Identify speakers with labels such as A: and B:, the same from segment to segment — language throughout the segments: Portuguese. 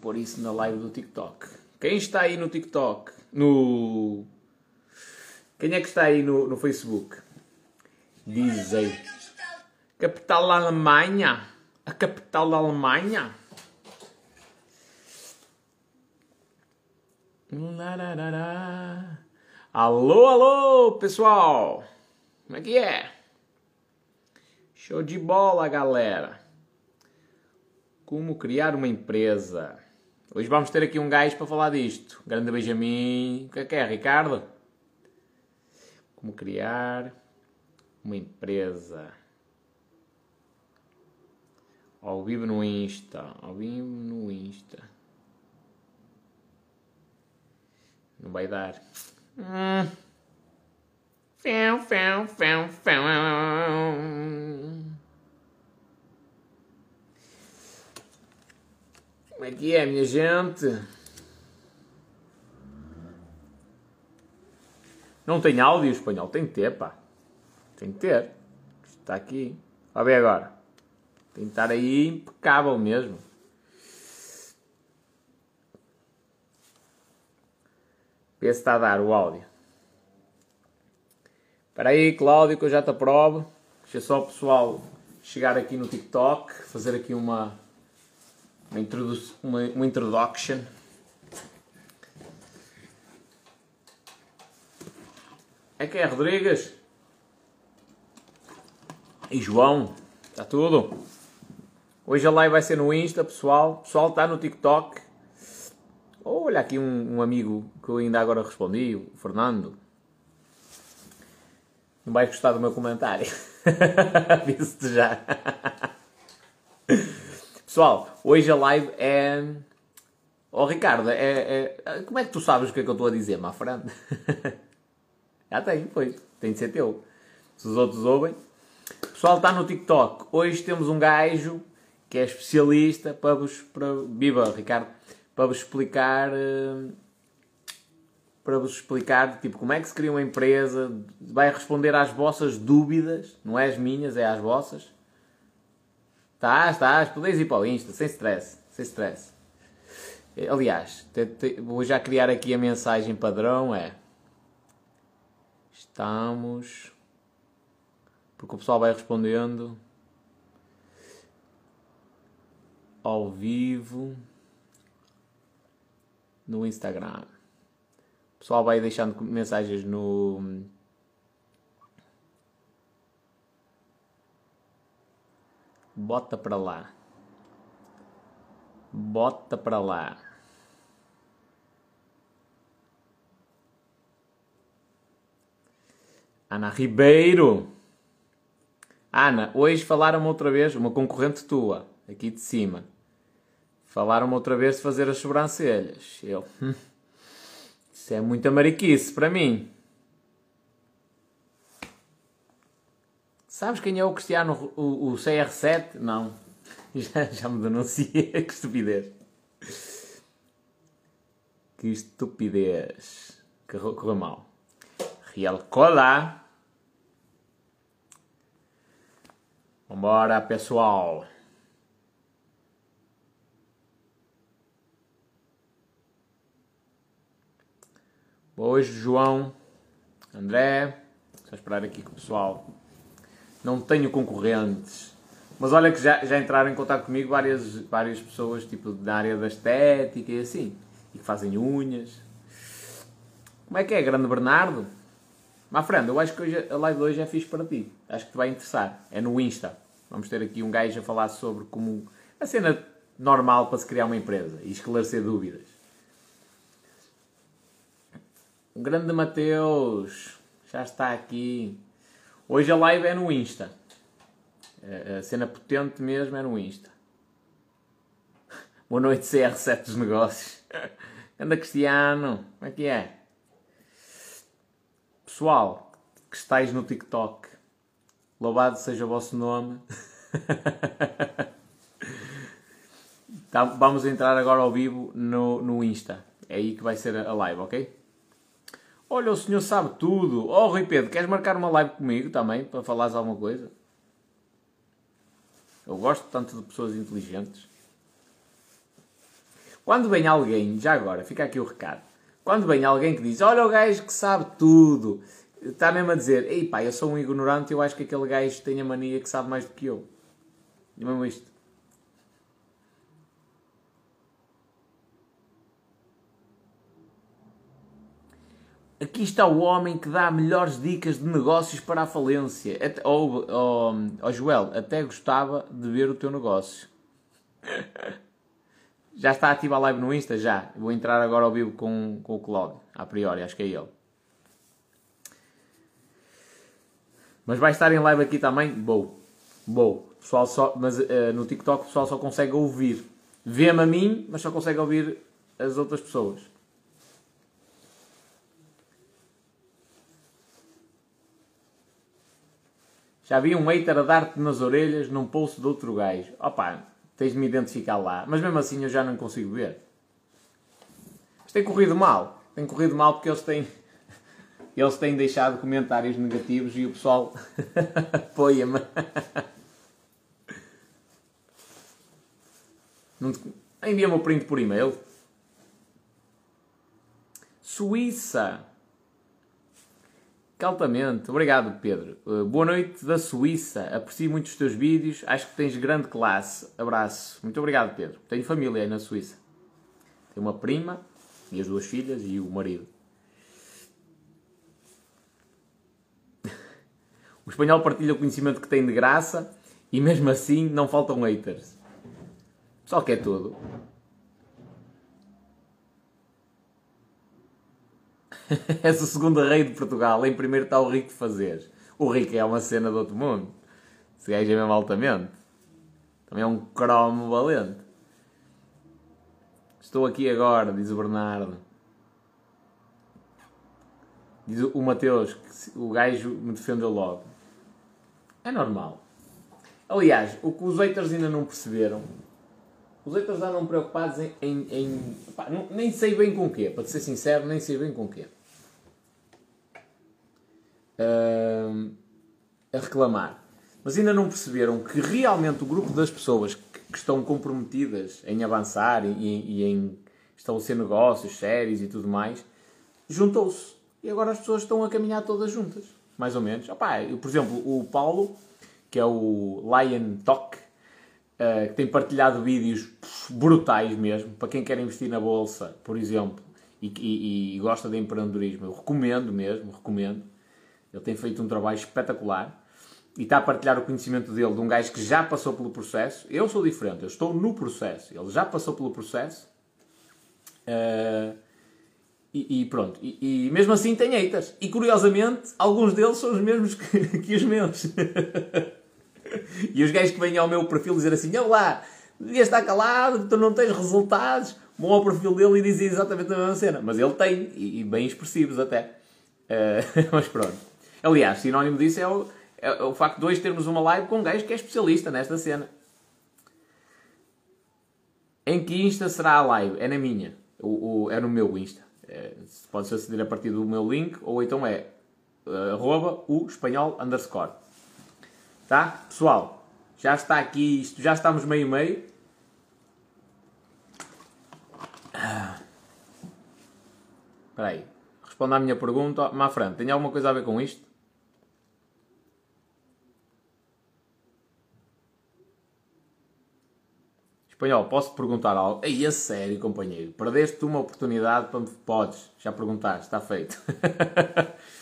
A: pôr isso na live do TikTok. Quem está aí no TikTok? No. Quem é que está aí no, no Facebook? Diz aí. Capital da Alemanha. A capital da Alemanha. Lararara. Alô, alô, pessoal! Como é que é? Show de bola, galera! Como criar uma empresa? Hoje vamos ter aqui um gajo para falar disto. Grande Benjamin. O que é que é, Ricardo? Como criar uma empresa? Ao vivo no Insta. Ao vivo no Insta. Não vai dar. Hum. Fão, fão, fão. Como é que é, minha gente? Não tem áudio espanhol? Tem que ter, pá. Tem que ter. Está aqui. Olha ver agora. Tem que estar aí impecável mesmo. Vê se está a dar o áudio. Espera aí, Cláudio, que eu já te aprovo. Deixa só o pessoal chegar aqui no TikTok, fazer aqui uma, uma, introdu uma, uma introduction. É que é Rodrigues? E João? Está tudo? Hoje a live vai ser no Insta, pessoal. O pessoal está no TikTok. Olha aqui um, um, amigo que eu ainda agora respondi, o Fernando. Não vais gostar do meu comentário. Disse-te já. Pessoal, hoje a live é. Oh Ricardo, é, é, como é que tu sabes o que é que eu estou a dizer, má frente? já tem, pois. Tem de ser teu. Se os outros ouvem. Pessoal, está no TikTok. Hoje temos um gajo que é especialista para vos. Para... Viva, Ricardo! Para vos explicar. Para vos explicar, tipo, como é que se cria uma empresa. Vai responder às vossas dúvidas. Não é as minhas, é às vossas. Estás, estás. Podeis ir para o Insta, sem stress. Sem stress. Aliás, te, te, vou já criar aqui a mensagem padrão. É. Estamos. Porque o pessoal vai respondendo. Ao vivo. No Instagram. O pessoal vai deixando mensagens no. Bota para lá. Bota para lá. Ana Ribeiro. Ana, hoje falaram-me outra vez, uma concorrente tua, aqui de cima. Falaram-me outra vez de fazer as sobrancelhas. Eu. Hum, isso é muita mariquice para mim. Sabes quem é o Cristiano, o, o CR7? Não. Já, já me denunciei. que estupidez. Que estupidez. Que correu mal. Real Cola. Vambora, pessoal. Hoje, João, André, só esperar aqui com o pessoal. Não tenho concorrentes, mas olha que já, já entraram em contato comigo várias, várias pessoas, tipo, da área da estética e assim, e que fazem unhas. Como é que é, Grande Bernardo? Mafrando, eu acho que hoje, a live de hoje é fixe para ti. Acho que te vai interessar. É no Insta. Vamos ter aqui um gajo a falar sobre como a cena normal para se criar uma empresa e esclarecer dúvidas. O grande Mateus já está aqui. Hoje a live é no Insta. A cena potente mesmo é no Insta. Boa noite, CR7 dos negócios. Anda Cristiano, como é que é? Pessoal que estáis no TikTok, louvado seja o vosso nome. Tá, vamos entrar agora ao vivo no, no Insta. É aí que vai ser a live, ok? Olha, o senhor sabe tudo. Oh, Rui Pedro, queres marcar uma live comigo também para falares alguma coisa? Eu gosto tanto de pessoas inteligentes. Quando vem alguém, já agora, fica aqui o recado. Quando vem alguém que diz, olha o gajo que sabe tudo, está mesmo a dizer, ei pá, eu sou um ignorante, eu acho que aquele gajo tem a mania que sabe mais do que eu. E mesmo isto. Aqui está o homem que dá melhores dicas de negócios para a falência. Até, Joel, até gostava de ver o teu negócio. Já está ativa a live no Insta? Já. Vou entrar agora ao vivo com, com o Cláudio. A priori, acho que é ele. Mas vai estar em live aqui também? Bom. Bom. Pessoal só, mas uh, no TikTok o pessoal só consegue ouvir. Vê-me a mim, mas só consegue ouvir as outras pessoas. Já vi um hater a dar-te nas orelhas num post de outro gajo. Opa, tens de me identificar lá. Mas mesmo assim eu já não consigo ver. Mas tem corrido mal. Tem corrido mal porque eles têm. Eles têm deixado comentários negativos e o pessoal apoia-me. Envia-me o print por e-mail. Suíça. Altamente. Obrigado, Pedro. Uh, boa noite da Suíça. Aprecio muito os teus vídeos. Acho que tens grande classe. Abraço. Muito obrigado, Pedro. Tenho família aí na Suíça. Tenho uma prima e as duas filhas e o marido. O espanhol partilha o conhecimento que tem de graça e mesmo assim não faltam haters. Só que é tudo. És o segundo rei de Portugal. Em primeiro está o rico de fazeres. O rico é uma cena do outro mundo. Esse gajo é mesmo altamente. Também é um cromo valente. Estou aqui agora, diz o Bernardo. Diz o Mateus que o gajo me defendeu logo. É normal. Aliás, o que os haters ainda não perceberam. Os haters andam preocupados em. em, em pá, nem sei bem com o quê, para ser sincero, nem sei bem com o quê uh, a reclamar. Mas ainda não perceberam que realmente o grupo das pessoas que, que estão comprometidas em avançar e, e, em estabelecer negócios sérios e tudo mais, juntou-se. E agora as pessoas estão a caminhar todas juntas. Mais ou menos. Opa, eu, por exemplo, o Paulo, que é o Lion Talk, uh, que tem partilhado vídeos brutais mesmo, para quem quer investir na bolsa, por exemplo, e, e, e gosta de empreendedorismo, eu recomendo mesmo, recomendo. Ele tem feito um trabalho espetacular e está a partilhar o conhecimento dele de um gajo que já passou pelo processo. Eu sou diferente, eu estou no processo. Ele já passou pelo processo. Uh, e, e, pronto. E, e, mesmo assim tem haters. E curiosamente, alguns deles são os mesmos que, que os meus. e os gajos que vêm ao meu perfil dizer assim: Olá, devias estar calado, tu não tens resultados. Vão ao perfil dele e dizem exatamente a mesma cena. Mas ele tem, e, e bem expressivos até. Uh, mas pronto. Aliás, sinónimo disso é o, é o facto de hoje termos uma live com um gajo que é especialista nesta cena. Em que Insta será a live? É na minha. O, o é no meu Insta. É, Pode-se aceder a partir do meu link ou então é uh, arroba o espanhol underscore. Tá? Pessoal, já está aqui, isto, já estamos meio meio. Espera aí. Responda à minha pergunta. Mafran, tem alguma coisa a ver com isto? Espanhol, posso perguntar algo? Ei, a sério, companheiro. Perdeste uma oportunidade para me... Podes, já perguntaste, está feito.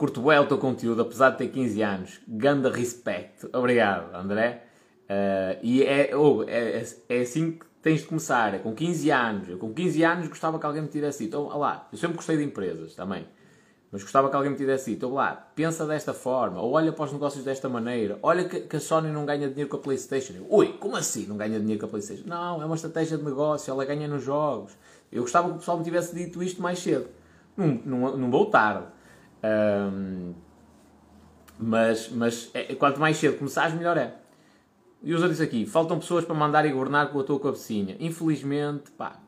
A: Curto bem o teu conteúdo, apesar de ter 15 anos. Ganda respect. Obrigado, André. Uh, e é, oh, é, é, assim que tens de começar. É com 15 anos. Eu com 15 anos gostava que alguém me tivesse dito. Oh, lá, eu sempre gostei de empresas também. Mas gostava que alguém me tivesse dito, lá, pensa desta forma, ou olha para os negócios desta maneira, olha que, que a Sony não ganha dinheiro com a Playstation. Eu, Ui, como assim não ganha dinheiro com a Playstation? Não, é uma estratégia de negócio, ela ganha nos jogos. Eu gostava que o pessoal me tivesse dito isto mais cedo. Não, não, não vou tarde. Um, mas mas é, quanto mais cedo começares, melhor é. E usa disse aqui, faltam pessoas para mandar e governar com a tua cabecinha. Infelizmente, pá...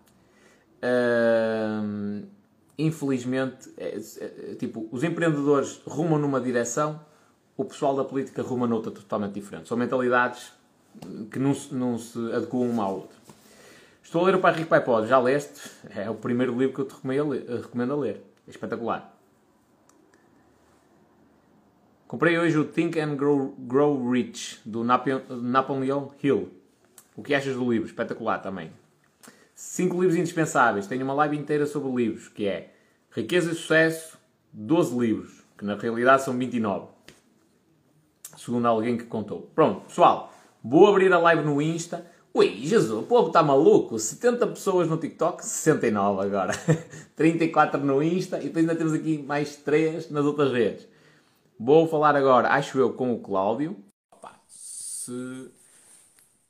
A: Um, infelizmente, é, é, tipo, os empreendedores rumam numa direção, o pessoal da política ruma noutra totalmente diferente. São mentalidades que não, não se adequam um ao outro. Estou a ler o Pai Rico Pai Pobre, já leste? É o primeiro livro que eu te recomendo. Recomendo a ler. É espetacular. Comprei hoje o Think and Grow, Grow Rich, do Napoleon Hill. O que achas do livro? Espetacular também. Cinco livros indispensáveis. Tenho uma live inteira sobre livros, que é Riqueza e Sucesso, 12 livros, que na realidade são 29. Segundo alguém que contou. Pronto, pessoal, vou abrir a live no Insta. Ui, Jesus, o povo está maluco. 70 pessoas no TikTok, 69 agora. 34 no Insta e depois ainda temos aqui mais 3 nas outras redes. Vou falar agora, acho eu, com o Cláudio. Opa, se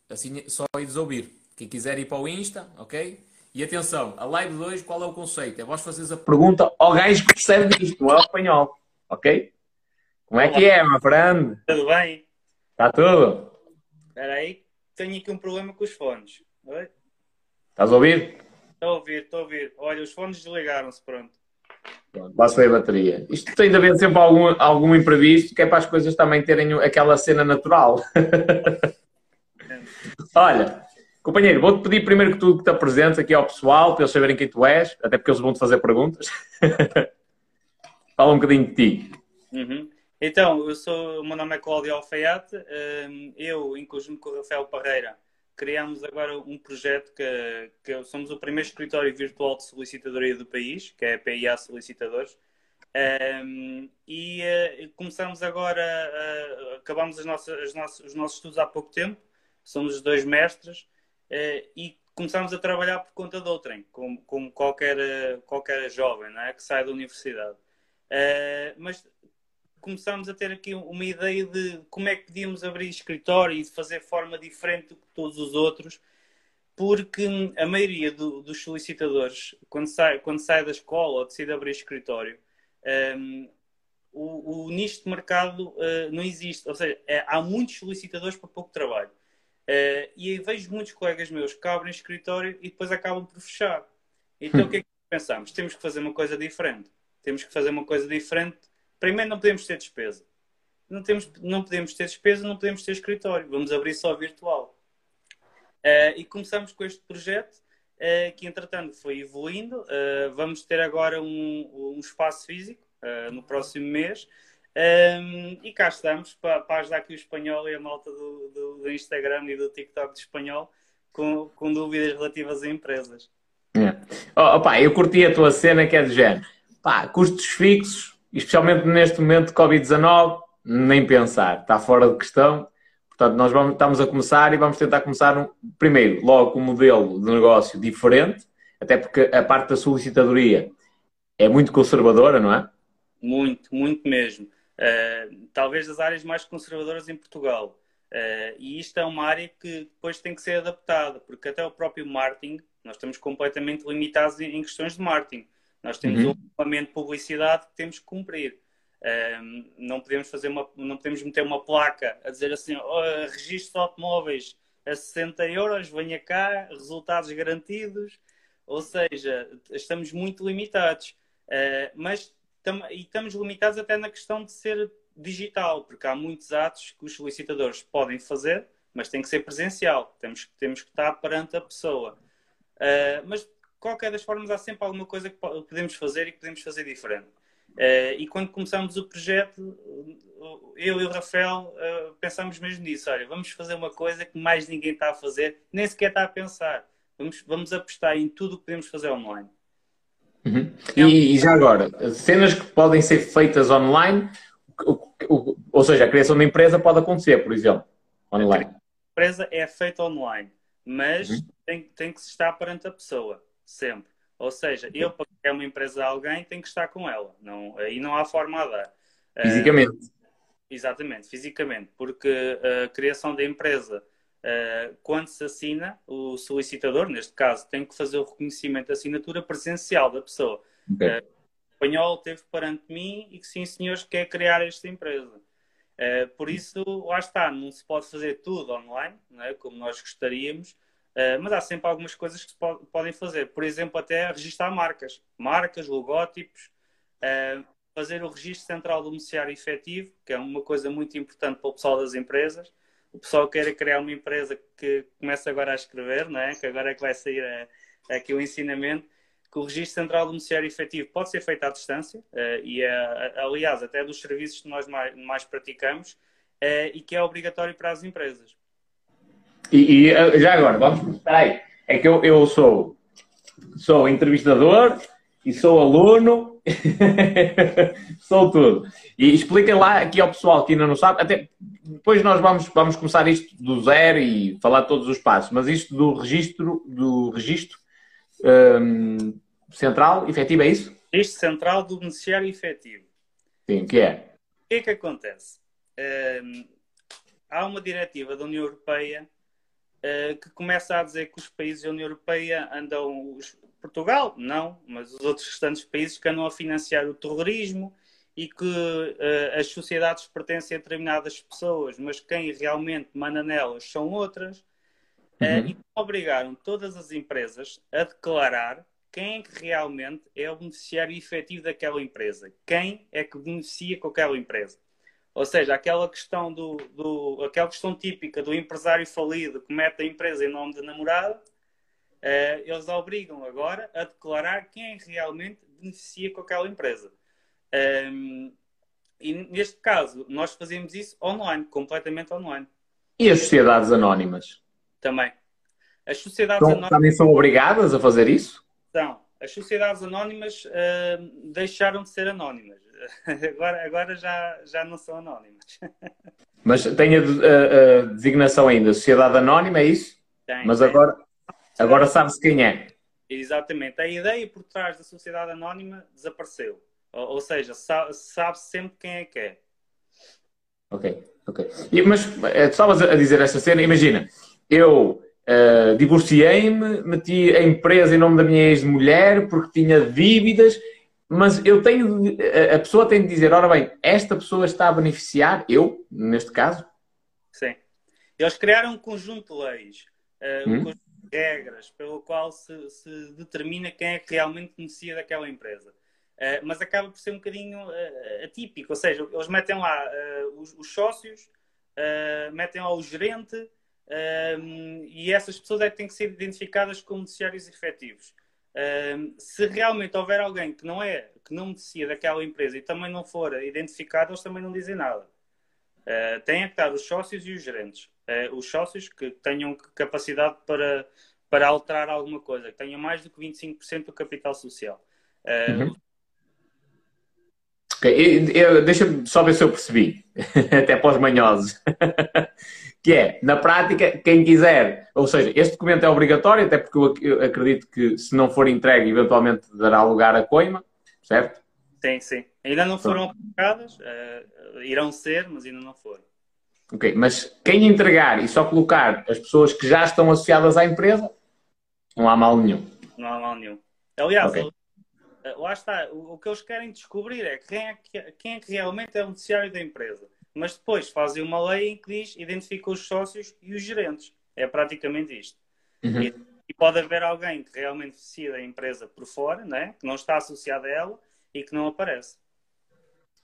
A: assim só ides ouvir. Quem quiser ir para o Insta, ok? E atenção, a live de hoje, qual é o conceito? É vós fazeres a pergunta ao gajo que percebe disto, não é o espanhol, ok? Como é que é, meu friend?
B: Tudo bem?
A: Está tudo?
B: Espera aí, tenho aqui um problema com os fones. Oi?
A: Estás a ouvir?
B: Estou a ouvir, estou a ouvir. Olha, os fones desligaram-se, pronto.
A: Passei a bateria. Isto tem de haver sempre algum, algum imprevisto, que é para as coisas também terem aquela cena natural. Olha, companheiro, vou-te pedir primeiro que tu que te apresentes aqui ao pessoal, para eles saberem quem tu és, até porque eles vão-te fazer perguntas. Fala um bocadinho de ti.
B: Uhum. Então, eu sou, o meu nome é Cláudio Alfaiate, hum, eu, em conjunto com o Rafael Parreira, criamos agora um projeto que, que somos o primeiro escritório virtual de solicitadoria do país, que é a PIA Solicitadores. Um, e uh, começamos agora, uh, acabamos as nossas, as nossas, os nossos estudos há pouco tempo, somos os dois mestres, uh, e começamos a trabalhar por conta de outrem, como, como qualquer, qualquer jovem não é? que sai da universidade. mas começámos a ter aqui uma ideia de como é que podíamos abrir escritório e de fazer forma diferente do que todos os outros, porque a maioria do, dos solicitadores, quando sai, quando sai da escola ou decide abrir escritório, um, o, o, nicho de mercado uh, não existe. Ou seja, é, há muitos solicitadores para pouco trabalho. Uh, e vejo muitos colegas meus que abrem escritório e depois acabam por fechar. Então o que é que pensamos? Temos que fazer uma coisa diferente. Temos que fazer uma coisa diferente Primeiro, não podemos ter despesa. Não, temos, não podemos ter despesa, não podemos ter escritório. Vamos abrir só virtual. Uh, e começamos com este projeto, uh, que entretanto foi evoluindo. Uh, vamos ter agora um, um espaço físico no próximo mês. Um, e cá estamos para, para, ajudar aqui o espanhol e a malta do, do, do Instagram e do TikTok de espanhol com, com dúvidas relativas a empresas.
A: É. Oh, opa, eu curti a tua cena que é de género. Pá, custos fixos, especialmente neste momento de Covid-19, nem pensar, está fora de questão. Portanto, nós vamos, estamos a começar e vamos tentar começar, um, primeiro, logo com um modelo de negócio diferente, até porque a parte da solicitadoria é muito conservadora, não é?
B: Muito, muito mesmo. Uh, talvez das áreas mais conservadoras em Portugal. Uh, e isto é uma área que depois tem que ser adaptada, porque até o próprio marketing, nós estamos completamente limitados em, em questões de marketing. Nós temos uhum. um regulamento de publicidade que temos que cumprir. Um, não podemos fazer uma, não podemos meter uma placa a dizer assim, oh, registro de automóveis a 60 euros, venha cá, resultados garantidos. Ou seja, estamos muito limitados. Uh, mas tam, e estamos limitados até na questão de ser digital, porque há muitos atos que os solicitadores podem fazer, mas tem que ser presencial. Temos, temos que estar perante a pessoa. Uh, mas qualquer das formas, há sempre alguma coisa que podemos fazer e que podemos fazer diferente. Uh, e quando começamos o projeto, eu e o Rafael uh, pensamos mesmo nisso. Olha, vamos fazer uma coisa que mais ninguém está a fazer, nem sequer está a pensar. Vamos, vamos apostar em tudo o que podemos fazer online.
A: Uhum. E, e, já agora, cenas que podem ser feitas online, ou seja, a criação de empresa pode acontecer, por exemplo, online. A
B: empresa é feita online, mas uhum. tem, tem que se estar perante a pessoa sempre. Ou seja, eu para criar uma empresa a alguém tenho que estar com ela. Não, aí não há forma a dar.
A: Fisicamente. Uh,
B: exatamente, fisicamente. Porque a criação da empresa, uh, quando se assina, o solicitador, neste caso, tem que fazer o reconhecimento da assinatura presencial da pessoa. Okay. Uh, o espanhol teve perante mim e que sim, senhores, quer criar esta empresa. Por isso, lá está, não se pode fazer tudo online, é? como nós gostaríamos, Uh, mas há sempre algumas coisas que se pode, podem fazer. Por exemplo, até registrar marcas. Marcas, logótipos, uh, fazer o registro central do beneficiário efetivo, que é uma coisa muito importante para o pessoal das empresas. o pessoal queira criar uma empresa que começa agora a escrever, não é? que agora é que vai sair a, aqui o ensinamento, que o registro central do beneficiário efetivo pode ser feito à distância uh, e, é, aliás, até dos serviços que nós mais, mais praticamos e que é obrigatório para as empresas.
A: E, e já agora, vamos. Espera aí. É que eu, eu sou, sou entrevistador e sou aluno, sou tudo. E expliquem lá aqui ao pessoal que ainda não sabe, até depois nós vamos, vamos começar isto do zero e falar todos os passos, mas isto do registro, do registro um, central efetivo, é isso?
B: Registro central do beneficiário efetivo.
A: Sim, que é?
B: O que é que acontece? Um, há uma diretiva da União Europeia que começa a dizer que os países da União Europeia andam, os, Portugal não, mas os outros restantes países que andam a financiar o terrorismo e que uh, as sociedades pertencem a determinadas pessoas, mas quem realmente manda nelas são outras, uh, uhum. e obrigaram todas as empresas a declarar quem é que realmente é o beneficiário efetivo daquela empresa, quem é que beneficia com aquela empresa. Ou seja, aquela questão do, do aquela questão típica do empresário falido que mete a empresa em nome de namorado, uh, eles obrigam agora a declarar quem é realmente beneficia com aquela empresa. Um, ehm, e neste caso, nós fazemos isso online, completamente online.
A: E as sociedades anónimas?
B: Também. As sociedades
A: então, anónimas... Também são obrigadas a fazer isso?
B: São. As sociedades anónimas uh, deixaram de ser anónimas. Agora, agora já, já não são anónimas.
A: Mas tem a, a, a designação ainda, Sociedade Anónima, é isso?
B: Tem.
A: Mas
B: tem.
A: agora Agora sabe-se quem é.
B: Exatamente. A ideia por trás da sociedade anónima desapareceu. Ou, ou seja, sabe-se sempre quem é que é.
A: Ok, ok. E, mas eh, tu estavas a dizer esta cena, imagina, eu uh, divorciei-me, meti a empresa em nome da minha ex-mulher porque tinha dívidas, mas eu tenho, a pessoa tem de dizer, ora bem, esta pessoa está a beneficiar, eu, neste caso?
B: Sim. Eles criaram um conjunto de leis. Uh, um conjunto regras pelo qual se, se, determina quem é que realmente beneficia daquela empresa. Uh, mas acaba por ser um bocadinho uh, atípico, ou seja, eles metem lá uh, os, os, sócios, metem lá o gerente e essas pessoas é que têm que ser identificadas como beneficiários efetivos. Se realmente houver alguém que não é, que não beneficia daquela empresa e também não for identificado, eles também não dizem nada. Uh, têm que estar os sócios e os gerentes. Uh, os sócios que tenham capacidade para, para alterar alguma coisa, que tenham mais do que 25% do capital social. Uh, uhum.
A: Okay. Deixa-me só ver se eu percebi, até para os manhosos. que é, na prática, quem quiser, ou seja, este documento é obrigatório, até porque eu acredito que se não for entregue, eventualmente dará lugar a coima, certo?
B: Sim, sim. Ainda não foram aplicadas, uh, irão ser, mas ainda não foram.
A: Ok, mas quem entregar e só colocar as pessoas que já estão associadas à empresa, não há mal nenhum.
B: Não há mal nenhum. Aliás, okay. Eh, lá está, o, que eles querem descobrir é quem é que, quem é que realmente é o beneficiário da empresa. Mas depois fazem uma lei em que diz identifica os sócios e os gerentes. É praticamente isto. Uhum. E, e, pode haver alguém que realmente beneficia da empresa por fora, né? que não está associado a ela e que não aparece.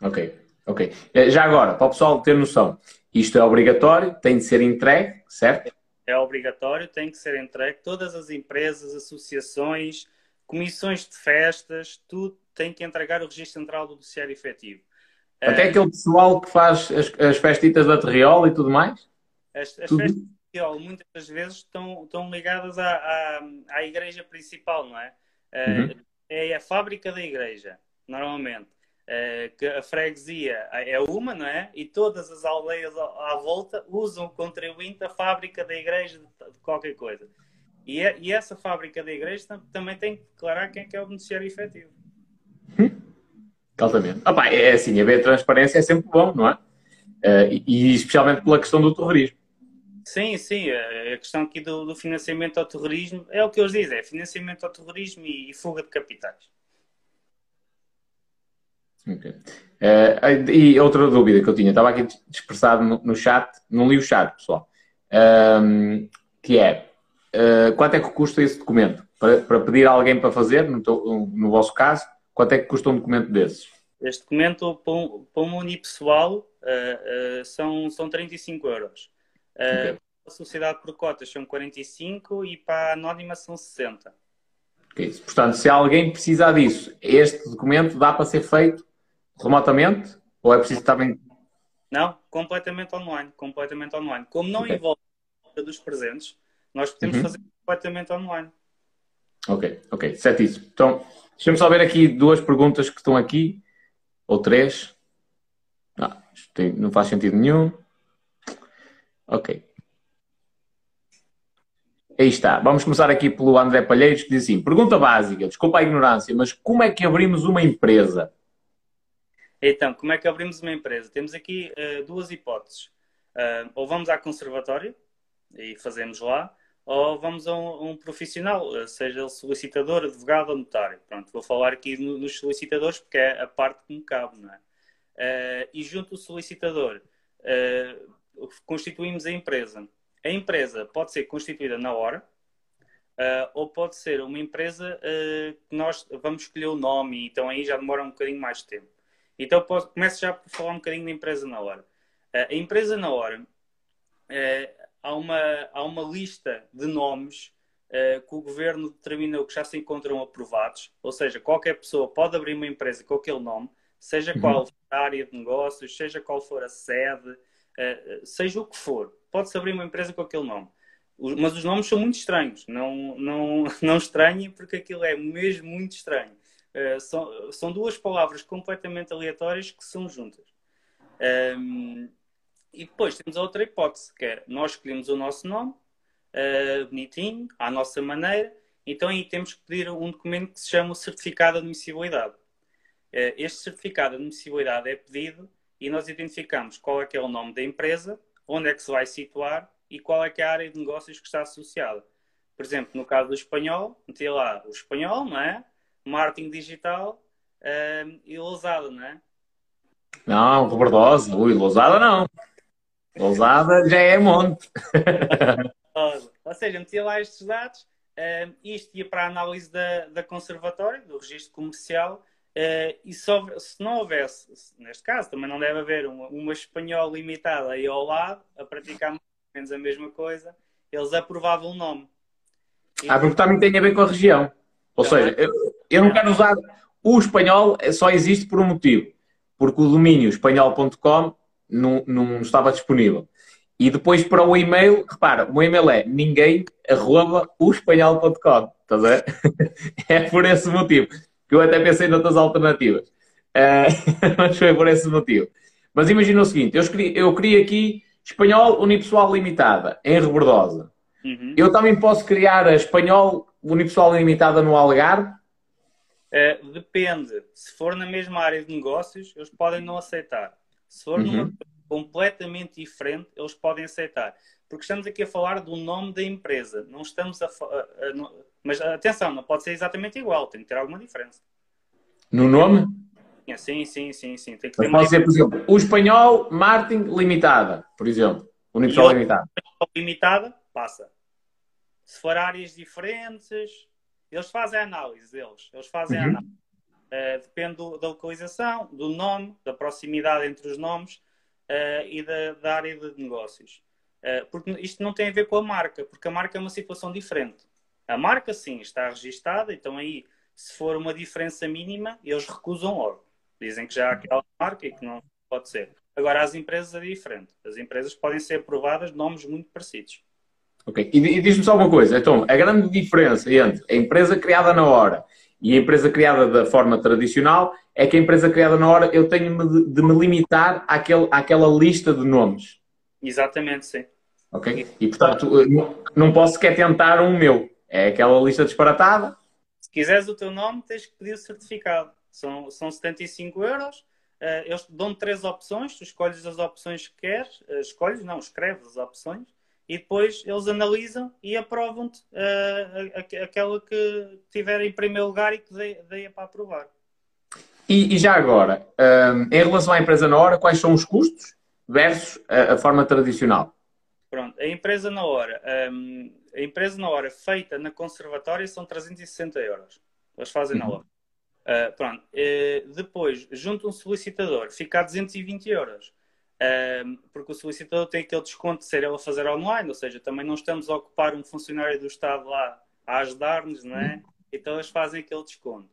A: Ok, ok. Eh, já agora, para o pessoal ter noção, isto é obrigatório, tem de ser entregue, certo?
B: É obrigatório, tem que ser entregue. Todas as empresas, associações, comissões de festas, tudo tem que entregar o registro central do beneficiário efetivo.
A: Até uh, aquele pessoal que faz as, as festitas da Terriola e tudo mais?
B: As, as tudo? festas da Terriola muitas das vezes estão, estão ligadas à, à, à igreja principal, não é? Uh, uhum. É a fábrica da igreja normalmente. Uh, que a freguesia é uma, não é? E todas as aldeias à, volta usam o contribuinte da fábrica da igreja de, de qualquer coisa. E, é, e, essa fábrica da igreja também tem que declarar quem é, que é o beneficiário efetivo.
A: Hum. Altamente. Ah, pá, é assim, haver transparência é sempre bom, não é? Uh, e, e, especialmente pela questão do terrorismo.
B: Sim, sim, a questão aqui do, do, financiamento ao terrorismo é o que eles dizem, é financiamento ao terrorismo e, e fuga de capitais.
A: Okay. Uh, e outra dúvida que eu tinha, estava aqui dispersado no, no chat, não li o chat, pessoal, um, que é uh, quanto é que custa esse documento? Para, para pedir a alguém para fazer, no, no, vosso caso, quanto é que custa um documento desses?
B: Este documento para um, para um unipessoal uh, uh, são, são 35 euros. Okay. A sociedade por cotas são 45 e para a anónima são 60.
A: Okay. Portanto, se alguém precisar disso, este documento dá para ser feito remotamente ou é preciso também.
B: Não, completamente online. Completamente online. Como não okay. envolve a dos presentes, nós podemos uhum. fazer completamente online.
A: Ok, ok, certíssimo. Então, deixa-me só ver aqui duas perguntas que estão aqui, ou três. Ah, tem, não faz sentido nenhum. Ok. Aí está. Vamos começar aqui pelo André Palheiros, que diz assim: pergunta básica, desculpa a ignorância, mas como é que abrimos uma empresa?
B: Então, como é que abrimos uma empresa? Temos aqui uh, duas hipóteses. Uh, ou vamos à conservatória e fazemos lá, ou vamos a um, um, profissional, eh, seja ele solicitador, advogado ou notário. Pronto, vou falar aqui no, nos solicitadores porque é a parte que me cabe, não é? Uh, e junto ao solicitador, constituímos a empresa. A empresa pode ser constituída na hora, uh, ou pode ser uma empresa uh, que nós vamos escolher o nome, então aí já demora um bocadinho mais de tempo. Então posso, começo já por falar um bocadinho da empresa na hora. Uh, a empresa na hora, há, uma, há uma lista de nomes que o governo determinou que já se encontram aprovados, ou seja, qualquer pessoa pode abrir uma empresa com aquele nome, seja uhum. qual for a área de negócios, seja qual for a sede, seja o que for pode-se abrir uma empresa com aquele nome. Mas os nomes são muito estranhos. Não, não, não estranhem, porque aquilo é mesmo muito estranho. Uh, são, são duas palavras completamente aleatórias que são juntas. Um, e depois temos a outra hipótese, que é nós escolhemos o nosso nome, uh, bonitinho, à nossa maneira, então aí temos que pedir um documento que se chama o certificado de admissibilidade. Uh, este certificado de admissibilidade é pedido e nós identificamos qual é que é o nome da empresa onde é que se vai situar e qual é que é a área de negócios que está associada. Por exemplo, no caso do espanhol, meti lá o espanhol, não é? Marketing digital um, e Lousada, não é?
A: Não, Robertosa. Ui, Lousada não. Lousada já é monte.
B: Ou seja, meti lá estes dados. Um, isto ia para a análise da, da conservatória, do registro comercial, Uh, e só, se não houvesse, neste caso, também não deve haver uma, uma espanhola limitada aí ao lado a praticar mais ou menos a mesma coisa, eles aprovavam o nome.
A: E... Ah, porque também tem a ver com a região. Ou então, seja, eu, eu não quero usar. O espanhol só existe por um motivo. Porque o domínio espanhol.com não, não estava disponível. E depois para o e-mail, repara, o e-mail é ninguém arroba o espanhol.com. Estás a ver? é por esse motivo que eu até pensei noutras alternativas. Uh, mas foi por esse motivo. Mas imagina o seguinte: eu, escrevi, eu criei aqui espanhol unipessoal limitada, em Rebordosa. Uhum. Eu também posso criar a espanhol unipessoal limitada no Algarve?
B: Uh, depende. Se for na mesma área de negócios, eles podem não aceitar. Se for uhum. completamente diferente, eles podem aceitar. Porque estamos aqui a falar do nome da empresa. Não estamos a, a, a mas atenção, não pode ser exatamente igual, tem que ter alguma diferença.
A: No nome?
B: Sim, sim, sim, sim.
A: Tem que ter pode ser, por exemplo, o espanhol Martin Limitada, por exemplo. Unipessoal Limitada.
B: Limitada, passa. Se for áreas diferentes, eles fazem a análise deles. Eles fazem uhum. a análise. Uh, depende da localização, do nome, da proximidade entre os nomes uh, e da, da, área de negócios. Uh, porque isto não tem a ver com a marca, porque a marca é uma situação diferente. A marca, sim, está registada, então aí, se for uma diferença mínima, eles recusam logo. Dizem que já há aquela marca e que não pode ser. Agora, as empresas é diferente. As empresas podem ser aprovadas de nomes muito parecidos.
A: Ok. E, e diz-me só uma coisa. Então, a grande diferença entre a empresa criada na hora e a empresa criada da forma tradicional é que a empresa criada na hora eu tenho de, me limitar àquele, àquela lista de nomes.
B: Exatamente, sim.
A: Ok? E, portanto, não, não posso sequer tentar um meu. É aquela lista disparatada.
B: Se quiseres o teu nome, tens que pedir o certificado. São, são 75 euros. Uh, eles dão três opções. Tu escolhes as opções que queres. Uh, escolhes, não, escreves as opções. E depois eles analisam e aprovam-te uh, aquela que tiver em primeiro lugar e que deia para aprovar.
A: E, e já agora, um, em relação à empresa na hora, quais são os custos versus a, a forma tradicional?
B: Pronto, a empresa na hora. Um, a empresa na hora feita na conservatória são 360 euros. Eles fazem na uhum. hora. Uh, pronto. Uh, depois, junto um solicitador, fica a 220 euros. Porque o solicitador tem aquele desconto de ser ele a fazer online, ou seja, também não estamos a ocupar um funcionário do Estado lá a ajudar-nos, não é? Então eles fazem aquele desconto.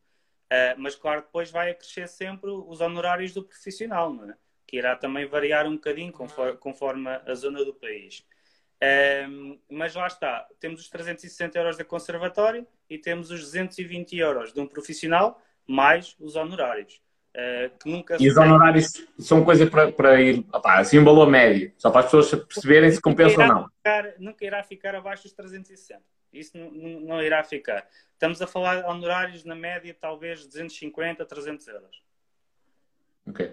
B: Uh, mas claro, depois vai acrescer sempre os honorários do profissional, não é? que irá também variar um bocadinho conforme, conforme a zona do país. Mas lá está, temos os 360 euros da conservatório e temos os 220 euros de um profissional, mais os honorários. Uh, que nunca
A: e os honorários são coisas para, para ir, assim um valor médio, só para as pessoas perceberem se compensa ou não.
B: Ficar, nunca irá ficar abaixo dos 360. Isso não, não, irá ficar. Estamos a falar de honorários na média, talvez 250, 300 euros.
A: Ok.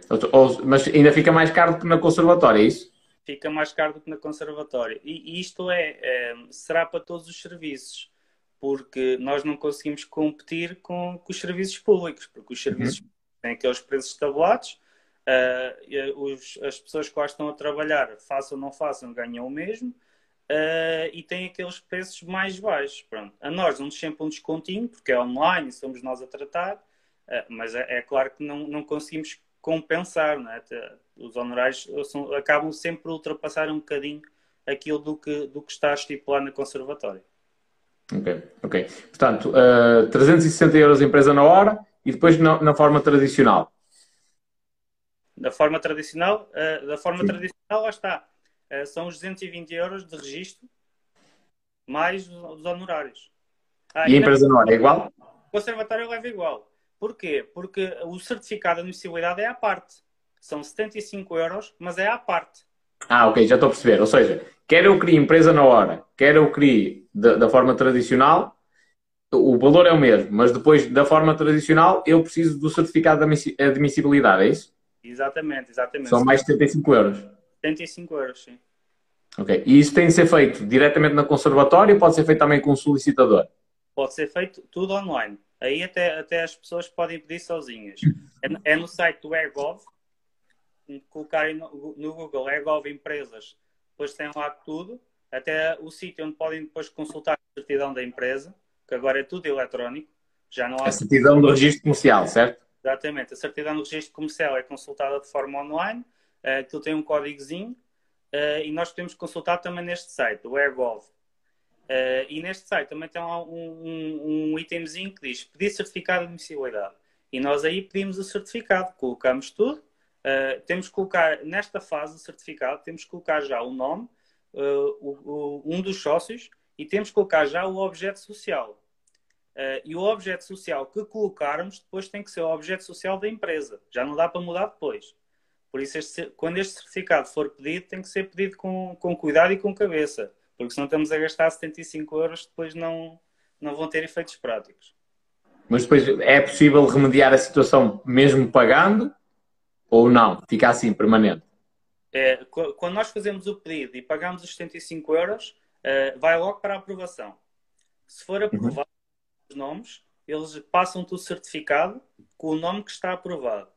A: Mas ainda fica mais caro do que na conservatória, é isso?
B: Fica mais caro do que na conservatória. E isto é, é será para todos os serviços, porque nós não conseguimos competir com, com os serviços públicos, porque os serviços uhum. Têm aqueles preços tabulados, uh, os, as pessoas que lá estão a trabalhar, façam ou não façam, ganham o mesmo, uh, e têm aqueles preços mais baixos. Pronto. A nós damos sempre um descontinho, porque é online somos nós a tratar, uh, mas é, é, claro que não, não conseguimos compensar, não é? Os honorários são, acabam sempre por ultrapassar um bocadinho aquilo do que, do que está estipulado na conservatória.
A: Ok, ok. Portanto, uh, 360 euros empresa na hora e depois na, na forma tradicional.
B: Da forma tradicional, uh, da forma Sim. tradicional, lá está. Uh, são os 220 euros de registro mais os honorários.
A: Ah, e a empresa na hora é igual?
B: O conservatório leva igual. Porquê? Porque o certificado de admissibilidade é à parte. São 75 euros, mas é à parte.
A: Ah, ok, já estou a perceber. Ou seja, quer eu crie empresa na hora, quer eu crie da, da forma tradicional, o valor é o mesmo, mas depois da forma tradicional eu preciso do certificado de admissibilidade, é isso?
B: Exatamente, exatamente.
A: São mais de 75 euros.
B: 75 euros, sim.
A: Ok. E isso tem de ser feito diretamente na conservatória ou pode ser feito também com o solicitador?
B: Pode ser feito tudo online. Aí até, até as pessoas podem pedir sozinhas. É, é no site do ERGOV, colocarem no, no Google ERGOV Empresas, depois tem lá tudo, até o sítio onde podem depois consultar a certidão da empresa, que agora é tudo eletrónico. Já não há...
A: A certidão do registro comercial, certo?
B: Exatamente. A certidão do registro comercial é consultada de forma online, uh, aquilo tem um códigozinho uh, e nós podemos consultar também neste site, o ERGOV. Uh, e neste site também tem um, um, um itemzinho que diz pedir certificado de admissibilidade. E nós aí pedimos o certificado, colocamos tudo. Uh, temos que colocar, nesta fase do certificado, temos que colocar já o nome, uh, o, o, um dos sócios, e temos que colocar já o objeto social. E o objeto social que colocarmos depois tem que ser o objeto social da empresa. Já não dá para mudar depois. Por isso, este, quando este certificado for pedido, tem que ser pedido com, com cuidado e com cabeça porque se não estamos a gastar 75 euros, depois não, não vão ter efeitos práticos.
A: Mas depois é possível remediar a situação mesmo pagando ou não? Fica assim permanente?
B: É, quando nós fazemos o pedido e pagamos os 75 euros, uh, vai logo para a aprovação. Se for aprovado uhum. Nomes, eles passam-te o certificado com o nome que está aprovado.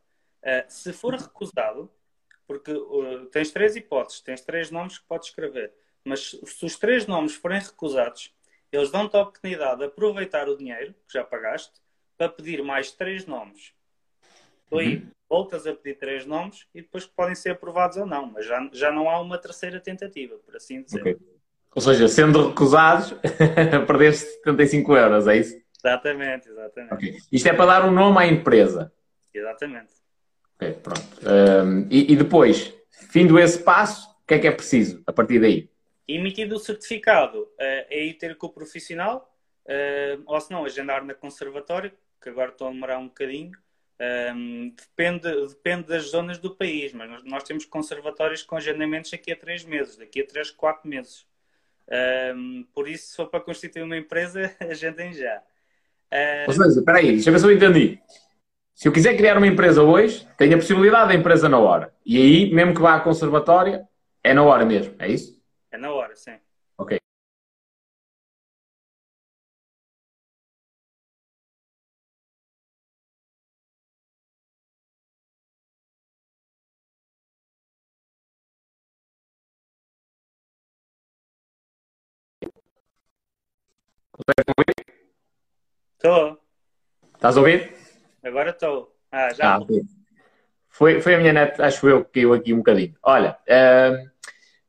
B: Uh, se for recusado, porque uh, tens três hipóteses, tens três nomes que podes escrever. Mas se os três nomes forem recusados, eles dão-te a oportunidade de aproveitar o dinheiro que já pagaste para pedir mais três nomes. Aí uhum. voltas a pedir três nomes e depois podem ser aprovados ou não, mas já, já não há uma terceira tentativa, por assim dizer. Okay.
A: Ou seja, sendo recusados, perdeste 75 euros, é isso?
B: Exatamente, exatamente. Okay.
A: Isto é para dar um nome à empresa.
B: Exatamente.
A: Ok, pronto. Um, e, e depois, findo esse passo, o que é que é preciso a partir daí?
B: Emitido o certificado, uh, é ir ter com o profissional, uh, ou se não, agendar na conservatória, que agora estou a demorar um bocadinho. Um, depende, depende das zonas do país, mas nós, nós, temos conservatórios com agendamentos daqui a três meses, daqui a três, quatro meses. Um, por isso, se for para constituir uma empresa, agendem já.
A: Uh... Ou seja, espera aí, deixa eu ver se eu entendi. Se eu quiser criar uma empresa hoje, tenho a possibilidade da empresa na hora. E aí, mesmo que vá à conservatória, é na hora mesmo, é isso?
B: É na hora, sim.
A: Estás a ouvir?
B: Agora estou. Ah, já. Ah.
A: Foi, foi a minha net, acho eu, que caiu aqui um bocadinho. Olha, uh,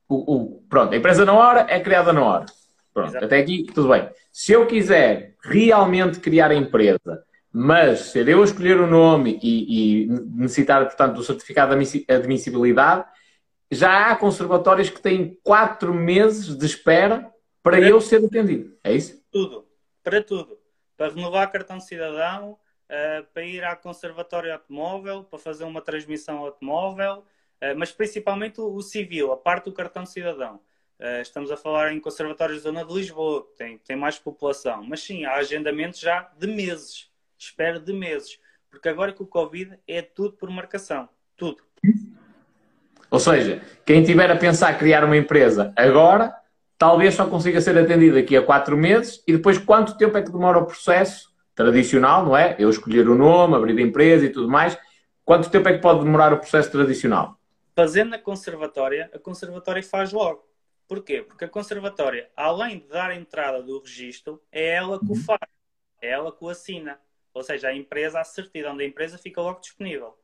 A: o, o, pronto, a empresa na hora é criada na hora. Pronto, Exato. até aqui tudo bem. Se eu quiser realmente criar a empresa, mas ser eu a escolher o nome e, e necessitar, portanto, do certificado de admissibilidade, já há conservatórios que têm quatro meses de espera para, para eu ser atendido. É isso?
B: Tudo. Para tudo. Para renovar cartão de cidadão, uh, para ir à conservatório automóvel, para fazer uma transmissão automóvel, uh, mas principalmente o, o, civil, a parte do cartão de cidadão. Uh, estamos a falar em conservatórios da zona de Lisboa, que tem, tem mais população. Mas sim, há agendamentos já de meses. Espera de meses. Porque agora com o Covid é tudo por marcação. Tudo.
A: Ou seja, quem tiver a pensar criar uma empresa agora, talvez só consiga ser atendido daqui a quatro meses e depois quanto tempo é que demora o processo tradicional, não é? Eu escolher o nome, abrir a empresa e tudo mais. Quanto tempo é que pode demorar o processo tradicional?
B: Fazendo a conservatória, a conservatória faz logo. Porquê? Porque a conservatória, além de dar a entrada do registro, é ela que o uhum. faz, é ela que o assina. Ou seja, a empresa, a certidão da empresa fica logo disponível.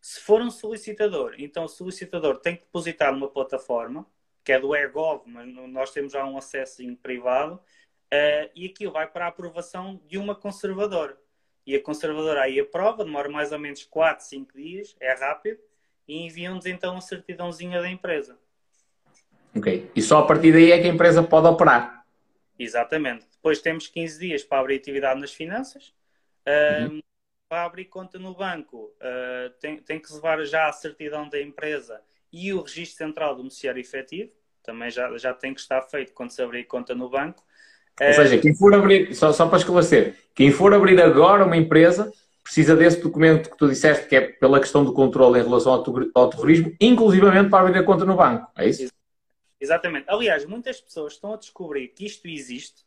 B: Se for um solicitador, então o solicitador tem que depositar numa plataforma, que é do EGOV, mas nós temos já um acesso privado, uh, e aquilo vai para a aprovação de uma conservadora. E a conservadora aí aprova, demora mais ou menos 4, 5 dias, é rápido, e enviam-nos então a certidãozinha da empresa.
A: Ok. E só a partir daí é que a empresa pode operar.
B: Exatamente. Depois temos 15 dias para abrir atividade nas finanças. Uh, uhum para abrir conta no banco uh, tem, tem que levar já a certidão da empresa e o registro central do beneficiário efetivo, também já, já tem que estar feito quando se abrir conta no banco.
A: Ou seja, quem for abrir, só, só para esclarecer, quem for abrir agora uma empresa precisa desse documento que tu disseste que é pela questão do controle em relação ao, ao terrorismo, inclusivamente para abrir a conta no banco, é isso?
B: Exatamente. Aliás, muitas pessoas estão a descobrir que isto existe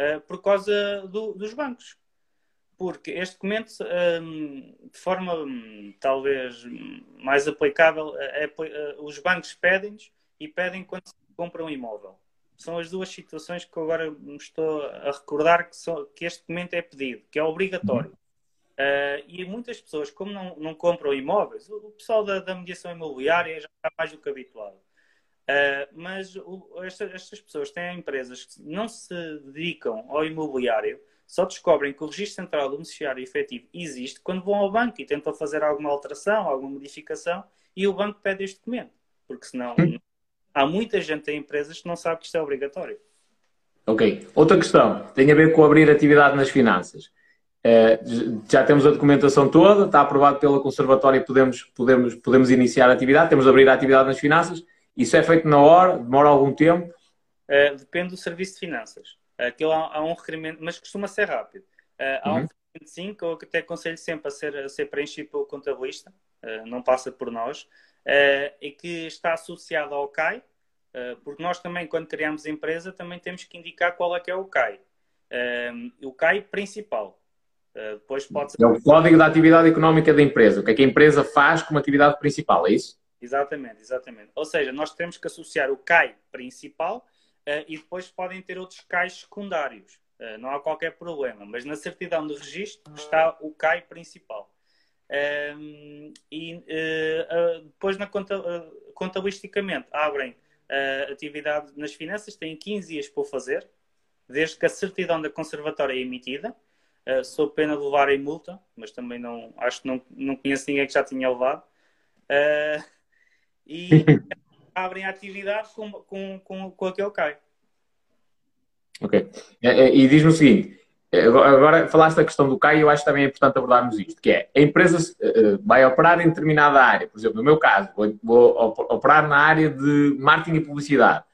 B: uh, por causa do, dos bancos porque este documento, hum, de forma hum, talvez mais aplicável, é, é, os bancos pedem-nos e pedem quando se compra um imóvel. São as duas situações que agora me estou a recordar que, são, que este documento é pedido, que é obrigatório. Uh, e muitas pessoas, como não, não compram imóveis, o, o pessoal da, da, mediação imobiliária já está mais do que habituado. Uh, mas o, esta, estas pessoas têm empresas que não se dedicam ao imobiliário só descobrem que o registro central do beneficiário efetivo existe quando vão ao banco e tentam fazer alguma alteração, alguma modificação e o banco pede este documento. Porque senão há muita gente em empresas que não sabe que isto é obrigatório.
A: Ok. Outra questão tem a ver com abrir atividade nas finanças. Uh, já temos a documentação toda, está aprovado pela Conservatória e podemos, podemos, podemos iniciar a atividade, temos de abrir a atividade nas finanças. Isso é feito na hora, demora algum tempo?
B: Uh, depende do serviço de finanças. Aquilo há, há um requerimento, mas costuma ser rápido. Uh, há uhum. um requerimento sim, que eu até aconselho sempre a ser, a ser preenchido pelo contabilista, uh, não passa por nós, uh, e que está associado ao CAI, porque nós também, quando criamos a empresa, também temos que indicar qual é que é o CAI. o CAI principal. depois pode ser...
A: É o Código da Atividade Económica da Empresa. O que é que a empresa faz como atividade principal, é isso?
B: Exatamente, exatamente. Ou seja, nós temos que associar o CAI principal uh, e depois podem ter outros CAIs secundários. Uh, não há qualquer problema, mas na certidão de registro está o CAI principal. Ehm, e uh, depois, na conta, contabilisticamente, abrem atividade nas finanças, têm 15 dias para o fazer, desde que a certidão da conservatória é emitida. Uh, sou pena de levar em multa, mas também não acho que não, não conheço ninguém que já tinha levado. Uh, e abrem a atividade com, com, com, com aquele CAI.
A: Ok. É, é, e diz-me o seguinte, agora falaste da questão do CAI eu acho que também é importante abordarmos isto, que é, a empresa uh, vai operar em determinada área, por exemplo, no meu caso, vou, vou operar na área de marketing e publicidade.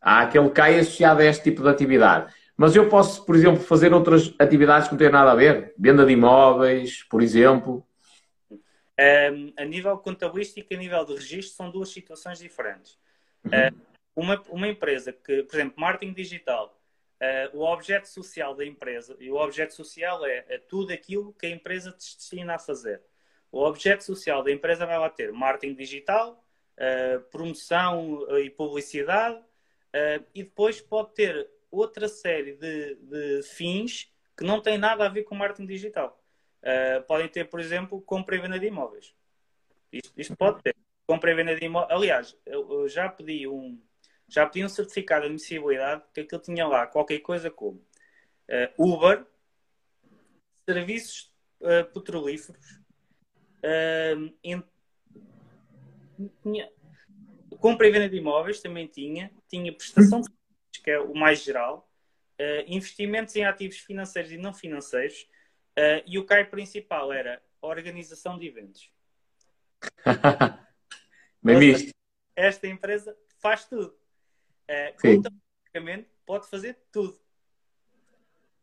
A: Há aquele CAI associado a este tipo de atividade. Mas eu posso, por exemplo, fazer outras atividades que não têm nada a ver? Venda de imóveis, por exemplo?
B: Um, a nível contabilístico e a nível de registro são duas situações diferentes. Uhum. Uh, uma, uma empresa que, por exemplo, marketing digital, uh, o objeto social da empresa, e o objeto social é, é, tudo aquilo que a empresa te destina a fazer. O objeto social da empresa vai lá ter marketing digital, uh, promoção e publicidade, e depois pode ter outra série de, de fins que não têm nada a ver com marketing digital. Uh, podem ter, por exemplo, compra e venda de imóveis. Isto, isto pode ter. Compra e venda de imóveis. Aliás, eu, eu já pedi um já pedi um certificado de admissibilidade que aquilo tinha lá qualquer coisa como uh, Uber, serviços uh, petrolíferos, uh, em, tinha, compra e venda de imóveis também tinha, tinha prestação de serviços, que é o mais geral, investimentos em ativos financeiros e não financeiros, e o CAI principal era organização de eventos.
A: Bem visto.
B: Esta empresa faz tudo. Uh, pode fazer tudo.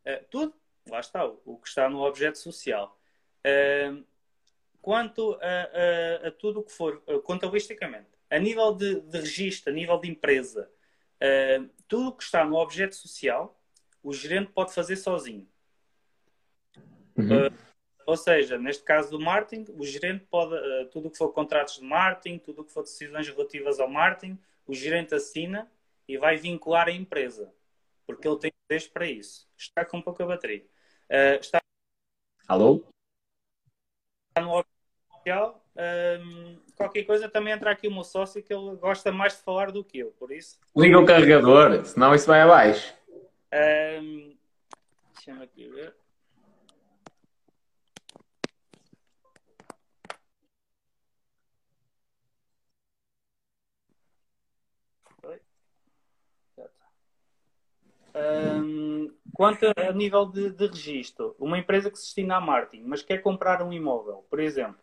B: Uh, tudo, lá está, o, o, que está no objeto social. Uh, quanto a, a, a, tudo o que for uh, contabilisticamente, a nível de, de registro, a nível de empresa, tudo o que está no objeto social, o gerente pode fazer sozinho. Uhum. ou seja, neste caso do marketing, o gerente pode, tudo o que for contratos de marketing, tudo o que for decisões relativas ao marketing, o gerente assina e vai vincular a empresa, porque ele tem poderes para isso. Está com pouca bateria. Uh, está...
A: Alô?
B: Está no oficial. Um, qualquer coisa também entra aqui o meu sócio que ele gosta mais de falar do que eu, por isso.
A: Liga o carregador, senão isso vai abaixo.
B: Um, Deixa-me aqui ver. Um, quanto a nível de, de registro, uma empresa que se destina a marketing, mas quer comprar um imóvel, por exemplo,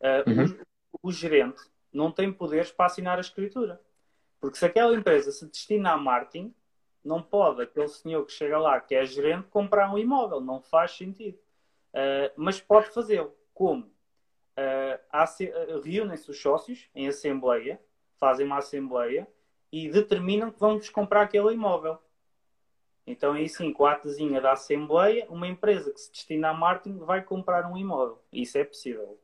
B: uh, uhum. o, o, gerente não tem poderes para assinar a escritura. Porque se aquela empresa se destina a marketing, não pode aquele senhor que chega lá, que é gerente, comprar um imóvel. Não faz sentido. Uh, mas pode fazê-lo. Como? Uh, Reúnem-se os sócios em assembleia, fazem uma assembleia e determinam que vão comprar aquele imóvel. Então, aí sim, com a atezinha da Assembleia, uma empresa que se destina a marketing vai comprar um imóvel. Isso é possível.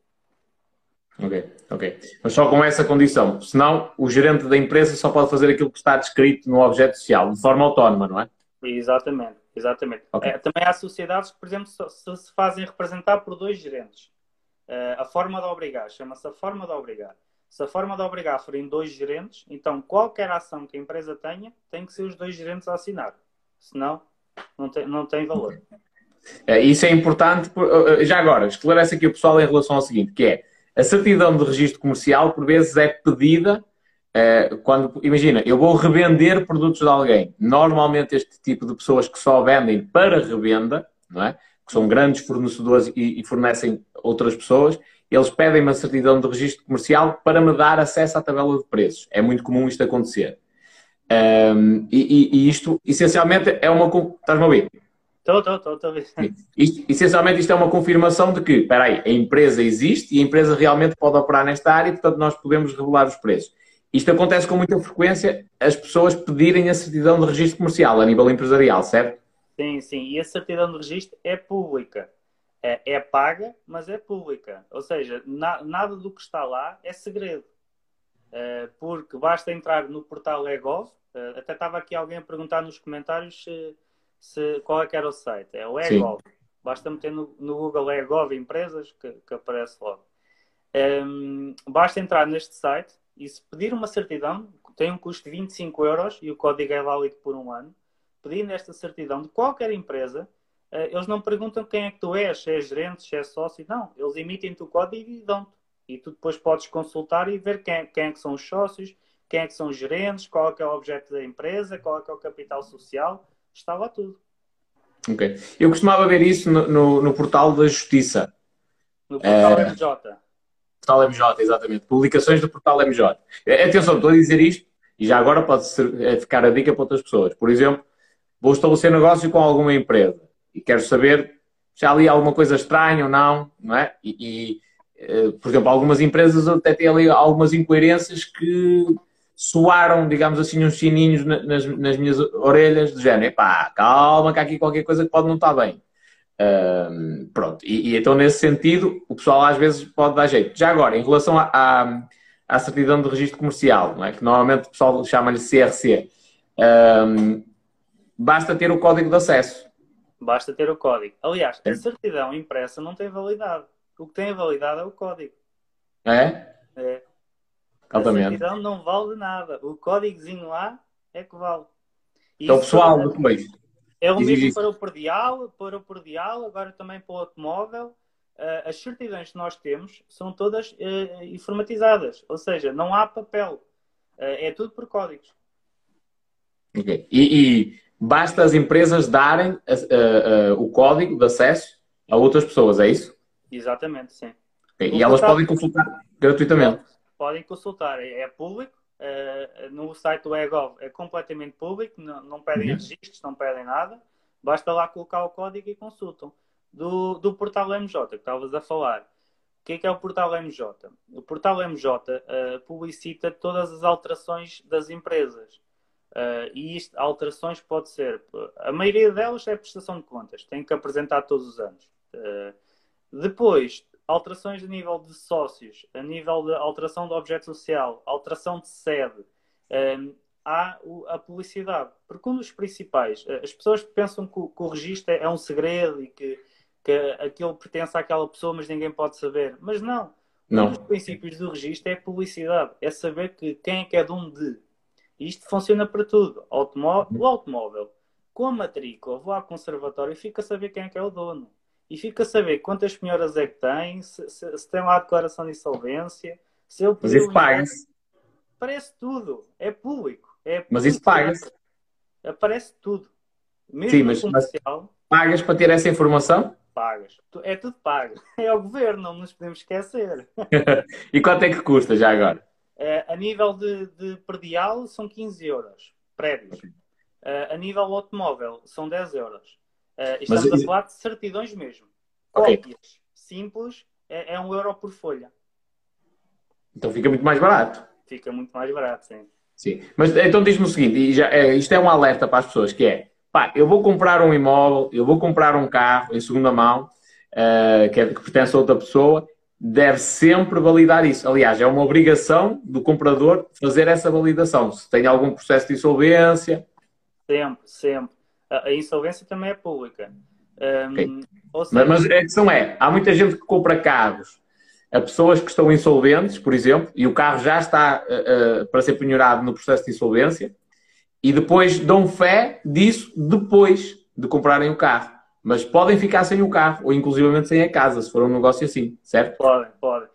A: Ok, ok. Mas só com essa condição. Senão, o gerente da empresa só pode fazer aquilo que está descrito no objeto social, de forma autónoma, não é?
B: Exatamente, exatamente. Okay. É, também há sociedades que, por exemplo, se, se fazem representar por dois gerentes. Uh, a forma de obrigar, chama-se a forma de obrigar. Se a forma de obrigar forem dois gerentes, então qualquer ação que a empresa tenha, tem que ser os dois gerentes a assinar senão não tem, não tem valor.
A: É, isso é importante. Eh, eh, já agora, esclarece aqui o pessoal em relação ao seguinte, que é a certidão de registro comercial, por vezes, é pedida é, quando, imagina, eu vou revender produtos de alguém. Normalmente este tipo de pessoas que só vendem para revenda, não é? Que são grandes fornecedores e, e fornecem outras pessoas, eles pedem uma certidão de registro comercial para me dar acesso à tabela de preços. É muito comum isto acontecer. Um, e, e, isto, essencialmente, é uma. Estás-me a ouvir?
B: Estou, estou, estou, estou a ver.
A: Isto, essencialmente, isto é uma confirmação de que, espera aí, a empresa existe e a empresa realmente pode operar nesta área e, portanto, nós podemos revelar os preços. Isto acontece com muita frequência, as pessoas pedirem a certidão de registro comercial a nível empresarial, certo?
B: Sim, sim. E a certidão de registro é pública. É, é paga, mas é pública. Ou seja, na, nada do que está lá é segredo. Eh, porque basta entrar no portal eGov, uh, até estava aqui alguém a perguntar nos comentários se, se, qual é que era o site, é o eGov. Sim. Basta meter no, no Google eGov Empresas que, que aparece logo. Um, ehm, basta entrar neste site e se pedir uma certidão, tem um custo de 25 euros e o código é válido por um ano. Pedindo esta certidão de qualquer empresa, uh, eles não perguntam quem é que tu és, se és gerente, se és sócio, não. Eles emitem-te o código e dão-te. E tu depois podes consultar e ver quem, quem é que são os sócios, quem é que são os gerentes, qual é que é o objeto da empresa, qual é que é o capital social. Está lá tudo.
A: Ok. Eu costumava ver isso no, no, no portal da Justiça.
B: No portal é... MJ.
A: Portal MJ, exatamente. Publicações do portal MJ. Eh, atenção, estou a dizer isto e já agora pode é ficar a dica para outras pessoas. Por exemplo, vou estabelecer negócio com alguma empresa e quero saber se há ali alguma coisa estranha ou não, não é? E, e eh, por exemplo, algumas empresas até têm ali algumas incoerências que soaram, digamos assim, uns sininhos nas, nas minhas orelhas, do género, epá, calma que há aqui qualquer coisa que pode não estar bem. Um, pronto, e, e, então nesse sentido o pessoal às vezes pode dar jeito. Já agora, em relação à, à certidão de registro comercial, é? que normalmente o pessoal chama-lhe CRC, um, basta ter o código de acesso.
B: Basta ter o código. Aliás, a certidão impressa não tem validade. O que tem a validade é o código.
A: É?
B: É.
A: Altamente.
B: A certidão não vale nada. O códigozinho lá é que vale.
A: Então, pessoal, depois.
B: É o mesmo para o perdial, para o perdial, agora também para o automóvel. Uh, as certidões que nós temos são todas uh, informatizadas, ou seja, não há papel, uh, é tudo por códigos.
A: Ok. E, e basta as empresas darem o código de acesso a outras pessoas, é isso?
B: Exatamente, sim.
A: Okay. E elas podem consultar gratuitamente?
B: Podem consultar, é, é público. no site do EGOV é completamente público, não, não pedem uhum. registros, não pedem nada. Basta lá colocar o código e consultam do, do portal MJ que estavas a falar. O que é, que é o portal MJ? O portal MJ uh, eh, publicita todas as alterações das empresas. Uh, e isto, alterações pode ser, a maioria delas é prestação de contas, tem que apresentar todos os anos. Uh, depois, alterações a nível de sócios, a nível de alteração de objeto social, alteração de sede, há a publicidade. Porque um dos principais, as pessoas pensam que o, que o registro é um segredo e que que aquilo pertence àquela pessoa, mas ninguém pode saber. Mas não. não. Um dos princípios do registro é a publicidade. É saber que quem é que é dono de. Isto funciona para tudo. Automó o automóvel, com a matrícula, vou ao conservatório e fica a saber quem é que é o dono. E fica a saber quantas senhoras é que tem, se, se, se tem lá a declaração de insolvência, se ele
A: Mas isso paga-se.
B: Aparece tudo. É público. É
A: mas isso paga-se.
B: Aparece tudo.
A: Mesmo Sim, mas, comercial. Mas pagas para ter essa informação?
B: pagas. É tudo pago. É o governo, não nos podemos esquecer.
A: e quanto é que custa já agora?
B: É, a nível de, de perdial são 15 euros, prédios. Okay. Uh, a nível automóvel são 10 euros. Uh, estamos Mas, a falar de certidões mesmo. Okay. Cópias simples é, é um euro por folha.
A: Então fica muito mais barato.
B: Fica muito mais barato, sim.
A: Sim. Mas então diz-me o seguinte, e já, é, isto é um alerta para as pessoas, que é pá, eu vou comprar um imóvel, eu vou comprar um carro em segunda mão, uh, que, é, que pertence a outra pessoa, deve sempre validar isso. Aliás, é uma obrigação do comprador fazer essa validação. Se tem algum processo de insolvência.
B: Sempre, sempre. A, insolvência também é pública. Um,
A: okay. seja... mas, mas, a questão é: há muita gente que compra carros a pessoas que estão insolventes, por exemplo, e o carro já está uh, uh, para ser penhorado no processo de insolvência, e depois dão fé disso depois de comprarem o carro. Mas podem ficar sem o carro, ou inclusivamente sem a casa, se for um negócio assim, certo?
B: Podem, podem.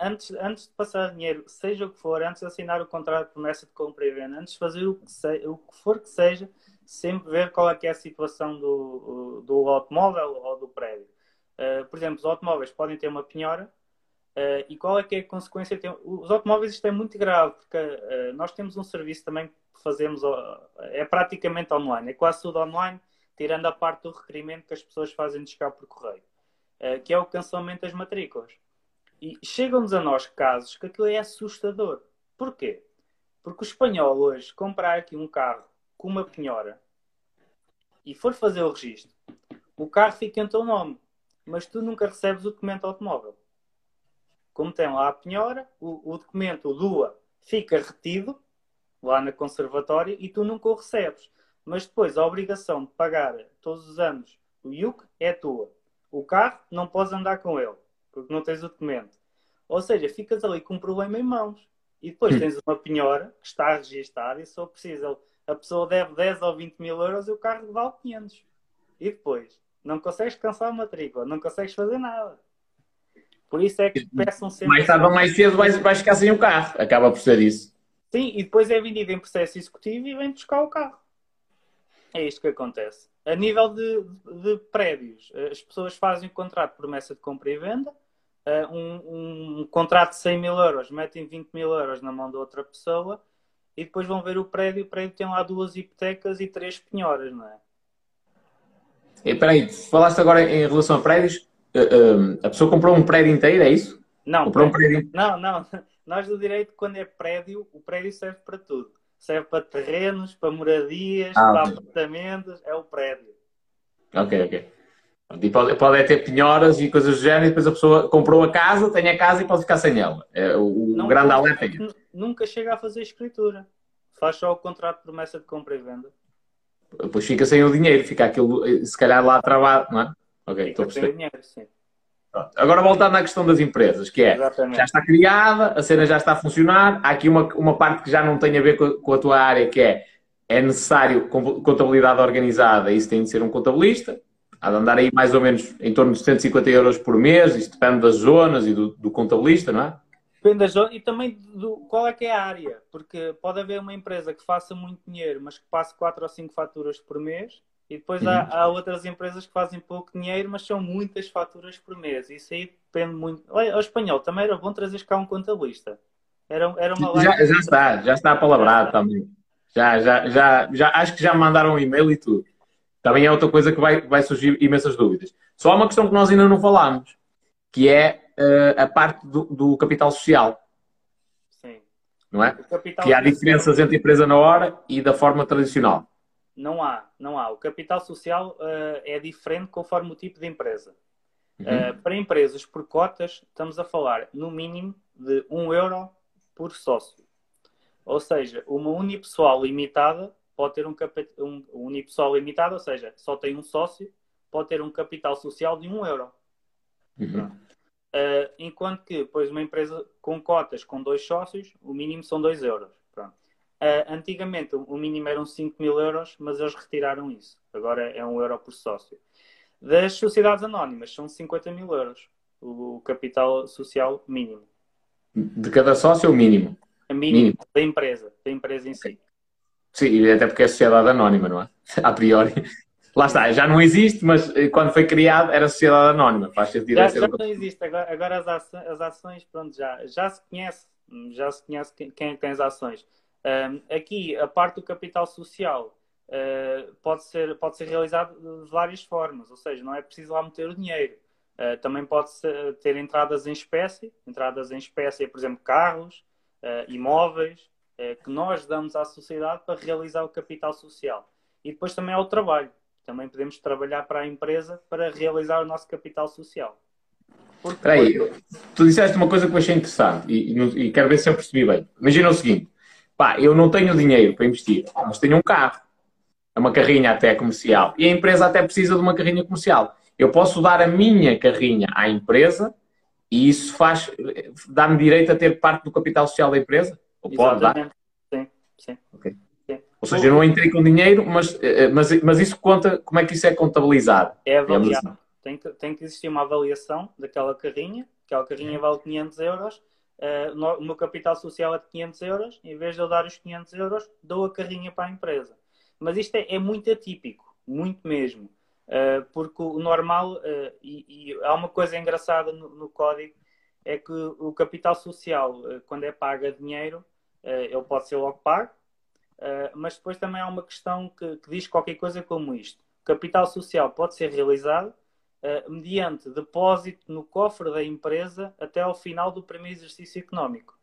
B: Antes, antes de passar dinheiro, seja o que for, antes de assinar o contrato de promessa de compra e venda, antes de fazer o que, se, o que for que seja, sempre ver qual é que é a situação do, do automóvel ou do prédio. Uh, por exemplo, os automóveis podem ter uma penhora uh, e qual é que é a consequência? Os automóveis isto é muito grave, porque uh, nós temos um serviço também fazemos é praticamente online, é quase tudo online, tirando a parte do requerimento que as pessoas fazem de chegar por correio, que é o cancelamento das matrículas. E chegam-nos a nós casos que aquilo é assustador. Porquê? Porque o espanhol hoje comprar aqui um carro com uma penhora e for fazer o registro, o carro fica em teu nome, mas tu nunca recebes o documento automóvel. Como tem lá a penhora, o, o documento, o DUA, fica retido lá na conservatória e tu nunca o recebes. Mas depois a obrigação de pagar todos os anos o IUC é tua. O carro não podes andar com ele, porque não tens o documento. Ou seja, ficas ali com um problema em mãos. E depois tens uma penhora que está registada e só precisa. A pessoa deve 10 ou 20 mil euros e o carro vale 500. E depois? Não consegues cancelar a matrícula, não consegues fazer nada. Por isso é que peçam sempre.
A: Mais tarde ou mais cedo vais, vais ficar sem o carro. Acaba por ser isso.
B: Sim, e depois é vendido em processo executivo e vem buscar o carro. É isto que acontece. A nível de, de prédios, as pessoas fazem um contrato de promessa de compra e venda, uh, um, um, contrato de 100 mil euros, metem 20 mil euros na mão de outra pessoa e depois vão ver o prédio. O prédio tem lá duas hipotecas e três penhoras, não é?
A: E peraí, falaste agora em relação a prédios. Uh, uh, a pessoa comprou um prédio inteiro, é isso?
B: Não, comprou prédio... um prédio. Não, não. Nós do direito, quando é prédio, o prédio serve para tudo. Serve para terrenos, para moradias, ah, para apartamentos, é o prédio.
A: Ok, ok. E pode, pode ter penhoras e coisas do género, e depois a pessoa comprou a casa, tem a casa e pode ficar sem ela. É, o, o grande alerta é
B: Nunca chega a fazer escritura. Faz só o contrato de promessa de compra e venda.
A: Depois fica sem o dinheiro, fica aquilo, se calhar lá travado, não é? Ok,
B: estou a perceber. Dinheiro, sim.
A: Agora voltando à questão das empresas, que é, Exatamente. já está criada, a cena já está a funcionar, há aqui uma, uma parte que já não tem a ver com, com a tua área, que é, é necessário contabilidade organizada, isso tem de ser um contabilista, há de andar aí mais ou menos em torno de 150 euros por mês, isto depende das zonas e do, do contabilista, não é?
B: Depende das zonas e também do qual é que é a área, porque pode haver uma empresa que faça muito dinheiro, mas que passe 4 ou 5 faturas por mês, e depois uhum. há, há, outras empresas que fazem pouco dinheiro, mas são muitas faturas por mês. Isso aí depende muito. Olha, o espanhol também era bom trazer cá um contabilista. Era, era uma
A: já, já está, já está palavrado também. Já, já, já, já, acho que já mandaram um e-mail e tudo. Também é outra coisa que vai, vai surgir imensas dúvidas. Só há uma questão que nós ainda não falámos, que é uh, a parte do, do, capital social.
B: Sim.
A: Não é? Que há diferenças entre a empresa na hora e da forma tradicional.
B: Não há, não há. O capital social uh, é diferente conforme o tipo de empresa. Uhum. Uh, para empresas por cotas, estamos a falar no mínimo de 1 euro por sócio. Ou seja, uma unipessoal limitada pode ter um, um, um unipessoal limitado, ou seja, só tem um sócio, pode ter um capital social de 1 euro. Uhum. Uh, enquanto que, pois, uma empresa com cotas com dois sócios, o mínimo são 2 euros. Uh, antigamente o mínimo eram 5 mil euros, mas eles retiraram isso. Agora é 1 euro por sócio. Das sociedades anónimas são 50 mil euros o capital social mínimo.
A: De cada sócio ou mínimo?
B: A mínimo, mínimo. da empresa, da empresa em si.
A: Sim, até porque é sociedade anónima, não é? A priori. Lá está, já não existe, mas eh, quando foi criado era sociedade anónima. Faz
B: sentido. Já, já não existe. Agora, agora as, ações, as ações, pronto, já, já se conhece. Já se conhece quem, quem tem as ações um, aqui, a parte do capital social uh, pode, ser, pode ser realizado de várias formas, ou seja, não é preciso lá meter o dinheiro. Uh, também pode ser, ter entradas em espécie, entradas em espécie, por exemplo, carros, uh, imóveis, que nós damos à sociedade para realizar o capital social. E depois também há o trabalho. Também podemos trabalhar para a empresa para realizar o nosso capital social.
A: Espera aí, tu disseste uma coisa que eu achei interessante e, e, e quero ver se eu percebi bem. Imagina o seguinte, pá, eu não tenho dinheiro para investir, mas tenho um carro, é uma carrinha até comercial, e a empresa até precisa de uma carrinha comercial. Eu posso dar a minha carrinha à empresa e isso faz, dá-me direito a ter parte do capital social da empresa? Ou pode dar?
B: Sim, sim.
A: Okay. Ou seja, eu não entrei com dinheiro, mas, eh, mas, mas isso conta, como é que isso é contabilizado?
B: É avaliado. Assim. Tem que, tem que existir uma avaliação daquela carrinha, aquela carrinha vale 500 euros, uh, o meu capital social é de 500 euros, em vez de eu dar os 500 euros, dou a carrinha para a empresa. Mas isto é, é muito atípico, muito mesmo. Uh, porque o normal, uh, e, e, há uma coisa engraçada no, no, código, é que o capital social, quando é pago a dinheiro, ele pode ser logo pago, mas depois também há uma questão que, que diz qualquer coisa como isto. Capital social pode ser realizado uh, mediante depósito no cofre da empresa até ao final do primeiro exercício económico.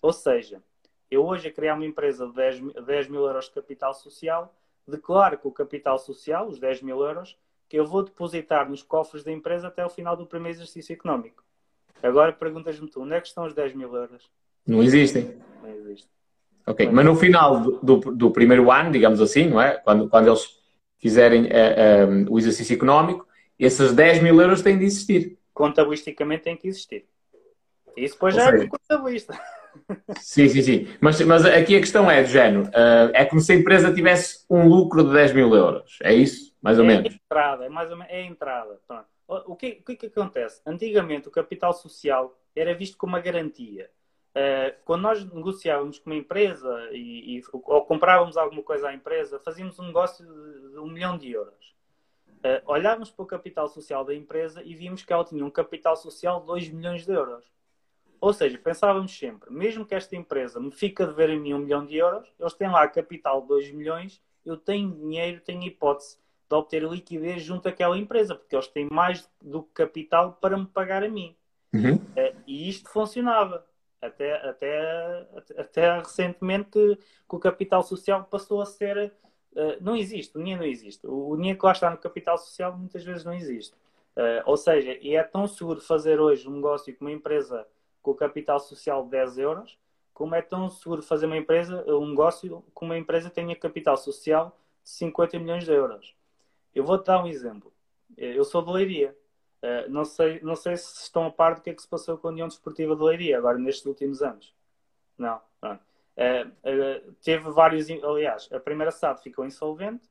B: Ou seja, eu hoje a criar uma empresa de 10, 10 mil euros de capital social, declaro que o capital social, os 10 mil euros, que eu vou depositar nos cofres da empresa até ao final do primeiro exercício económico. Agora perguntas-me tu, onde é que estão os 10 mil euros?
A: Não existem.
B: Não existem.
A: Ok, mas no final do, do, do, primeiro ano, digamos assim, não é? Quando, quando eles fizerem uh, uh, o exercício económico, esses 10 mil euros têm de existir.
B: Contabilisticamente tem que existir. Isso depois já é contabilista.
A: Sim, sim, sim. Mas, mas aqui a questão é, do género, uh, é como se a empresa tivesse um lucro de 10 mil euros. É isso? Mais ou
B: é
A: menos?
B: É entrada, é mais ou menos, é entrada. O que, o que, acontece? Antigamente o capital social era visto como uma garantia. Uh, quando nós negociávamos com uma empresa e, e, ou comprávamos alguma coisa à empresa, fazíamos um negócio de, um milhão de euros. Uh, olhávamos para o capital social da empresa e vimos que ela tinha um capital social de 2 milhões de euros. Ou seja, pensávamos sempre, mesmo que esta empresa me fique a dever a mim um milhão de euros, eles têm lá capital de 2 milhões, eu tenho dinheiro, tenho hipótese de obter liquidez junto àquela empresa, porque eles têm mais do que capital para me pagar a mim.
A: Uhum. Uh,
B: e isto funcionava. Até, até, até recentemente que, o capital social passou a ser eh, não existe, o dinheiro não existe. O, o, dinheiro que lá está no capital social muitas vezes não existe. Uh, ou seja, e é tão seguro fazer hoje um negócio com uma empresa com capital social de 10 euros, como é tão seguro fazer uma empresa, um negócio com uma empresa tenha capital social de 50 milhões de euros. Eu vou-te dar um exemplo. Eu sou de Leiria. Uh, não, sei, não sei se estão a par do que é que se passou com a União Desportiva de Leiria agora nestes últimos anos. Não. Uh, uh, teve vários, aliás, a primeira SAD ficou insolvente,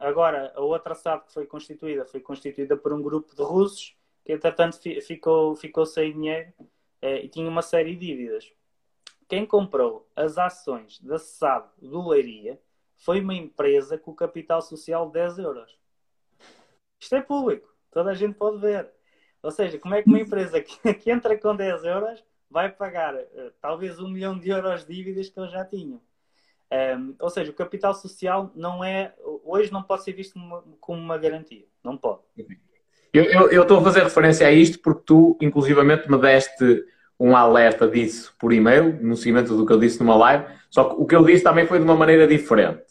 B: agora a outra SAD que foi constituída foi constituída por um grupo de russos que entretanto ficou, ficou sem dinheiro e tinha uma série de dívidas. Quem comprou as ações da SAD do Leiria foi uma empresa com capital social de 10 euros. Isto é público, toda a gente pode ver. Ou seja, como é que uma empresa que, que entra com 10 euros vai pagar uh, talvez um milhão de euros de dívidas que eles já tinham. Um, ou seja, o capital social não é, hoje não pode ser visto como, como uma garantia. Não pode.
A: Eu, estou a fazer referência a isto porque tu, inclusivamente, me deste um alerta disso por e-mail, no seguimento do que eu disse numa live, só que o que eu disse também foi de uma maneira diferente.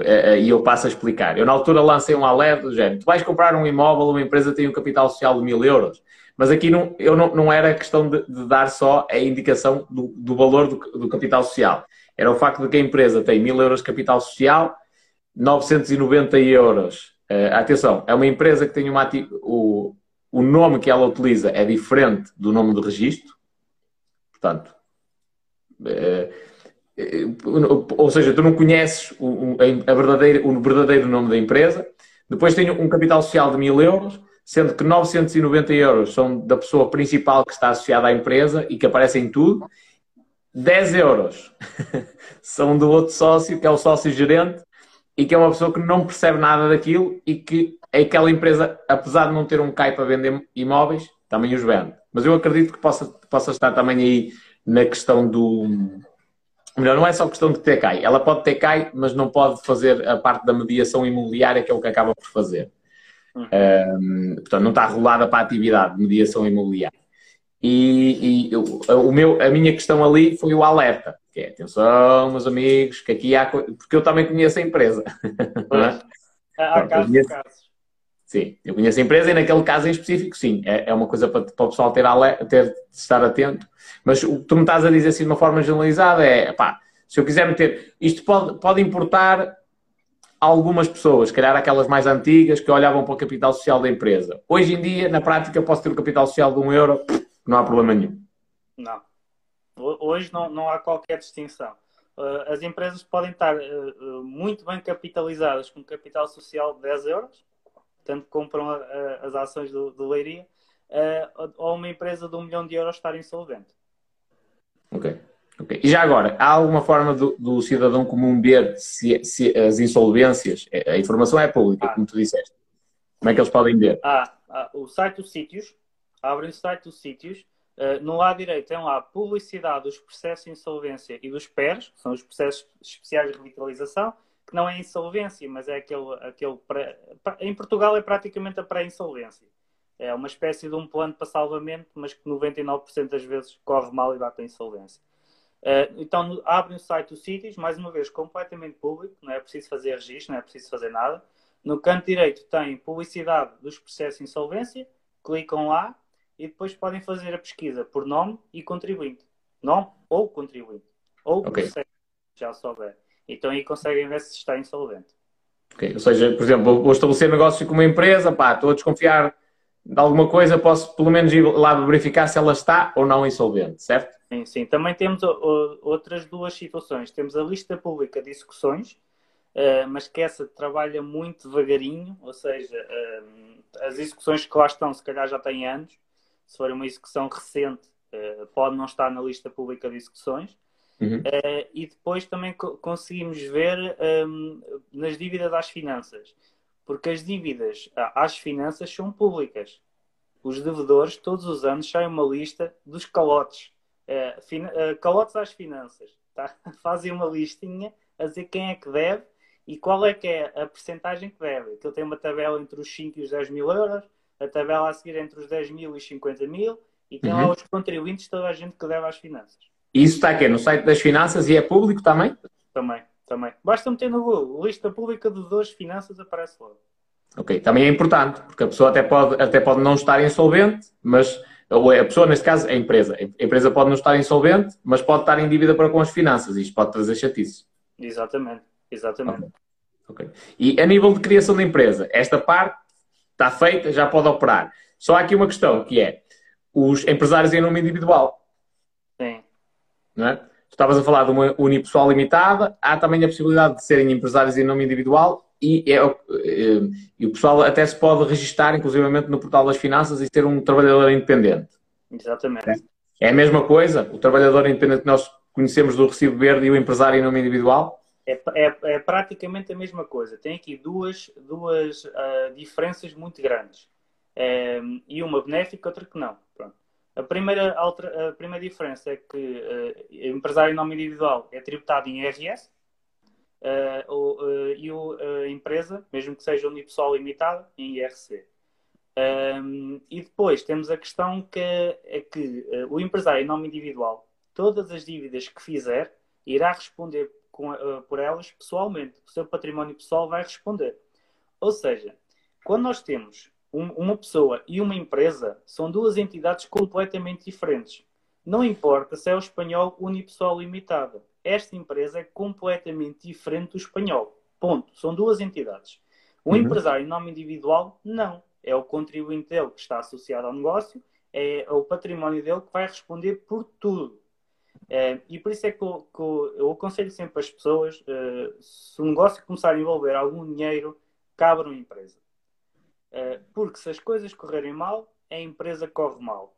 A: Eh, eh, e eu passo a explicar. Eu, na altura, lancei um alerta do género: tu vais comprar um imóvel, uma empresa tem um capital social de mil euros mas aqui não, eu não, não era questão de, de dar só a indicação do, do valor do, do, capital social. Era o facto de que a empresa tem mil euros de capital social, 990 euros. Uh, atenção, é uma empresa que tem uma o, o nome que ela utiliza é diferente do nome do registro. Portanto, uh, ou seja, tu não conheces o, a verdadeira, o verdadeiro nome da empresa. Depois tem um capital social de mil euros sendo que 990 euros são da pessoa principal que está associada à empresa e que aparece em tudo, 10 euros são do outro sócio, que é o sócio gerente, e que é uma pessoa que não percebe nada daquilo e que aquela empresa, apesar de não ter um CAI para vender imóveis, também os vende. Mas eu acredito que possa, possa estar também aí na questão do. Melhor, não é só questão de ter CAI. Ela pode ter CAI, mas não pode fazer a parte da mediação imobiliária, que é o que acaba por fazer. Uhum. Um, portanto, não está rolada para a atividade de mediação imobiliária. E, e eu, o meu, a minha questão ali foi o alerta, que é atenção, meus amigos, que aqui há porque eu também conheço a empresa.
B: É? Há casos casos.
A: Sim, eu conheço a empresa e naquele caso em específico, sim, é, é uma coisa para, para o pessoal ter, ter de estar atento. Mas o que tu me estás a dizer assim de uma forma generalizada é, pá, se eu quiser meter, isto pode, pode importar algumas pessoas, se calhar aquelas mais antigas, que olhavam para o capital social da empresa. Hoje em dia, na prática, eu posso ter o capital social de um euro, não há problema nenhum.
B: Não. Hoje não, não há qualquer distinção. Uh, as empresas podem estar uh, muito bem capitalizadas com capital social de 10 euros, tanto compram as ações do, do Leiria, uh, ou uma empresa de um milhão de euros estar insolvente.
A: Ok. Okay. E já agora, há alguma forma do, do cidadão comum ver se, se, as insolvências, é, a informação é pública, ah. como tu disseste, como é que eles podem ver?
B: Ah, ah o site dos sítios, abrem o site dos sítios, uh, no lado direito tem lá a publicidade dos processos de insolvência e dos PERs, que são os processos especiais de revitalização, que não é insolvência, mas é aquele, aquele pré, em Portugal é praticamente a pré-insolvência. É uma espécie de um plano para salvamento, mas que 99% das vezes corre mal e dá para insolvência. Uh, então abrem o site do Sítios, mais uma vez completamente público, não é preciso fazer registro, não é preciso fazer nada. No canto direito tem publicidade dos processos de insolvência, clicam lá e depois podem fazer a pesquisa por nome e contribuinte. Nome ou contribuinte. Ou okay. processo, já souber. Então aí conseguem ver se está insolvente.
A: Okay. Ou seja, por exemplo, vou estabelecer negócio com uma empresa, pá, estou a desconfiar de alguma coisa, posso pelo menos ir lá verificar se ela está ou não insolvente, certo?
B: Sim, sim. Também temos outras duas situações. Temos a lista pública de execuções, uh, mas que essa trabalha muito devagarinho, ou seja, uh, as execuções que lá estão, se calhar já têm anos. Se for uma execução recente, uh, pode não estar na lista pública de execuções. Uhum. e depois também co conseguimos ver um, nas dívidas às finanças, porque as dívidas às finanças são públicas. Os devedores, todos os anos, saem uma lista dos calotes é, uh, calotes às finanças. Tá? Fazem uma listinha a dizer quem é que deve e qual é que é a percentagem que deve. Aquilo tem uma tabela entre os 5 e os 10 mil euros, a tabela a seguir entre os 10 mil e os 50 mil, e tem uhum. lá os contribuintes, toda a gente que deve às finanças.
A: E isso está aqui no site das finanças e é público também?
B: Também, também. Basta meter no Google, lista pública de duas finanças aparece logo.
A: Ok, também é importante, porque a pessoa até pode, até pode não estar insolvente, mas ou a pessoa, neste caso, a empresa. A empresa pode não estar insolvente, mas pode estar em dívida para com as finanças. Isto pode trazer chatice.
B: Exatamente, exatamente.
A: Okay. okay. E a nível de criação da empresa, esta parte está feita, já pode operar. Só há aqui uma questão, que é os empresários em nome individual. Não é? Estavas a falar de uma unipessoal limitada, há também a possibilidade de serem empresários em nome individual e, é, eh, e o pessoal até se pode registar, inclusivamente, no portal das finanças e ser um trabalhador independente.
B: Exatamente.
A: É a mesma coisa? O trabalhador independente que nós conhecemos do recibo verde e o empresário em nome individual?
B: É, é, é praticamente a mesma coisa. Tem aqui duas, duas uh, diferenças muito grandes. É, e uma benéfica, outra que não. Pronto. A, primeira, a primeira diferença é que uh, empresário em nome individual é tributado em IRS, uh, uh, e o, a empresa, mesmo que seja unipessoal limitada, em IRC. Um, e depois temos a questão que é que o empresário em nome individual, todas as dívidas que fizer, irá responder com, por elas pessoalmente. O seu património pessoal vai responder. Ou seja, quando nós temos uma pessoa e uma empresa, são duas entidades completamente diferentes. Não importa se é o espanhol unipessoal limitada esta empresa é completamente diferente do espanhol. Ponto. São duas entidades. O uhum. empresário em nome individual, não. É o contribuinte dele que está associado ao negócio, é o património dele que vai responder por tudo. É, e por isso é que eu, que eu, aconselho sempre as pessoas, uh, se o negócio começar a envolver algum dinheiro, cabra uma empresa. Uh, porque se as coisas correrem mal, a empresa corre mal.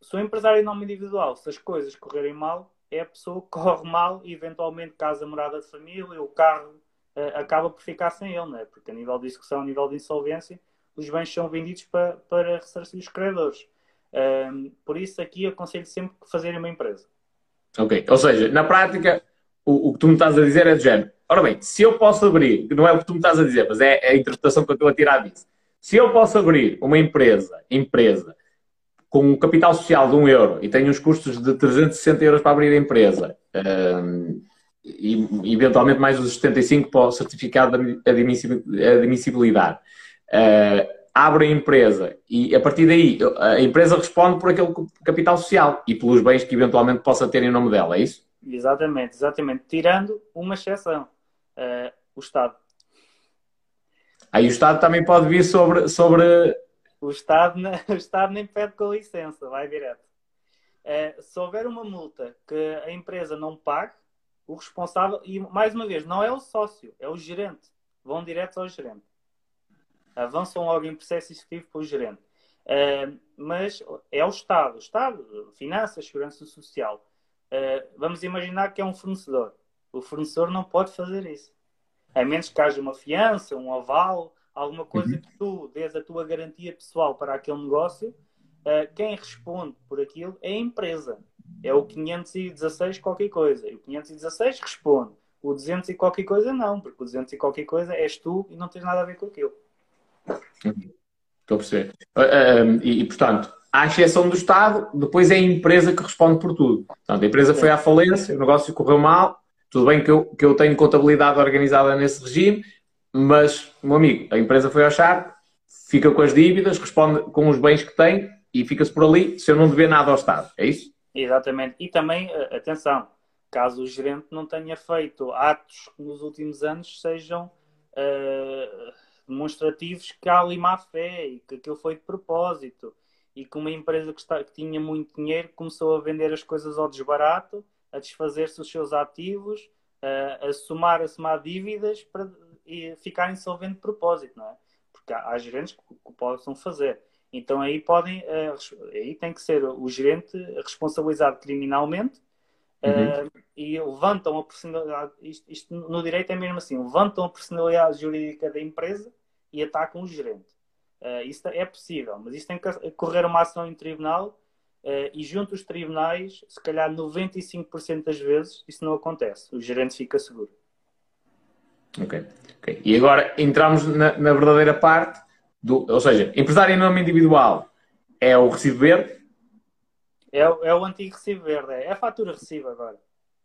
B: Se o empresário em nome individual, se as coisas correrem mal, é a pessoa que corre mal e eventualmente casa morada de família, o carro uh, acaba por ficar sem ele, não é? Porque a nível de execução, a nível de insolvência, os bens são vendidos para, para ressarcir os credores. Um, por isso aqui aconselho sempre que fazerem uma empresa.
A: Ok, ou seja, na prática, o, o que tu me estás a dizer é do género. Ora bem, se eu posso abrir, não é o que tu me estás a dizer, mas é a interpretação que eu estou a tirar disso. Se eu posso abrir uma empresa, empresa com um capital social de 1 euro e tenho os custos de 360 euros para abrir a empresa um, e eventualmente mais os 75 para o certificado de admissibilidade, uh, abre a empresa e a partir daí a empresa responde por aquele capital social e pelos bens que eventualmente possa ter em nome dela, é isso?
B: Exatamente, exatamente. Tirando uma exceção, uh, o Estado.
A: Aí o Estado também pode vir sobre, sobre
B: o Estado, o Estado nem pede com licença, vai direto. É, se houver uma multa que a empresa não pague, o responsável, e mais uma vez, não é o sócio, é o gerente. Vão direto ao gerente. Avançam logo em processo executivo para o gerente. É, mas é o Estado. O Estado, finanças, segurança social. É, vamos imaginar que é um fornecedor. O fornecedor não pode fazer isso. A menos que haja uma fiança, um aval, alguma coisa uhum. que tu dês a tua garantia pessoal para aquele negócio, uh, quem responde por aquilo é a empresa. É o 516 qualquer coisa. E o 516 responde. O 200 e qualquer coisa não, porque o 200 e qualquer coisa és tu e não tens nada a ver com aquilo.
A: Estou a perceber. Uh, e, e, portanto, à exceção do Estado, depois é a empresa que responde por tudo. Portanto, a empresa foi à falência, o negócio correu mal, tudo bem que eu, que eu tenho contabilidade organizada nesse regime, mas, meu amigo, a empresa foi ao Sharp, fica com as dívidas, responde com os bens que tem e fica-se por ali se eu não dever nada ao Estado. É isso?
B: Exatamente. E também, eh, atenção, caso o gerente não tenha feito atos que nos últimos anos sejam uh, demonstrativos que há ali má fé e que aquilo foi de propósito e que uma empresa que, está, que tinha muito dinheiro começou a vender as coisas ao desbarato, a desfazer-se os seus ativos, uh, a somar, a somar dívidas para e ficar insolvente de propósito, não é? Porque há, há gerentes que, que possam fazer. Então aí podem, uh, aí tem que ser o gerente responsabilizado criminalmente uh, e levantam a personalidade, isto, isto, no direito é mesmo assim, levantam a personalidade jurídica da empresa e atacam o gerente. Uh, isso é possível, mas isso tem que correr uma ação em tribunal e junto aos tribunais, se calhar 95% das vezes, isso não acontece. O gerente fica seguro.
A: Ok. okay. E agora entramos na, na, verdadeira parte, do, ou seja, empresário em nome individual é o recibo verde?
B: É, o, é o antigo recibo verde, é a fatura recibo agora.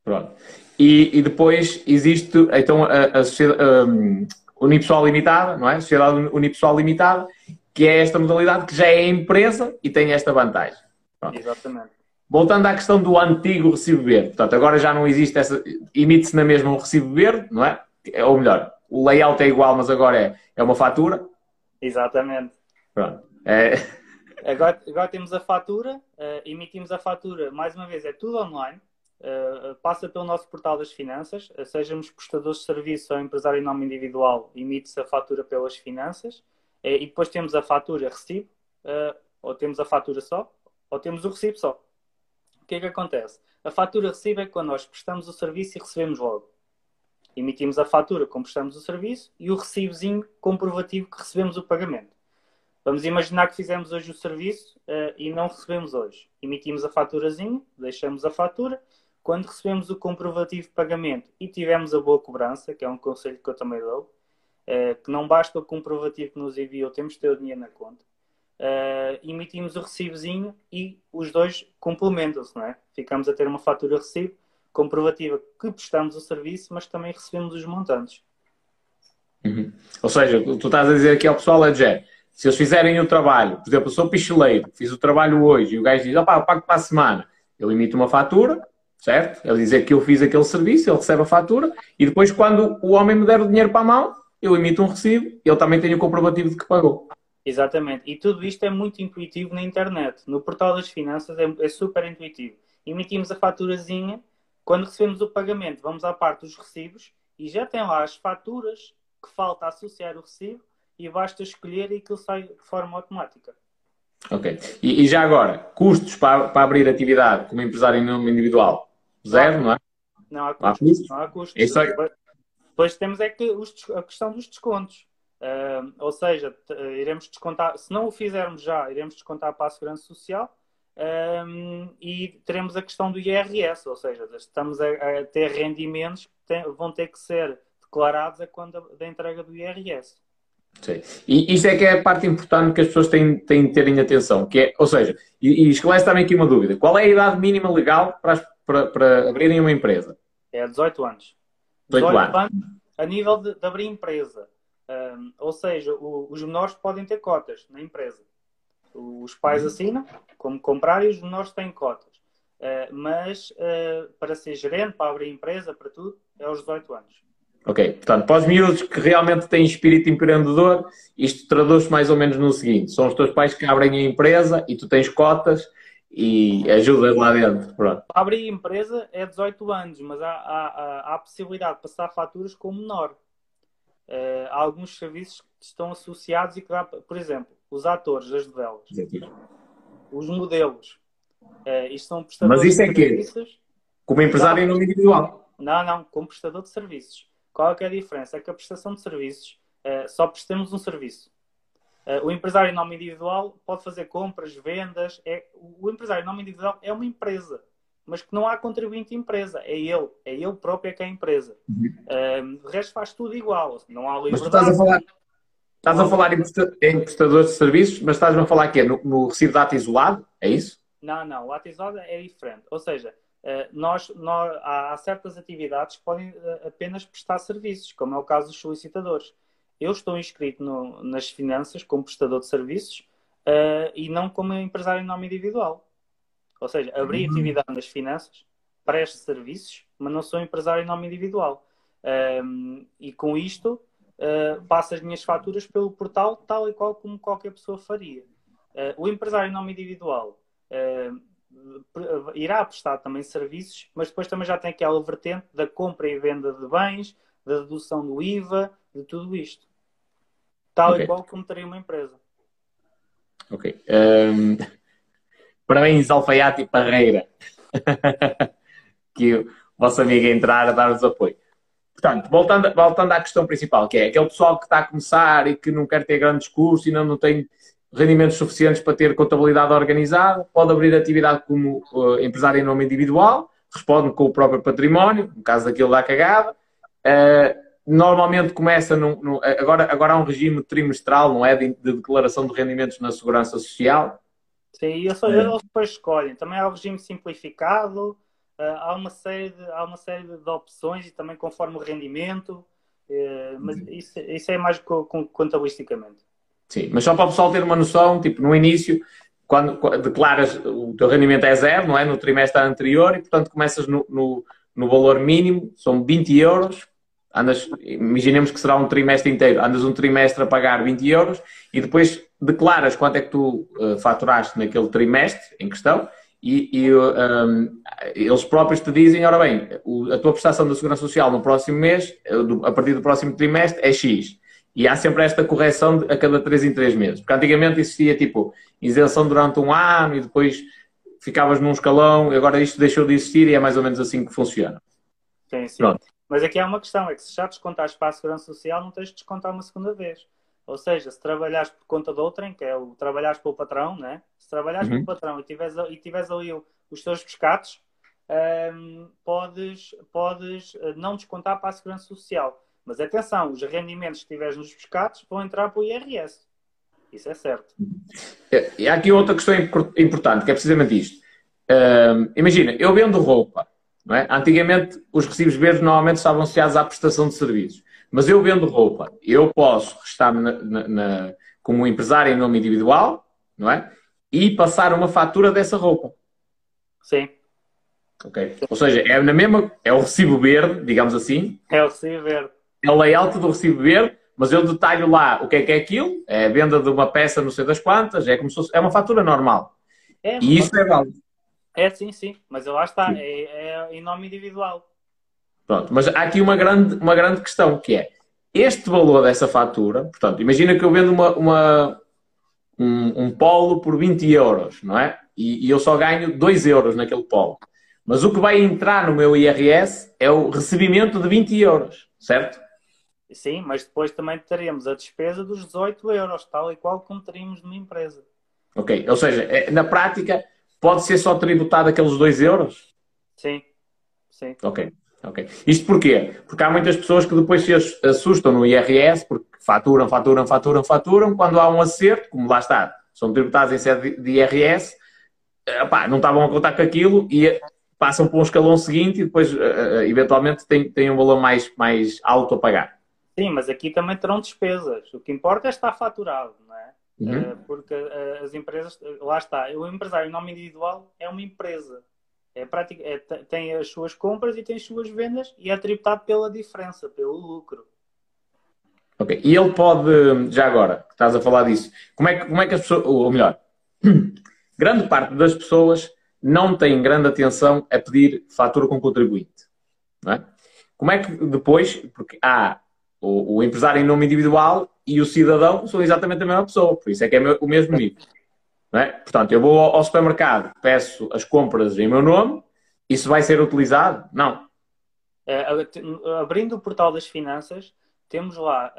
A: Pronto. E, e depois existe então a, a sociedade um, unipessoal limitada, não é? Sociedade unipessoal limitada, que é esta modalidade que já é empresa e tem esta vantagem.
B: Pronto. Exatamente.
A: Voltando à questão do antigo recibo verde, portanto, agora já não existe essa, emite-se na mesma um recibo verde, não é? ou melhor, o layout é igual, mas agora é, é uma fatura.
B: Exatamente.
A: Pronto. É...
B: Agora, agora temos a fatura, uh, emitimos a fatura, mais uma vez, é tudo online, uh, passa pelo nosso portal das finanças, uh, sejamos prestadores de serviço ou empresário em nome individual, emite-se a fatura pelas finanças, e depois temos a fatura recibo, ou temos a fatura só, ou temos o recibo só. O que é que acontece? A fatura recibo é quando nós prestamos o serviço e recebemos logo. Emitimos a fatura como prestamos o serviço e o recibozinho comprovativo que recebemos o pagamento. Vamos imaginar que fizemos hoje o serviço uh, e não recebemos hoje. Emitimos a faturazinha, deixamos a fatura. Quando recebemos o comprovativo de pagamento e tivemos a boa cobrança, que é um conselho que eu também dou, uh, que não basta o comprovativo que nos enviou, temos de ter o dinheiro na conta. Uh, emitimos o recibozinho e os dois complementam-se, não é? Ficamos a ter uma fatura recibo comprovativa que prestamos o serviço, mas também recebemos os montantes.
A: Uhum. Ou seja, tu estás a dizer aqui ao pessoal, é se eles fizerem o trabalho, por exemplo, eu sou picheleiro, fiz o trabalho hoje e o gajo diz, opá, pago para a semana, eu emito uma fatura, certo? Ele dizer que eu fiz aquele serviço, ele recebe a fatura e depois quando o homem me der o dinheiro para a mão, eu emito um recibo, ele também tem o comprovativo de que pagou.
B: Exatamente. E tudo isto é muito intuitivo na internet. No portal das finanças é, é super intuitivo. Emitimos a faturazinha, quando recebemos o pagamento, vamos à parte dos recibos e já tem lá as faturas que falta associar o recibo e basta escolher e aquilo sai de forma automática.
A: Ok. E, e já agora, custos para, para, abrir atividade como empresário em nome individual? Zero, não, não é?
B: Não há custos. Não há custos. É... Depois temos é que os, a questão dos descontos. Uh, ou seja, iremos descontar, se não o fizermos já, iremos descontar para a Segurança Social um, e teremos a questão do IRS, ou seja, estamos a, a ter rendimentos que tem, vão ter que ser declarados a quando da entrega do IRS.
A: Sim. E isto é que é a parte importante que as pessoas têm, têm de terem atenção, que é, ou seja, e, e esclarece também aqui uma dúvida, qual é a idade mínima legal para, para, para abrirem uma empresa?
B: É 18 anos.
A: 18, 18 anos. anos.
B: A nível de, de abrir empresa. Um, ou seja, o, os menores podem ter cotas na empresa. Os pais uhum. assinam, como comprar, e os menores têm cotas. Uh, mas uh, para ser gerente, para abrir empresa, para tudo, é aos 18 anos.
A: Ok, portanto, para os miúdos que realmente têm espírito empreendedor, isto traduz mais ou menos no seguinte: são os teus pais que abrem a empresa e tu tens cotas e ajudas lá dentro. Pronto.
B: Abrir empresa é 18 anos, mas há, há, há a possibilidade de passar faturas com menor. Uh, há alguns serviços que estão associados e que dá, por exemplo, os atores, as novelas, os modelos. Uh, isto são
A: prestadores Mas isso é que Como empresário em nome individual?
B: Não, não, como prestador de serviços. Qual é, é a diferença? É que a prestação de serviços uh, só prestamos um serviço. Uh, o empresário em nome individual pode fazer compras, vendas. É, o empresário em nome individual é uma empresa, mas que não há contribuinte empresa. É ele. É ele próprio que é a empresa. Uhum. Uh, o resto faz tudo igual. Não há liberdade. Mas tu
A: estás a falar, estás a falar em prestadores de serviços, mas estás-me a falar aqui no, no recibo de ato isolado? É isso?
B: Não, não. O ato isolado é diferente. Ou seja, eh, nós, nós, há, certas atividades que podem eh, apenas prestar serviços, como é o caso dos solicitadores. Eu estou inscrito no, nas finanças como prestador de serviços uh, e não como empresário em nome individual. Ou seja, abri uhum. atividade nas finanças, presto serviços, mas não sou empresário em nome individual. Um, e com isto, uh, passo as minhas faturas pelo portal, tal e qual como qualquer pessoa faria. Uh, o empresário em nome individual uh, irá prestar também serviços, mas depois também já tem aquela vertente da compra e venda de bens, da dedução do IVA, de tudo isto. Tal okay. e qual como teria uma empresa.
A: Ok. Um, parabéns, Alfaiate e Parreira. que o vosso amigo entrar a dar-nos apoio. Portanto, voltando, voltando à questão principal, que é aquele pessoal que está a começar e que não quer ter grandes cursos e não, não tem rendimentos suficientes para ter contabilidade organizada, pode abrir atividade como uh, empresário em nome individual, responde com o próprio património, no caso daquilo da cagada. Uh, normalmente começa num, num, agora, agora há um regime trimestral, não é? De, de declaração de rendimentos na Segurança Social.
B: Sim, eu só, é. eles depois escolhem. Também há o regime simplificado, uh, há, uma série de, há uma série de opções e também conforme o rendimento, uh, mas uhum. isso, isso é mais co, co, contabilisticamente.
A: Sim, mas só para o pessoal ter uma noção, tipo, no início, quando, quando declaras o teu rendimento é zero, não é? No trimestre anterior, e portanto começas no, no, no valor mínimo, são 20 euros, andas, imaginemos que será um trimestre inteiro, andas um trimestre a pagar 20 euros e depois declaras quanto é que tu uh, faturaste naquele trimestre em questão e, e um, eles próprios te dizem, ora bem, a tua prestação da Segurança Social no próximo mês, a partir do próximo trimestre, é X. E há sempre esta correção a cada 3 em 3 meses. Porque antigamente existia tipo isenção durante um ano e depois ficavas num escalão, e agora isto deixou de existir e é mais ou menos assim que funciona.
B: Sim, sim. Pronto. Mas aqui há uma questão, é que se já descontares para a Segurança Social, não tens de descontar uma segunda vez. Ou seja, se trabalhares por conta de outrem, que é o trabalhares pelo patrão, né? se trabalhares uhum. pelo patrão e tiveres, e tiveres ali os teus pescados, um, podes, podes eh, não descontar para a Segurança Social. Mas atenção, os rendimentos que tiveres nos pescados vão entrar para o IRS. Isso é certo.
A: É, e há aqui outra questão importante, que é precisamente isto. Um, imagina, eu vendo roupa. Não é? Antigamente, os recibos verdes normalmente estavam associados à prestação de serviços. Mas eu vendo roupa, eu posso estar na, na, na, como empresário em nome individual, não é? E passar uma fatura dessa roupa.
B: Sim.
A: Ok. Ou seja, é na mesma, é o recibo verde, digamos assim.
B: É o recibo verde.
A: É o layout do recibo verde, mas eu detalho lá o que é que é aquilo, é a venda de uma peça não sei das quantas, é como se fosse, é uma fatura normal. É, e isso é válido.
B: É, sim, sim. Mas lá está, é, é em nome individual.
A: Pronto, mas há aqui uma grande, uma grande questão que é este valor dessa fatura, portanto, imagina que eu vendo uma, uma um, um, polo por 20 euros, não é? E, e, eu só ganho 2 euros naquele polo. Mas o que vai entrar no meu IRS é o recebimento de 20 euros, certo?
B: Sim, mas depois também teremos a despesa dos 18 euros, tal e qual como teríamos numa empresa.
A: Ok, ou seja, é, na prática pode ser só tributado aqueles 2 euros?
B: Sim, sim.
A: Ok. Ok. Isto porquê? Porque há muitas pessoas que depois se assustam no IRS, porque faturam, faturam, faturam, faturam, quando há um acerto, como lá está, são tributados em sede de IRS, epá, não estavam a contar com aquilo e passam para um escalão seguinte e depois, uh, eventualmente, têm, têm um valor mais, mais alto a pagar.
B: Sim, mas aqui também terão despesas. O que importa é estar faturado, não é? Uhum. Uh, porque as empresas, lá está, o empresário em nome individual é uma empresa. É prática, é, tem as suas compras e tem as suas vendas e é tributado pela diferença, pelo lucro.
A: Ok. E ele pode, já agora, que estás a falar disso, como é que, como é que as pessoas, ou melhor, grande parte das pessoas não tem grande atenção a pedir fatura com contribuinte. É? Como é que depois, porque há o, o, empresário em nome individual e o cidadão são exatamente a mesma pessoa, por isso é que é o mesmo nível. É? Portanto, eu vou ao supermercado, peço as compras em meu nome, isso vai ser utilizado? Não.
B: É, abrindo o portal das finanças, temos lá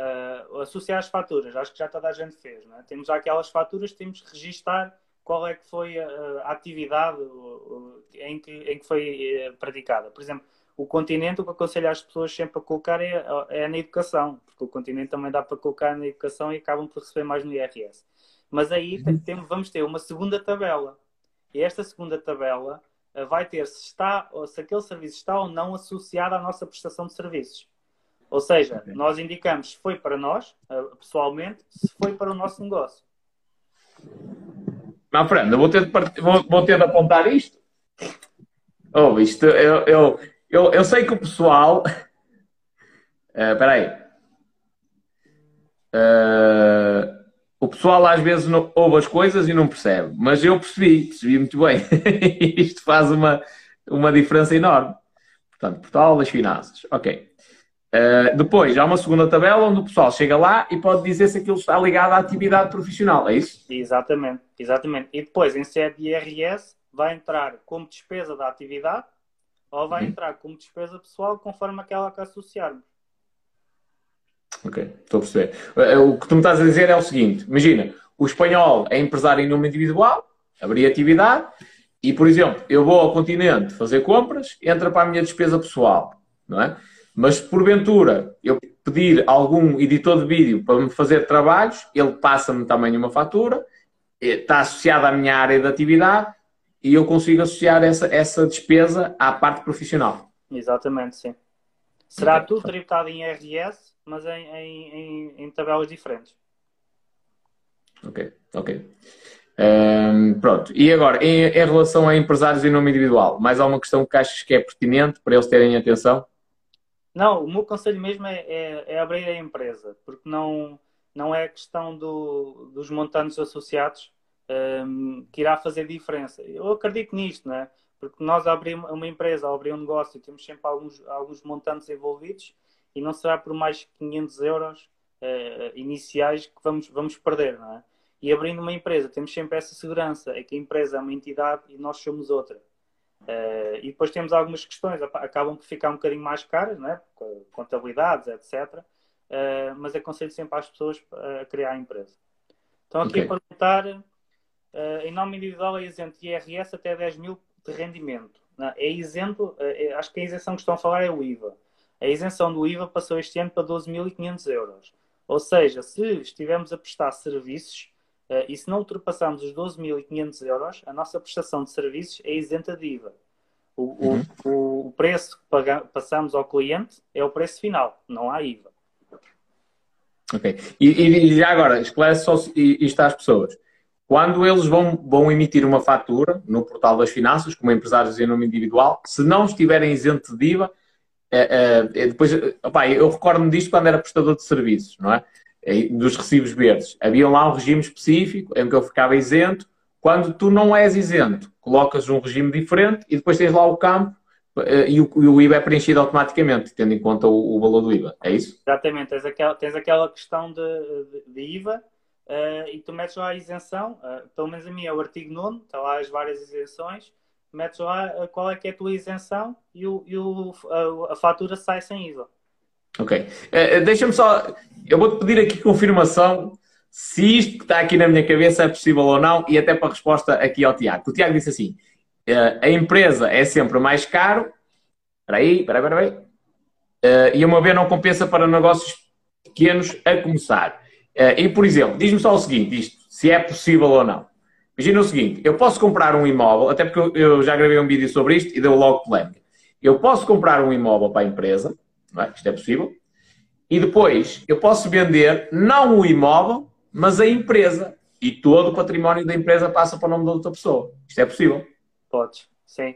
B: uh, associar as faturas, acho que já toda a gente fez, é? temos aquelas faturas, temos que registar qual é que foi a, atividade em que, em que foi eh, praticada. Por exemplo, o continente, o que aconselho às pessoas sempre a colocar é, é na educação, porque o continente também dá para colocar na educação e acabam por receber mais no IRS. Mas aí uhum. tem, vamos ter uma segunda tabela. E esta segunda tabela uh, vai ter se, está, se aquele serviço está ou não associado à nossa prestação de serviços. Ou seja, okay. nós indicamos se foi para nós, uh, pessoalmente, se foi para o nosso negócio.
A: Não, Fernando, vou ter, de, vou, vou ter de apontar isto. Oh, isto, eu, eu, eu, eu sei que o pessoal. Uh, espera aí. Uh, pessoal às vezes não, ouve as coisas e não percebe, mas eu percebi, percebi muito bem. Isto faz uma, uma diferença enorme. Portanto, portal das finanças. Ok. Uh, depois, há uma segunda tabela onde o pessoal chega lá e pode dizer se aquilo está ligado à atividade profissional, é isso?
B: Exatamente, exatamente. E depois, em sede de IRS, vai entrar como despesa da atividade ou vai uhum. entrar como despesa pessoal conforme aquela que associarmos.
A: Ok, estou a perceber. Eh, o que tu me estás a dizer é o seguinte: imagina, o espanhol é empresário em nome individual, abrir atividade, e, por exemplo, eu vou ao continente fazer compras, entra para a minha despesa pessoal, não é? Mas porventura eu pedir algum editor de vídeo para me fazer trabalhos, ele passa-me também uma fatura, está associada à minha área de atividade e eu consigo associar essa, essa despesa à parte profissional.
B: Exatamente, sim. Será tudo tributado em IRS mas em, em, em, tabelas diferentes.
A: Ok, ok. Um, pronto, e agora, em, em, relação a empresários em nome individual, mais alguma questão que achas que é pertinente para eles terem atenção?
B: Não, o meu conselho mesmo é, é, é abrir a empresa, porque não, não é a questão do, dos montantes associados um, que irá fazer diferença. Eu acredito nisto, não é? Porque nós abrimos uma empresa, abrir um negócio, temos sempre alguns, alguns montantes envolvidos e não será por mais 500 euros uh, iniciais que vamos, vamos perder, não é? E abrindo uma empresa, temos sempre essa segurança, é que a empresa é uma entidade e nós somos outra. Uh, e depois temos algumas questões, acabam por ficar um bocadinho mais caras, né? contabilidades, etc. Uh, eh, mas aconselho sempre às pessoas a criar a empresa. Então, aqui okay. a perguntar: em nome individual é isento de IRS até 10 mil de rendimento. Não, é isento, é, acho que a isenção que estão a falar é o IVA. A isenção do IVA passou este ano para 12.500 euros. Ou seja, se estivermos a prestar serviços Uh, e se não ultrapassarmos os 12.500 euros, a nossa prestação de serviços é isenta de IVA. O, uhum. o, o preço que paga, passamos ao cliente é o preço final, não há IVA.
A: Ok. E, e já agora, esclarece só isto às pessoas. Quando eles vão, vão emitir uma fatura no portal das finanças, como empresários em nome individual, se não estiverem isentos de IVA, é, é, depois, opa, eu recordo-me disto quando era prestador de serviços, não é? dos recibos verdes. Havia lá um regime específico em que eu ficava isento. Quando tu não és isento, colocas um regime diferente e depois tens lá o campo eh, e o, IVA é preenchido automaticamente, tendo em conta o, o valor do IVA. É isso?
B: Exatamente. Tens aquela, tens aquela questão de, de, de IVA uh, e tu metes lá a isenção. Uh, pelo menos a minha é o artigo 9, está lá as várias isenções. Metes lá uh, qual é que é a tua isenção e, o, e o, a, a fatura sai sem IVA.
A: Ok. Deixa-me só eu vou-te pedir aqui confirmação se isto que está aqui na minha cabeça é possível ou não, e até para a resposta aqui ao Tiago. O Tiago disse assim: eh, a empresa é sempre mais caro. Espera aí, espera aí, espera aí. Eh, e uma vez não compensa para negócios pequenos a começar. Eh, e, por exemplo, diz-me só o seguinte: isto, se é possível ou não. Imagina o seguinte: eu posso comprar um imóvel, até porque eu já gravei um vídeo sobre isto e deu logo polémica. Eu posso comprar um imóvel para a empresa, é? isto é possível, e depois eu posso vender não o imóvel, mas a empresa. E todo o património da empresa passa para o nome da outra pessoa. Isto é possível?
B: Pode, sim.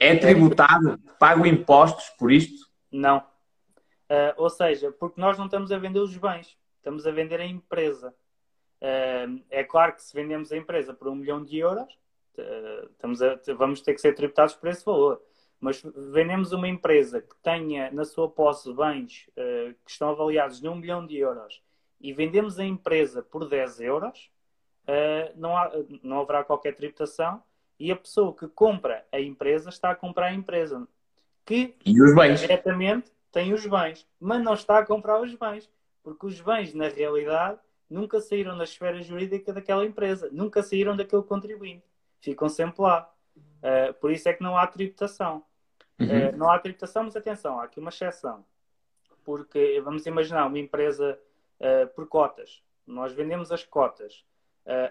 A: É tributado? Pago impostos por isto?
B: Não. Uh, ou seja, porque nós não estamos a vender os bens, estamos a vender a empresa. Uh, é claro que se vendemos a empresa por um milhão de euros, uh, estamos a, vamos ter que ser tributados por esse valor mas vendemos uma empresa que tenha na sua posse bens uh, que estão avaliados num milhão de euros e vendemos a empresa por 10 euros, não, há, não haverá qualquer tributação e a pessoa que compra a empresa está a comprar a empresa. Que
A: e os bens?
B: diretamente tem os bens, mas não está a comprar os bens, porque os bens, na realidade, nunca saíram da esfera jurídica daquela empresa, nunca saíram daquele contribuinte, ficam sempre lá. Uh, por isso é que não há tributação. Uhum. Uh, não há tributação, mas atenção, há aqui uma exceção. Porque vamos imaginar uma empresa uh, por cotas. Nós vendemos as cotas.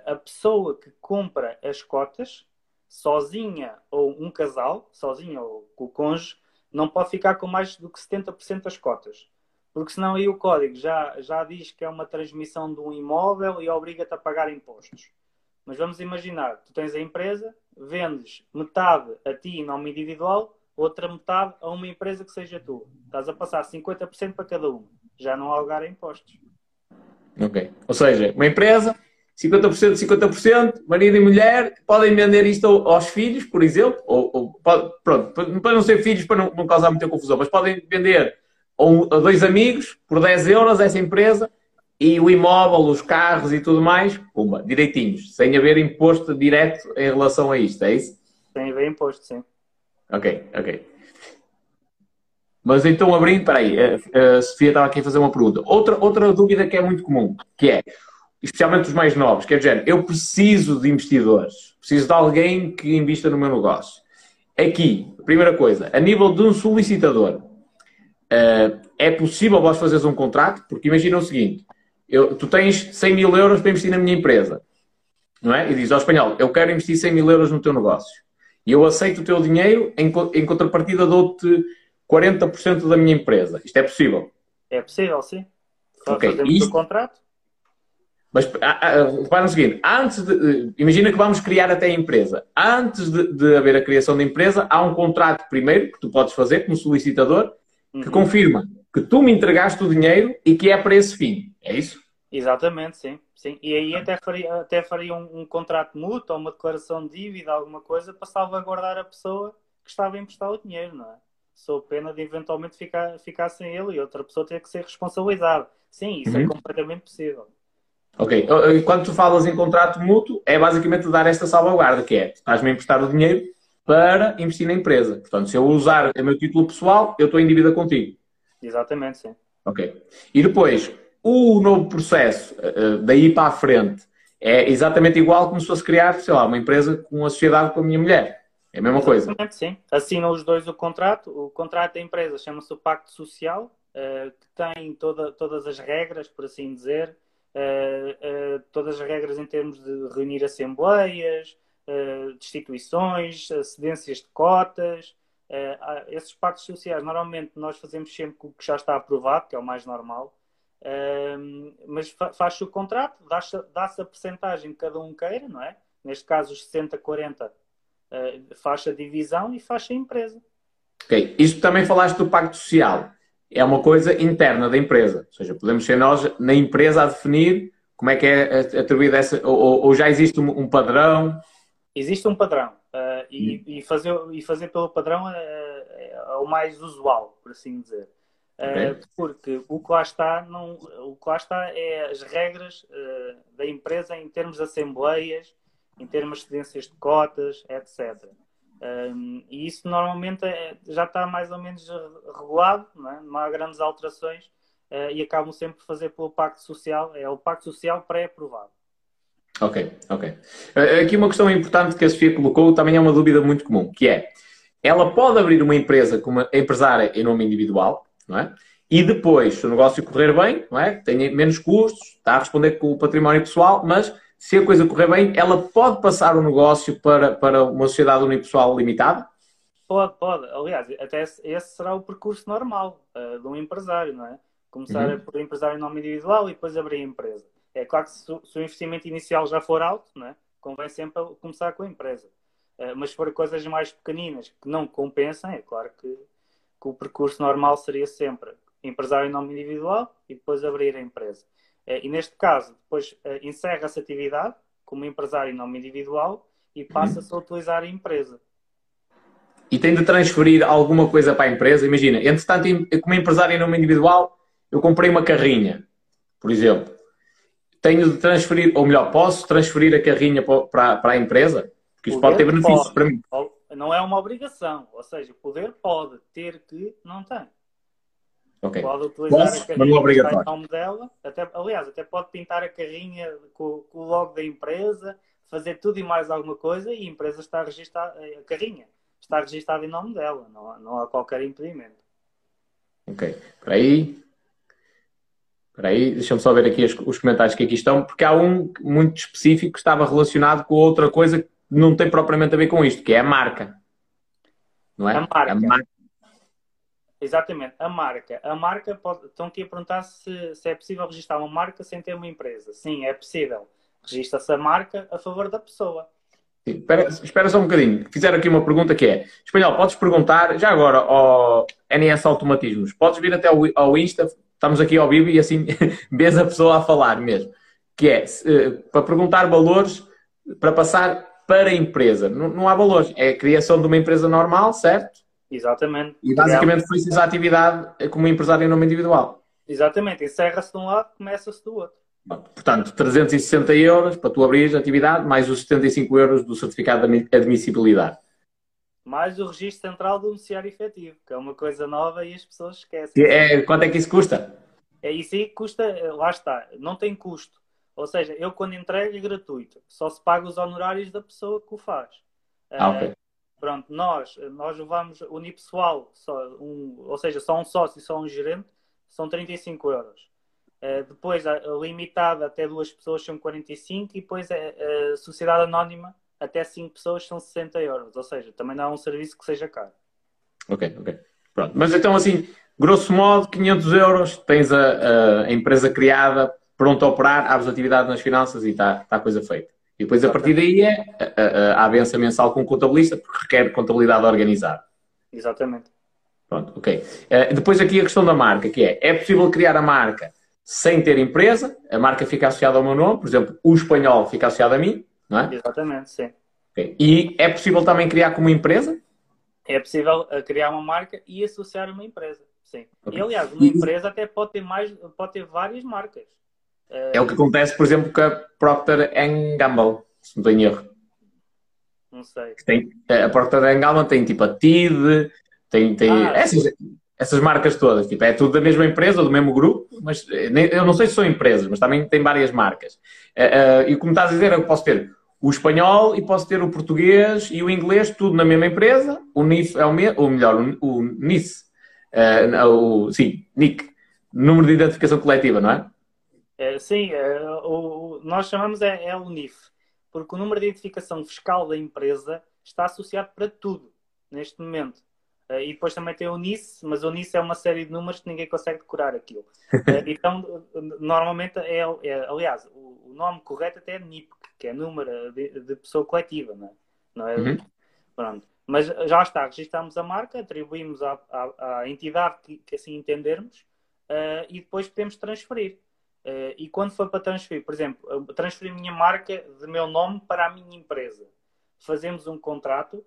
B: A pessoa que compra as cotas, sozinha ou um casal, sozinha ou com o cônjuge, não pode ficar com mais do que 70% das cotas. Porque senão aí o código já, já diz que é uma transmissão de um imóvel e obriga-te a pagar impostos. Mas vamos imaginar, tu tens a empresa, vendes metade a ti em nome individual outra metade a uma empresa que seja tua. Estás a passar 50% para cada uma. Já não há lugar a impostos.
A: Ok. Ou seja, uma empresa, 50%, 50%, marido e mulher, podem vender isto aos filhos, por exemplo, ou, ou pronto, para não ser filhos, para não, não causar muita confusão, mas podem vender um, dois amigos por 10 euros essa empresa e o imóvel, os carros e tudo mais, pumba, direitinhos, sem haver imposto direto em relação a isto, é isso?
B: Sem haver imposto, sim.
A: Ok, ok. Mas então abrindo, espera aí, a, a Sofia estava aqui a fazer uma pergunta. Outra, outra dúvida que é muito comum, que é, especialmente os mais novos, que é dizer, eu preciso de investidores, preciso de alguém que invista no meu negócio. Aqui, primeira coisa, a nível de um solicitador, é possível vós fazeres um contrato? Porque imagina o seguinte, eu, tu tens 100 mil euros para investir na minha empresa, não é? E diz ao espanhol, eu quero investir 100 mil euros no teu negócio. E eu aceito o teu dinheiro, em, em contrapartida dou-te 40% da minha empresa. Isto é possível?
B: É possível, sim. Só okay. fazemos Isto... o contrato.
A: Mas ah, ah, repara no seguinte, antes de, imagina que vamos criar até a empresa. Antes de, de, haver a criação da empresa, há um contrato primeiro que tu podes fazer como solicitador que uhum. confirma que tu me entregaste o dinheiro e que é para esse fim. É isso?
B: Exatamente, sim. sim. E aí até faria, até faria um, um contrato mútuo ou uma declaração de dívida, alguma coisa, para salvaguardar a pessoa que estava a emprestar o dinheiro, não é? Sou pena de eventualmente ficar, ficar sem ele e outra pessoa ter que ser responsabilizada. Sim, isso é uhum. é completamente possível.
A: Ok. Quando tu falas em contrato mútuo, é basicamente dar esta salvaguarda, que é, estás-me a emprestar o dinheiro para investir na empresa. Portanto, se eu usar o meu título pessoal, eu estou em dívida contigo.
B: Exatamente, sim.
A: Ok. E depois, o novo processo, eh, eh, daí para a frente, é exatamente igual como se fosse criar, sei lá, uma empresa com uma sociedade com a minha mulher. É a mesma
B: exatamente,
A: coisa.
B: Sim. Assinam os dois o contrato. O contrato da empresa chama-se o Pacto Social, eh, que tem toda, todas as regras, por assim dizer, todas as regras em termos de reunir assembleias, destituições, cedências de cotas, Uh, esses pactos sociais, normalmente nós fazemos sempre o que já está aprovado, que é o mais normal, uh, mas fa faz-se o contrato, dá-se dá a percentagem que cada um queira, não é? Neste caso, os 60-40 uh, faz a divisão e faz a empresa.
A: Ok, isto também falaste do pacto social. É uma coisa interna da empresa, ou seja, podemos ser nós na empresa a definir como é que é atribuída essa, ou, ou já existe um padrão?
B: Existe um padrão. Uh, e, e, fazer, e fazer pelo padrão é, é, o mais usual, por assim dizer. Uh, Porque o que lá está, não, o que lá está é as regras uh, da empresa em termos de assembleias, em termos de cedências de cotas, etc. Um, e isso normalmente é, já está mais ou menos regulado, não, é? não há grandes alterações e acabam sempre por fazer pelo Pacto Social, é o Pacto Social pré-aprovado.
A: Ok, ok. Eh, aqui uma questão importante que a Sofia colocou também é uma dúvida muito comum, que é, ela pode abrir uma empresa como empresária em nome individual, não é? E depois, se o negócio correr bem, não é? Tem menos custos, está a responder com o património pessoal, mas se a coisa correr bem, ela pode passar o negócio para, para uma sociedade unipessoal limitada?
B: Pode, pode. Aliás, até esse será o percurso normal uh, de um empresário, não é? Começar uhum. por empresário em nome individual e depois abrir a empresa. É claro que se, se, o investimento inicial já for alto, né, convém sempre começar com a empresa. Uh, mas se for coisas mais pequeninas que não compensam, é claro que, que, o percurso normal seria sempre empresário em nome individual e depois abrir a empresa. Uh, e neste caso, depois uh, encerra-se a atividade como empresário em nome individual e passa-se a utilizar a empresa.
A: E tem de transferir alguma coisa para a empresa? Imagina, entretanto, como empresário em nome individual, eu comprei uma carrinha, por exemplo tenho de transferir, ou melhor, posso transferir a carrinha para, para a empresa? Porque isto pode ter benefícios pode. para mim.
B: Não é uma obrigação, ou seja, poder pode, ter que não tem. Okay. Pode utilizar posso, a carrinha é obrigatório. nome dela, até, aliás, até pode pintar a carrinha com, com o logo da empresa, fazer tudo e mais alguma coisa e a empresa está registrada, a carrinha está registrada em nome dela, não há, não há qualquer impedimento.
A: Ok, por aí Espera aí, deixa-me só ver aqui os comentários que aqui estão, porque há um muito específico que estava relacionado com outra coisa que não tem propriamente a ver com isto, que é a marca. Não é?
B: A marca. A marca. Exatamente, a marca. A marca pode... Estão aqui a perguntar se, se é possível registrar uma marca sem ter uma empresa. Sim, é possível. Registra-se a marca a favor da pessoa.
A: Sim, espera, espera, só um bocadinho. Fizeram aqui uma pergunta que é: Espanhol, podes perguntar, já agora, ao NS Automatismos, podes vir até ao, ao Insta, estamos aqui ao vivo e assim vês a pessoa a falar mesmo. Que é uh, para perguntar valores para passar para a empresa. Não, não, há valores, é a criação de uma empresa normal, certo?
B: Exatamente.
A: E basicamente foi essa atividade como empresário em nome individual.
B: Exatamente, encerra-se de um lado, começa-se do outro.
A: Portanto, 360 euros para tu abrir a atividade, mais os 75 euros do certificado de admissibilidade
B: mais o registro central do beneficiário efetivo, que é uma coisa nova e as pessoas esquecem.
A: É, quanto é que isso custa?
B: É isso aí custa, lá está, não tem custo. Ou seja, eu quando entrego é gratuito, só se paga os honorários da pessoa que o faz.
A: Ah, ok. Uh,
B: pronto, nós, nós levamos unipessoal, só um, ou seja, só um sócio e só um gerente, são 35 euros. Uh, depois, a, a, limitada até duas pessoas são 45 e depois a, a sociedade anónima até 5 pessoas são 60 euros. Ou seja, também não um serviço que seja caro.
A: Ok, ok. Pronto. Mas então, assim, grosso modo, 500 euros, tens a, a empresa criada, pronta a operar, abres atividade nas finanças e está tá a coisa feita. E depois, a partir daí, é a, a, a mensal com o contabilista, porque requer contabilidade organizada.
B: Exatamente.
A: Pronto, ok. Uh, depois aqui a questão da marca, que é, é possível criar a marca sem ter empresa, a marca fica associada ao meu nome, por exemplo, o espanhol fica associado a mim, não é?
B: Exatamente, sim.
A: Okay. E é possível também criar como empresa?
B: É possível eh, criar uma marca e associar uma empresa, sim. Okay. E aliás, uma empresa até pode ter mais, pode ter várias marcas.
A: É o que acontece, por exemplo, com a Procter Gamble, se não tenho erro.
B: Não sei.
A: Tem, a Procter Gamble tem tipo a TID, tem, tem ah, essas, essas marcas todas. Tipo, é tudo da mesma empresa, do mesmo grupo, mas eh, eu não sei se são empresas, mas também tem várias marcas. E como estás a dizer, eu posso ter o espanhol e posso ter o português e o inglês, tudo na mesma empresa. O NIF é o mesmo, ou melhor, o, o NIS, uh, o, sim, NIC, número de identificação coletiva, não é?
B: é sim, o, nós chamamos é, é o NIF, porque o número de identificação fiscal da empresa está associado para tudo neste momento. Uh, e depois também tem o NIS, mas o NIS é uma série de números que ninguém consegue decorar aquilo. Uh, então, normalmente é, é aliás, o, o, nome correto até é NIP, que é número de, de pessoa coletiva, não é? Não é? Uhum. Pronto. Mas já está, registramos a marca, atribuímos à, à, à entidade que, que, assim entendermos uh, e depois podemos transferir. e quando for para transferir, por exemplo, transferir a minha marca de meu nome para a minha empresa, fazemos um contrato,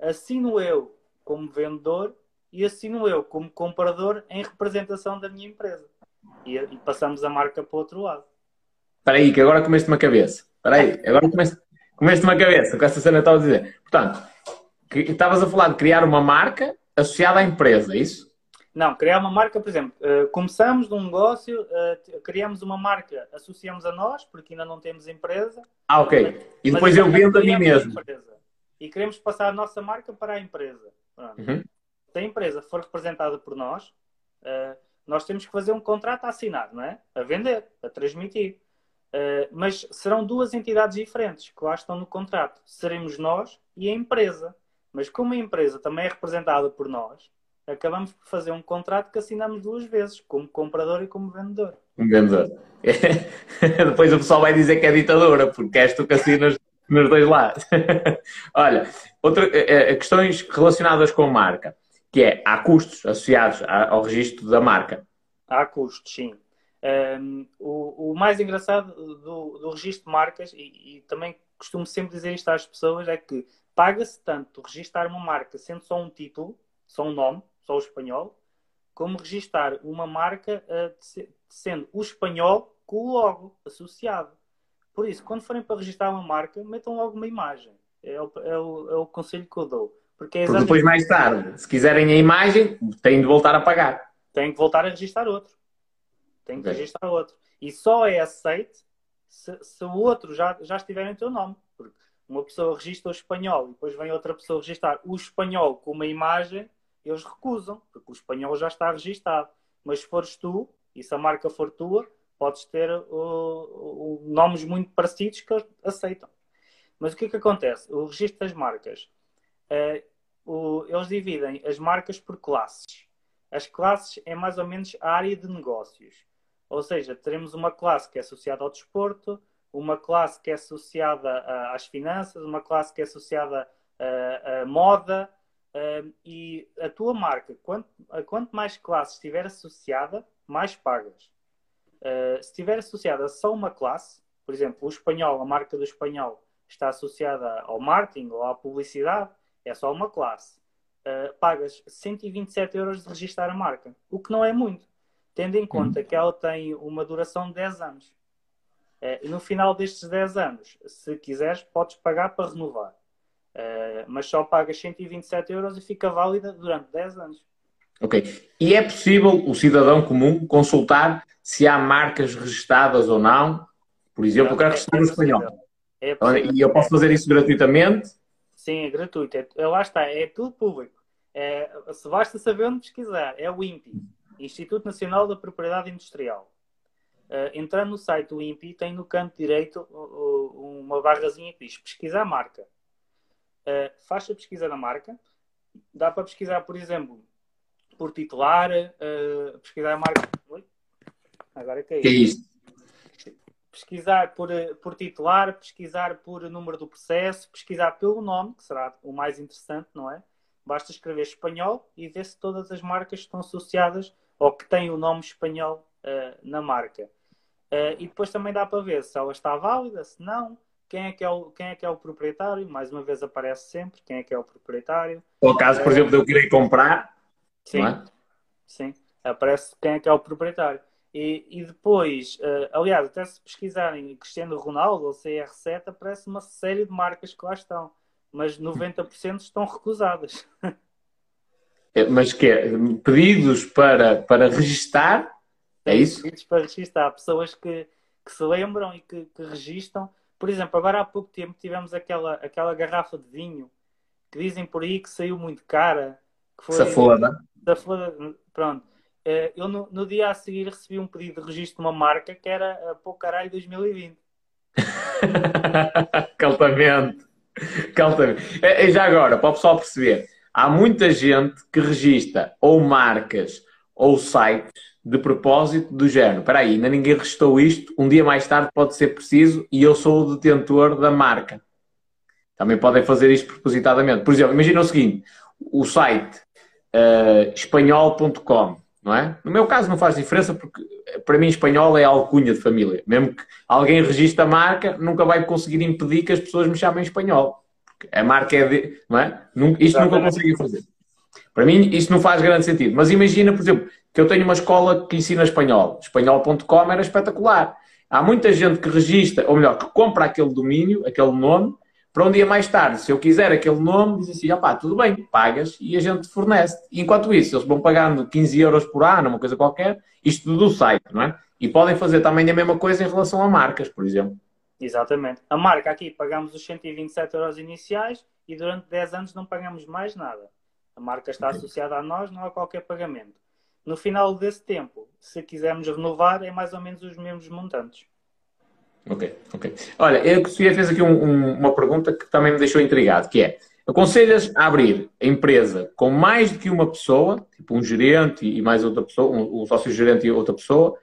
B: assino eu como vendedor e assino eu como comprador em representação da minha empresa. E, e passamos a marca para o outro lado.
A: Espera aí, que agora comeste uma cabeça. Espera aí, agora comeste, comeste uma cabeça com essa cena que estava a dizer. Portanto, que, estavas a falar de criar uma marca associada à empresa, é isso?
B: Não, criar uma marca, por exemplo, uh, começamos num negócio, uh, criamos uma marca, associamos a nós, porque ainda não temos empresa.
A: Ah, ok. E depois eu vendo a mim mesmo.
B: E queremos passar a nossa marca para a empresa. Uhum. Se a empresa for representada por nós, uh, nós temos que fazer um contrato a assinar, não é? A vender, a transmitir. Uh, mas serão duas entidades diferentes que lá estão no contrato. Seremos nós e a empresa. Mas como a empresa também é representada por nós, acabamos por fazer um contrato que assinamos duas vezes, como comprador e como vendedor.
A: Um vendedor. Depois o pessoal vai dizer que é ditadora, porque és tu que assinas nos dois lados. Olha, outra, é, é, questões relacionadas com marca, que é, há custos associados ao registro da marca?
B: Há custos, sim. Um, o, o, mais engraçado do, do registro de marcas, e, e, também costumo sempre dizer isto às pessoas, é que paga-se tanto registrar uma marca sendo só um título, só um nome, só o espanhol, como registrar uma marca uh, sendo o espanhol com o logo associado. Por isso, quando forem para registrar uma marca, metam logo uma imagem. É o, é o, é o conselho que eu dou.
A: Porque, é exatamente... Porque depois, mais tarde, se quiserem a imagem, têm de voltar a pagar.
B: Têm que voltar a registrar outro. Têm que okay. registrar outro. E só é aceito se, se, o outro já, já estiver em teu nome. Porque uma pessoa registra o espanhol e depois vem outra pessoa registrar o espanhol com uma imagem, eles recusam, porque o espanhol já está registado. Mas se fores tu, e se a marca for tua, podes ter uh, uh, nomes muito parecidos que eles aceitam. Mas o que é que acontece? O registro das marcas, uh, o, eles dividem as marcas por classes. As classes é mais ou menos a área de negócios. Ou seja, teremos uma classe que é associada ao desporto, uma classe que é associada a, às finanças, uma classe que é associada à, à moda. Uh, e a tua marca, quanto, quanto mais classes estiver associada, mais pagas. Uh, se estiver associada só uma classe, por exemplo, o espanhol, a marca do espanhol está associada ao marketing ou à publicidade, é só uma classe. Uh, pagas 127 euros de registrar a marca, o que não é muito, tendo em conta uhum. que ela tem uma duração de 10 anos. Uh, no final destes 10 anos, se quiseres, podes pagar para renovar. Uh, mas só pagas 127 euros e fica válida durante 10 anos.
A: Ok. E é possível o cidadão comum consultar se há marcas registradas ou não? Por exemplo, eu quero registrar no espanhol. É e eu posso fazer isso gratuitamente?
B: Sim, é gratuito. É, lá está, é tudo público. É, se basta saber onde pesquisar, é o INPI, Instituto Nacional da Propriedade Industrial. Uh, entrando no site do INPI, tem no canto direito uh, uma barrazinha que diz pesquisar marca. Uh, faz a pesquisa da marca. Dá para pesquisar, por exemplo, por titular, uh, pesquisar a marca. Oi? Agora é?
A: Que é isso?
B: Pesquisar por, por titular, pesquisar por número do processo, pesquisar pelo nome, que será o mais interessante, não é? Basta escrever espanhol e ver se todas as marcas estão associadas ou que têm o nome espanhol uh, na marca. Uh, e depois também dá para ver se ela está válida, se não, quem é, que é o, quem é que é o proprietário, mais uma vez aparece sempre quem é que é o proprietário.
A: Ou caso, por exemplo, de eu querer comprar,
B: sim, é? sim, aparece quem é que é o proprietário. E, e depois, uh, aliás, até se pesquisarem Cristiano Ronaldo ou CR7, aparece uma série de marcas que lá estão, mas 90% estão recusadas.
A: É, mas que é, pedidos para, para registar, é isso?
B: Pedidos para registar, pessoas que, que se lembram e que, que registam. Por exemplo, agora há pouco tempo tivemos aquela, aquela garrafa de vinho que dizem por aí que saiu muito cara. Que
A: foi, Safoda.
B: Safoda, pronto eh, eu no, no, dia a seguir recebi um pedido de registro de uma marca que era a Pô Caralho 2020.
A: Caltamente. Caltamente. E já agora, para o pessoal perceber, há muita gente que registra ou marcas ou sites de propósito do género. Espera aí, ainda ninguém registou isto, um dia mais tarde pode ser preciso e eu sou o detentor da marca. Também podem fazer isto propositadamente. Por exemplo, imagina o seguinte, o site uh, espanhol.com não é? No meu caso não faz diferença porque para mim espanhol é alcunha de família. Mesmo que alguém registre a marca, nunca vai conseguir impedir que as pessoas me chamem espanhol. A marca é de, não é? Isto nunca conseguem fazer. Para mim isto não faz grande sentido. Mas imagina, por exemplo, que eu tenho uma escola que ensina espanhol. Espanhol.com era espetacular. Há muita gente que registra, ou melhor, que compra aquele domínio, aquele nome, para um dia mais tarde, se eu quiser aquele nome, diz assim, opá, tudo bem, pagas e a gente fornece. E enquanto isso, eles vão pagando 15 euros por ano, uma coisa qualquer, isto do site, não é? E podem fazer também a mesma coisa em relação a marcas, por exemplo.
B: Exatamente. A marca aqui pagamos os 127 euros iniciais e durante 10 anos não pagamos mais nada. A marca está okay. associada a nós, não há qualquer pagamento. No final desse tempo, se quisermos renovar, é mais ou menos os mesmos montantes.
A: Ok, ok. Olha, a Sofia fez aqui um, um, uma pergunta que também me deixou intrigado, que é, aconselhas a abrir a empresa com mais do que uma pessoa, tipo um gerente e mais outra pessoa, um, um sócio-gerente e outra pessoa,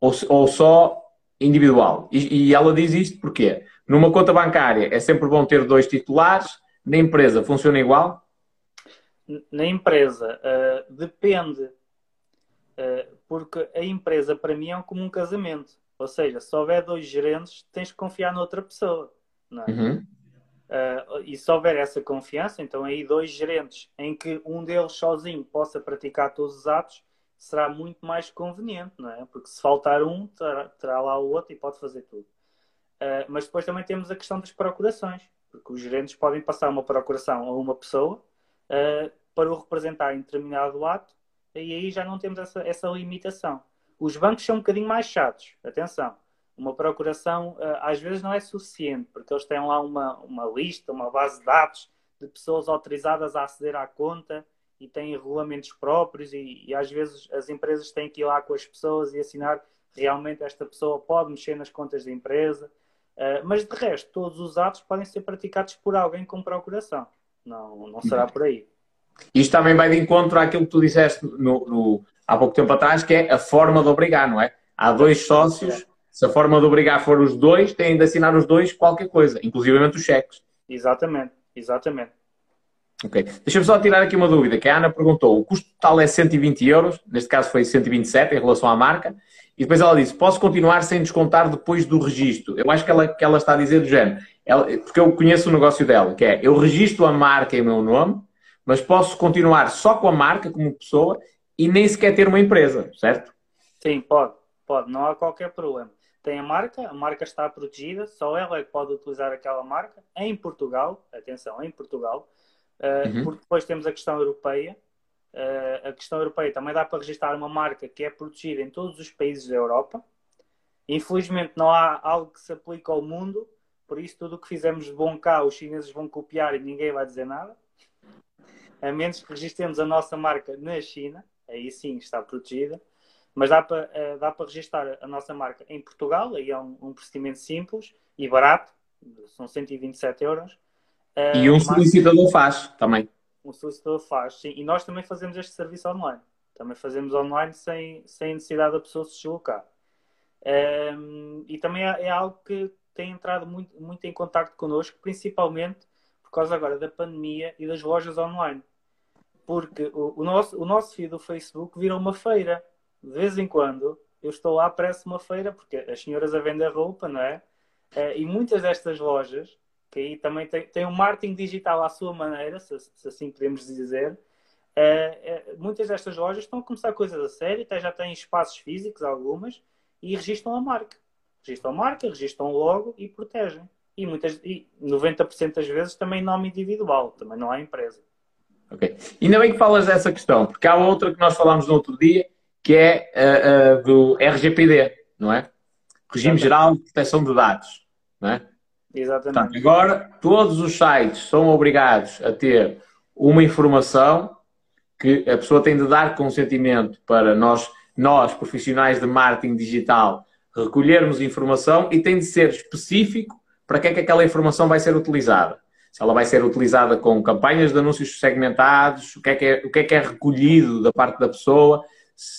A: ou, ou só individual? E, e, ela diz isto porque numa conta bancária é sempre bom ter dois titulares, na empresa funciona igual?
B: Na empresa, uh, depende, uh, porque a empresa para mim é como um casamento ou seja, se houver dois gerentes, tens que confiar noutra pessoa. Não é? Uhum. Uh, e se houver essa confiança, então aí dois gerentes em que um deles sozinho possa praticar todos os atos, será muito mais conveniente, não é? Porque se faltar um, terá, terá lá o outro e pode fazer tudo. Uh, mas depois também temos a questão das procurações, porque os gerentes podem passar uma procuração a uma pessoa uh, para o representar em determinado ato, e aí já não temos essa, essa limitação. Os bancos são um bocadinho mais chatos, atenção. Uma procuração eh, às vezes não é suficiente, porque eles têm lá uma, uma lista, uma base de dados de pessoas autorizadas a aceder à conta e têm regulamentos próprios e, e, às vezes as empresas têm que ir lá com as pessoas e assinar realmente esta pessoa pode mexer nas contas da empresa. Uh, mas de resto, todos os atos podem ser praticados por alguém com procuração. Não, não será por aí.
A: Isto também vai de encontro àquilo que tu disseste no, no, há pouco tempo atrás, que é a forma de obrigar, não é? Há dois sócios, se a forma de obrigar for os dois, têm de assinar os dois qualquer coisa, inclusivamente os cheques.
B: Exatamente, exatamente.
A: Ok. Deixa-me só tirar aqui uma dúvida, que a Ana perguntou, o custo total é 120 euros, neste caso foi 127 em relação à marca, e depois ela disse, posso continuar sem descontar depois do registro? Eu acho que ela, que ela está a dizer do género, ela, porque eu conheço o negócio dela, que é, eu registro a marca em meu nome, mas posso continuar só com a marca como pessoa e nem sequer ter uma empresa, certo?
B: Sim, pode, pode, não há qualquer problema. Tem a marca, a marca está protegida, só ela é que pode utilizar aquela marca em Portugal, atenção, em Portugal, uhum. porque depois temos a questão europeia. Uh, a questão europeia também dá para registrar uma marca que é protegida em todos os países da Europa. Infelizmente não há algo que se aplique ao mundo, por isso tudo o que fizemos de bom cá os chineses vão copiar e ninguém vai dizer nada. A menos que registremos a nossa marca na China, aí sim está protegida. Mas dá para, uh, dá para registrar a nossa marca em Portugal, aí é um, um procedimento simples e barato, são 127 euros.
A: E um solicitador faz também.
B: Um solicitador faz, sim. E nós também fazemos este serviço online. Também fazemos online sem, sem necessidade da pessoa se deslocar. Um, ehm, e também é, é, algo que tem entrado muito, muito em contato connosco, principalmente por causa agora da pandemia e das lojas online porque o, o, nosso, o nosso feed do Facebook vira uma feira. De vez em quando eu estou lá, parece uma feira, porque as senhoras a vender roupa, não é? Uh, e muitas destas lojas, que aí também têm tem um marketing digital à sua maneira, se, se assim podemos dizer, uh, uh, muitas destas lojas estão a começar coisas a sério, até já têm espaços físicos, algumas, e registram a marca. Registram a marca, registram logo e protegem. E, muitas, e 90% das vezes também nome individual, também não há empresa.
A: Ok. Ainda bem que falas dessa questão, porque há outra que nós falámos no outro dia, que é uh, do RGPD, não é? Regime. Geral de Proteção de Dados, não é?
B: Exatamente. Portanto,
A: agora todos os sites são obrigados a ter uma informação que a pessoa tem de dar consentimento para nós, nós profissionais de marketing digital, recolhermos informação e tem de ser específico para que é que aquela informação vai ser utilizada se ela vai ser utilizada com campanhas de anúncios segmentados, o que é que é, o que é, que é recolhido da parte da pessoa,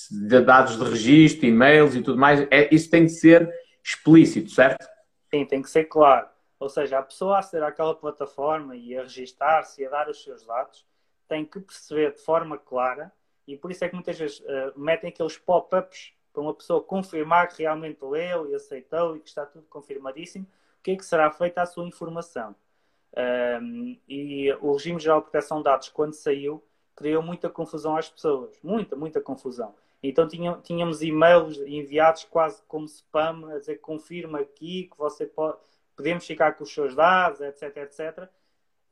A: de dados de registro, e-mails e tudo mais, é, isso tem de ser explícito, certo?
B: Sim, tem que ser claro. Ou seja, a pessoa a aceder àquela plataforma e a registar-se e a dar os seus dados tem que perceber de forma clara e por isso é que muitas vezes uh, metem aqueles pop-ups para uma pessoa confirmar que realmente leu e aceitou e que está tudo confirmadíssimo, o que é que será feito à sua informação. Um, e o regime geral de proteção de dados, quando saiu, criou muita confusão às pessoas. Muita, muita confusão. Então tínhamos e-mails enviados quase como spam, a dizer confirma aqui, que você pode, podemos ficar com os seus dados, etc, etc.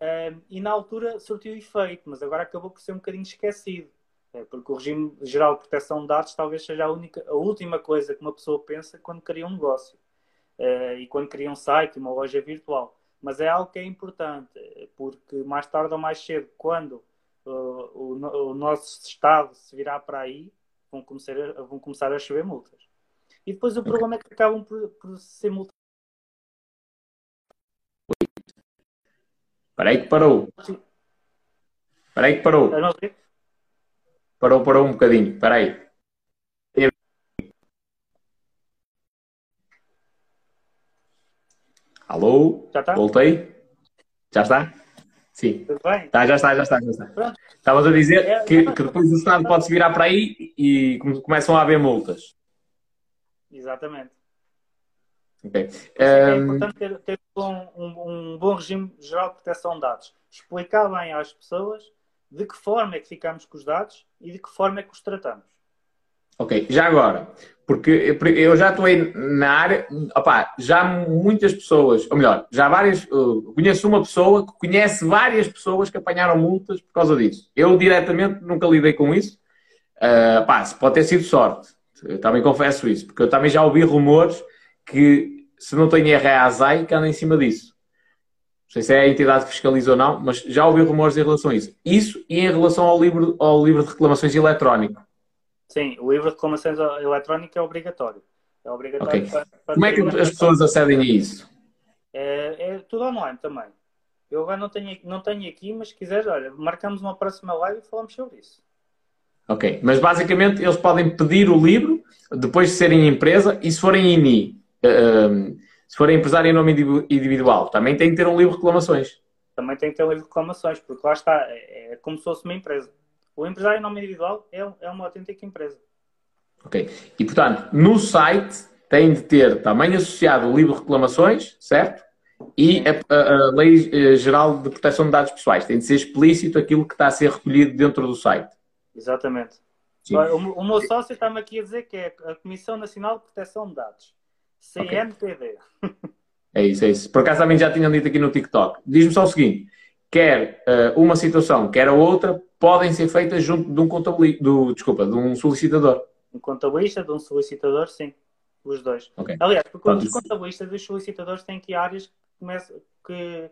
B: Um, e na altura surtiu efeito, mas agora acabou por ser um bocadinho esquecido. É, porque o regime geral de proteção de dados talvez seja a, única, a última coisa que uma pessoa pensa quando cria um negócio. Uh, e quando cria um site, uma loja virtual. Mas é algo que é importante, porque mais tarde ou mais cedo, quando uh, o, o, nosso Estado se virar para aí, vão começar a, vão começar a chover multas. E depois o problema é que acabam por, por ser multas.
A: Espera aí que parou. Espera aí que parou. Parou, parou um bocadinho. Espera aí. Alô? Já está? Voltei? Já está? Sim. Tudo bem? Tá, já está, já está, já está. Estavas a dizer é, que, que, depois o Estado pode-se virar para aí e começam a haver multas.
B: Exatamente.
A: Okay.
B: É um... importante ter, ter um, um, um, bom regime geral de proteção de dados. Explicar bem às pessoas de que forma é que ficamos com os dados e de que forma é que os tratamos.
A: Ok, já agora, porque eu já estou aí na área, opá, já muitas pessoas, ou melhor, já várias, conheço uma pessoa que conhece várias pessoas que apanharam multas por causa disso. Eu diretamente nunca lidei com isso, uh, opá, pode ter sido sorte, eu também confesso isso, porque eu também já ouvi rumores que, se não tenho erro, é a ASAI que anda em cima disso. Não sei se é a entidade que fiscaliza ou não, mas já ouvi rumores em relação a isso. Isso e em relação ao livro, ao livro de reclamações eletrónico
B: Sim, o livro de reclamações eletrónico é obrigatório. É obrigatório
A: okay. para, para Como é que as pessoas acedem a isso?
B: É, é, tudo online também. Eu agora não tenho, não tenho aqui, mas se quiseres, olha, marcamos uma próxima live e falamos sobre isso.
A: Ok, mas basicamente eles podem pedir o livro depois de serem empresa e se forem INI, uh, se forem empresário em nome individual, também tem que ter um livro de reclamações.
B: Também tem que ter um livro de reclamações, porque lá está, é, é como se fosse uma empresa. O empresário em nome individual é, é uma autêntica empresa.
A: Ok. E, portanto, no site tem de ter também associado o livro de reclamações, certo? E a, a, a, Lei eh, Geral de Proteção de Dados Pessoais. Tem de ser explícito aquilo que está a ser recolhido dentro do site.
B: Exatamente. O, o, meu sócio está-me aqui a dizer que é a Comissão Nacional de Proteção de Dados. CNPD.
A: Okay. É isso, é isso. Por acaso também já tinham dito aqui no TikTok. Diz-me só o seguinte: quer uh, uma situação, quer a outra, podem ser feitas junto de um contabilista, do, desculpa, de um solicitador.
B: Um contabilista, de um solicitador, sim. Os dois. Okay. Aliás, porque os contabilistas e os solicitadores têm que áreas que, começam, que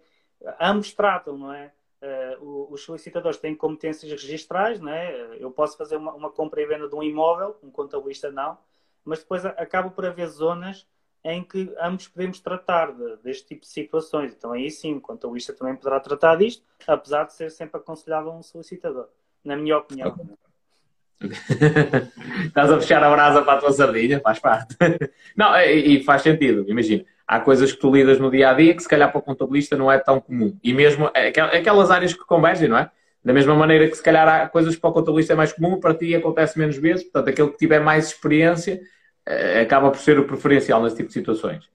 B: ambos tratam, não é? Uh, os solicitadores têm competências registrais, não é? Eu posso fazer uma, uma compra e venda de um imóvel, um contabilista não, mas depois acaba por haver zonas em que ambos podemos tratar de, deste tipo de situações. Então aí sim, o contabilista também poderá tratar disto, apesar de ser sempre aconselhável um solicitador, na minha opinião.
A: Estás a fechar a brasa para a tua sardinha, faz parte. Não, e, e faz sentido, imagina. Há coisas que tu lidas no dia a dia que se calhar para o contabilista não é tão comum. E mesmo aquelas áreas que convergem, não é? Da mesma maneira que se calhar há coisas que para o contabilista é mais comum, para ti acontece menos vezes. Portanto, aquele que tiver mais experiência acaba por ser o preferencial nesse tipo de situações.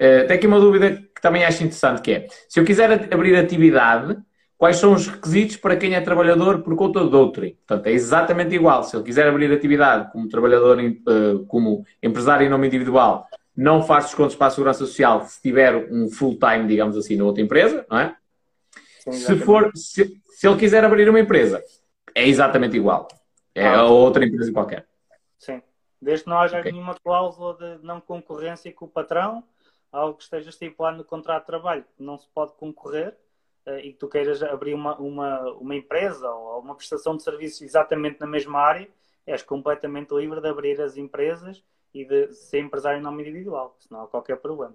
A: Uh, tem aqui uma dúvida que também acho interessante, que é, se eu quiser abrir atividade, quais são os requisitos para quem é trabalhador por conta de outrem? Portanto, é exatamente igual. Se ele quiser abrir atividade como trabalhador, uh, como empresário em nome individual, não faz descontos para a Segurança Social se tiver um full-time, digamos assim, na outra empresa, não é? Sim, se, for, se, se, ele quiser abrir uma empresa, é exatamente igual. É ah, outra empresa qualquer.
B: Sim. Desde que não haja okay. nenhuma cláusula de não concorrência com o patrão, algo que esteja estipulado no contrato de trabalho, que não se pode concorrer uh, e que tu queiras abrir uma, uma, uma empresa ou uma prestação de serviços exatamente na mesma área, és completamente livre de abrir as empresas e de ser empresário em nome individual, senão há qualquer problema.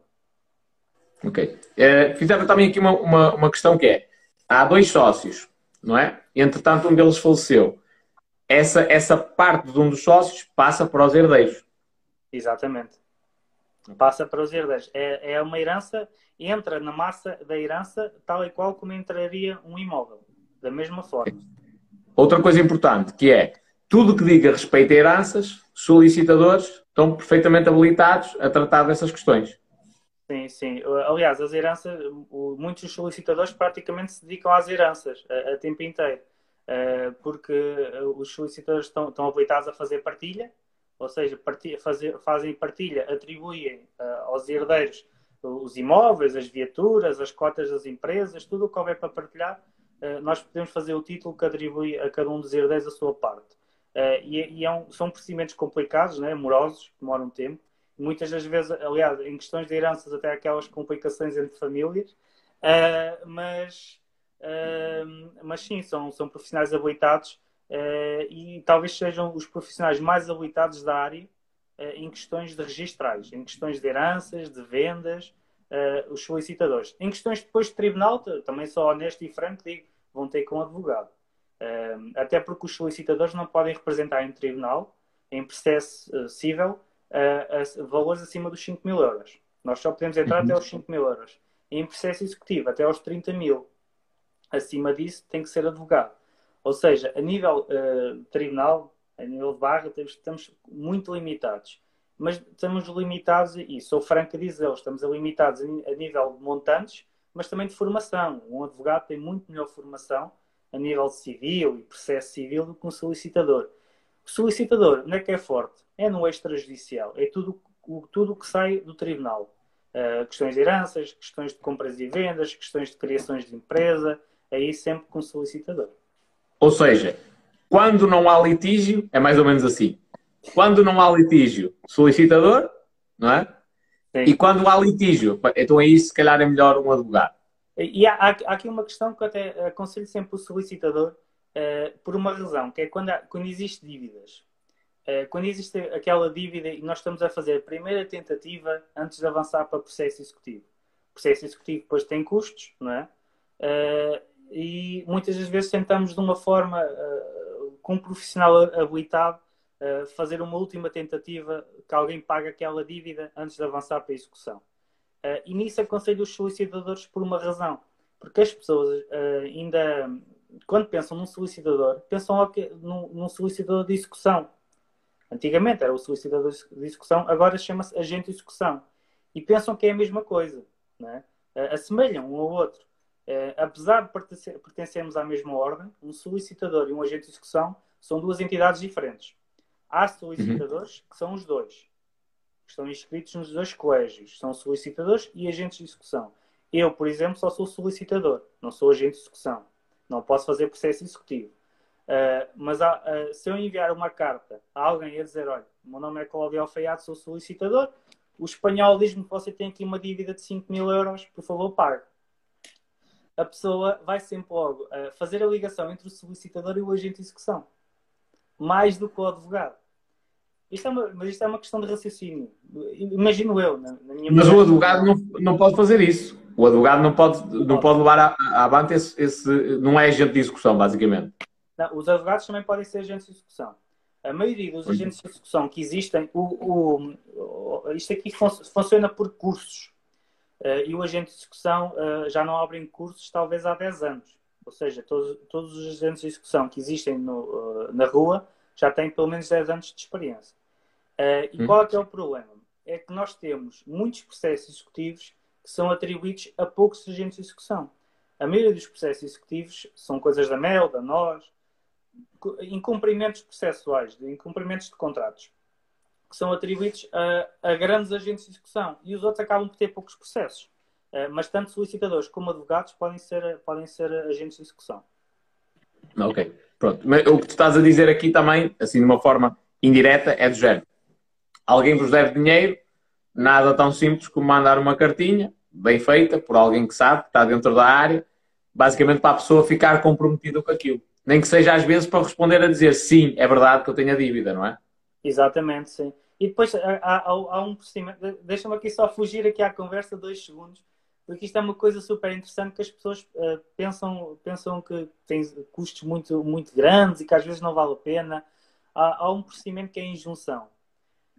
A: Ok. Uh, fizeram também aqui uma, uma, uma questão que é, há dois sócios, não é? Entretanto, um deles faleceu. Essa, essa parte de um dos sócios passa para os herdeiros.
B: Exatamente. Passa para os herdeiros. É, é uma herança, entra na massa da herança tal e qual como entraria um imóvel. Da mesma forma.
A: Outra coisa importante que é tudo que diga respeito a heranças, solicitadores estão perfeitamente habilitados a tratar dessas questões.
B: Sim, sim. Aliás, as heranças, muitos solicitadores praticamente se dedicam às heranças a, a tempo inteiro, porque os solicitadores estão, estão habilitados a fazer partilha, ou seja, partilha, fazer, fazem partilha, atribuem uh, aos herdeiros os imóveis, as viaturas, as cotas das empresas, tudo o que houver para partilhar, nós podemos fazer o título que atribui a cada um dos herdeiros a sua parte. e, e é um, são procedimentos complicados, né, morosos, que demoram tempo, muitas das vezes, aliás, em questões de heranças, até aquelas complicações entre famílias, mas, mas sim, são, são profissionais habilitados uh, e talvez sejam os profissionais mais habilitados da área em questões de registrais, em questões de heranças, de vendas, os solicitadores. Em questões depois de tribunal, também sou honesto e franco, digo, vão ter com um advogado. até porque os solicitadores não podem representar em tribunal, em processo civil, valores acima dos 5 mil euros. Nós só podemos entrar uhum. até aos 5 mil euros. Em processo executivo, até aos 30 mil. Acima disso, tem que ser advogado. Ou seja, a nível uh, tribunal, a nível de barra, estamos muito limitados. Mas estamos limitados, e sou franco a dizer, estamos limitados a nível de montantes, mas também de formação. Um advogado tem muito melhor formação a nível civil e processo civil do que um solicitador. O solicitador, onde é que é forte? É no extrajudicial. É tudo o tudo que sai do tribunal. Uh, questões de heranças, questões de compras e vendas, questões de criações de empresa, aí sempre com solicitador.
A: Ou seja, quando não há litígio, é mais ou menos assim. Quando não há litígio, solicitador, não é? Sim. E quando há litígio, então aí se calhar é melhor um advogado.
B: E há, há, há aqui uma questão que eu até aconselho sempre o solicitador, uh, por uma razão, que é quando, há, quando existe dívidas. Uh, quando existe aquela dívida e nós estamos a fazer a primeira tentativa antes de avançar para o processo executivo. O processo executivo depois tem custos, não é? Uh, e muitas das vezes tentamos de uma forma, com um profissional habilitado, fazer uma última tentativa que alguém pague aquela dívida antes de avançar para a execução. e nisso aconselho os solicitadores por uma razão. Porque as pessoas ainda quando pensam num solicitador, pensam num, num solicitador de execução. Antigamente era o solicitador de execução, agora chama-se agente de execução. E pensam que é a mesma coisa. Né? Assemelham um ao outro. Uh, apesar de pertencer, pertencermos à mesma ordem, um solicitador e um agente de execução são duas entidades diferentes. Há solicitadores uhum. que são os dois, que estão inscritos nos dois colégios, são solicitadores e agentes de execução. Eu, por exemplo, só sou solicitador, não sou agente de execução. Não posso fazer processo executivo. Uh, mas há, uh, se eu enviar uma carta a alguém a dizer: olha, o meu nome é Cláudio Alfaiate, sou solicitador, o espanhol diz-me que você tem aqui uma dívida de 5 mil euros, por favor, pague. A pessoa vai sempre logo uh, fazer a ligação entre o solicitador e o agente de execução, mais do que o advogado. Isto é uma, mas isto é uma questão de raciocínio. Imagino eu. Na, na
A: mas o advogado não, não pode fazer isso. O advogado não pode, não pode levar à, avante esse, esse, Não é agente de execução, basicamente.
B: Não, os advogados também podem ser agentes de execução. A maioria dos agentes de execução que existem, o, o, isto aqui fun funciona por cursos. Uh, e o agente de execução uh, já não abrem cursos talvez há 10 anos. Ou seja, todos, todos os agentes de execução que existem no, uh, na rua já têm pelo menos 10 anos de experiência. E hum. qual é que é o problema? É que nós temos muitos processos executivos que são atribuídos a poucos agentes de execução. A maioria dos processos executivos são coisas da MEL, da NOS, incumprimentos processuais, de incumprimentos de contratos, que são atribuídos a, a, grandes agentes de execução e os outros acabam por ter poucos processos. Uh, mas tanto solicitadores como advogados podem ser, podem ser agentes de execução.
A: Ok, pronto. Mas o que tu estás a dizer aqui também, assim de uma forma indireta, é do género. Alguém vos deve dinheiro, nada tão simples como mandar uma cartinha, bem feita, por alguém que sabe, que está dentro da área, basicamente para a pessoa ficar comprometida com aquilo. Nem que seja às vezes para responder a dizer sim, é verdade que eu tenho a dívida, não é?
B: Exatamente, sim. E depois há, há, há um procedimento, deixa-me aqui só fugir aqui à conversa dois segundos, porque isto é uma coisa super interessante que as pessoas uh, pensam, pensam que tem custos muito, muito grandes e que às vezes não vale a pena. Há, há um procedimento que é a injunção.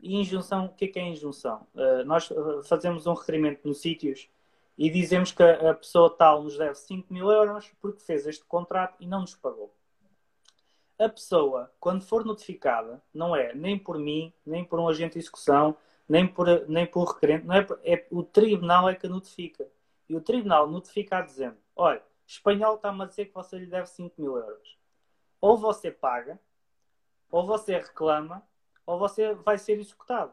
B: E injunção, o que é, que é injunção? Uh, nós eh, fazemos um requerimento nos sítios e dizemos que a pessoa tal nos deve 5 mil euros porque fez este contrato e não nos pagou. A pessoa, quando for notificada, não é nem por mim, nem por um agente de execução, nem por, nem por requerente, não é, é o tribunal é que notifica. E o tribunal notifica dizendo: olha, espanhol está-me a dizer que você lhe deve 5 mil euros. Ou você paga, ou você reclama, ou você vai ser executado.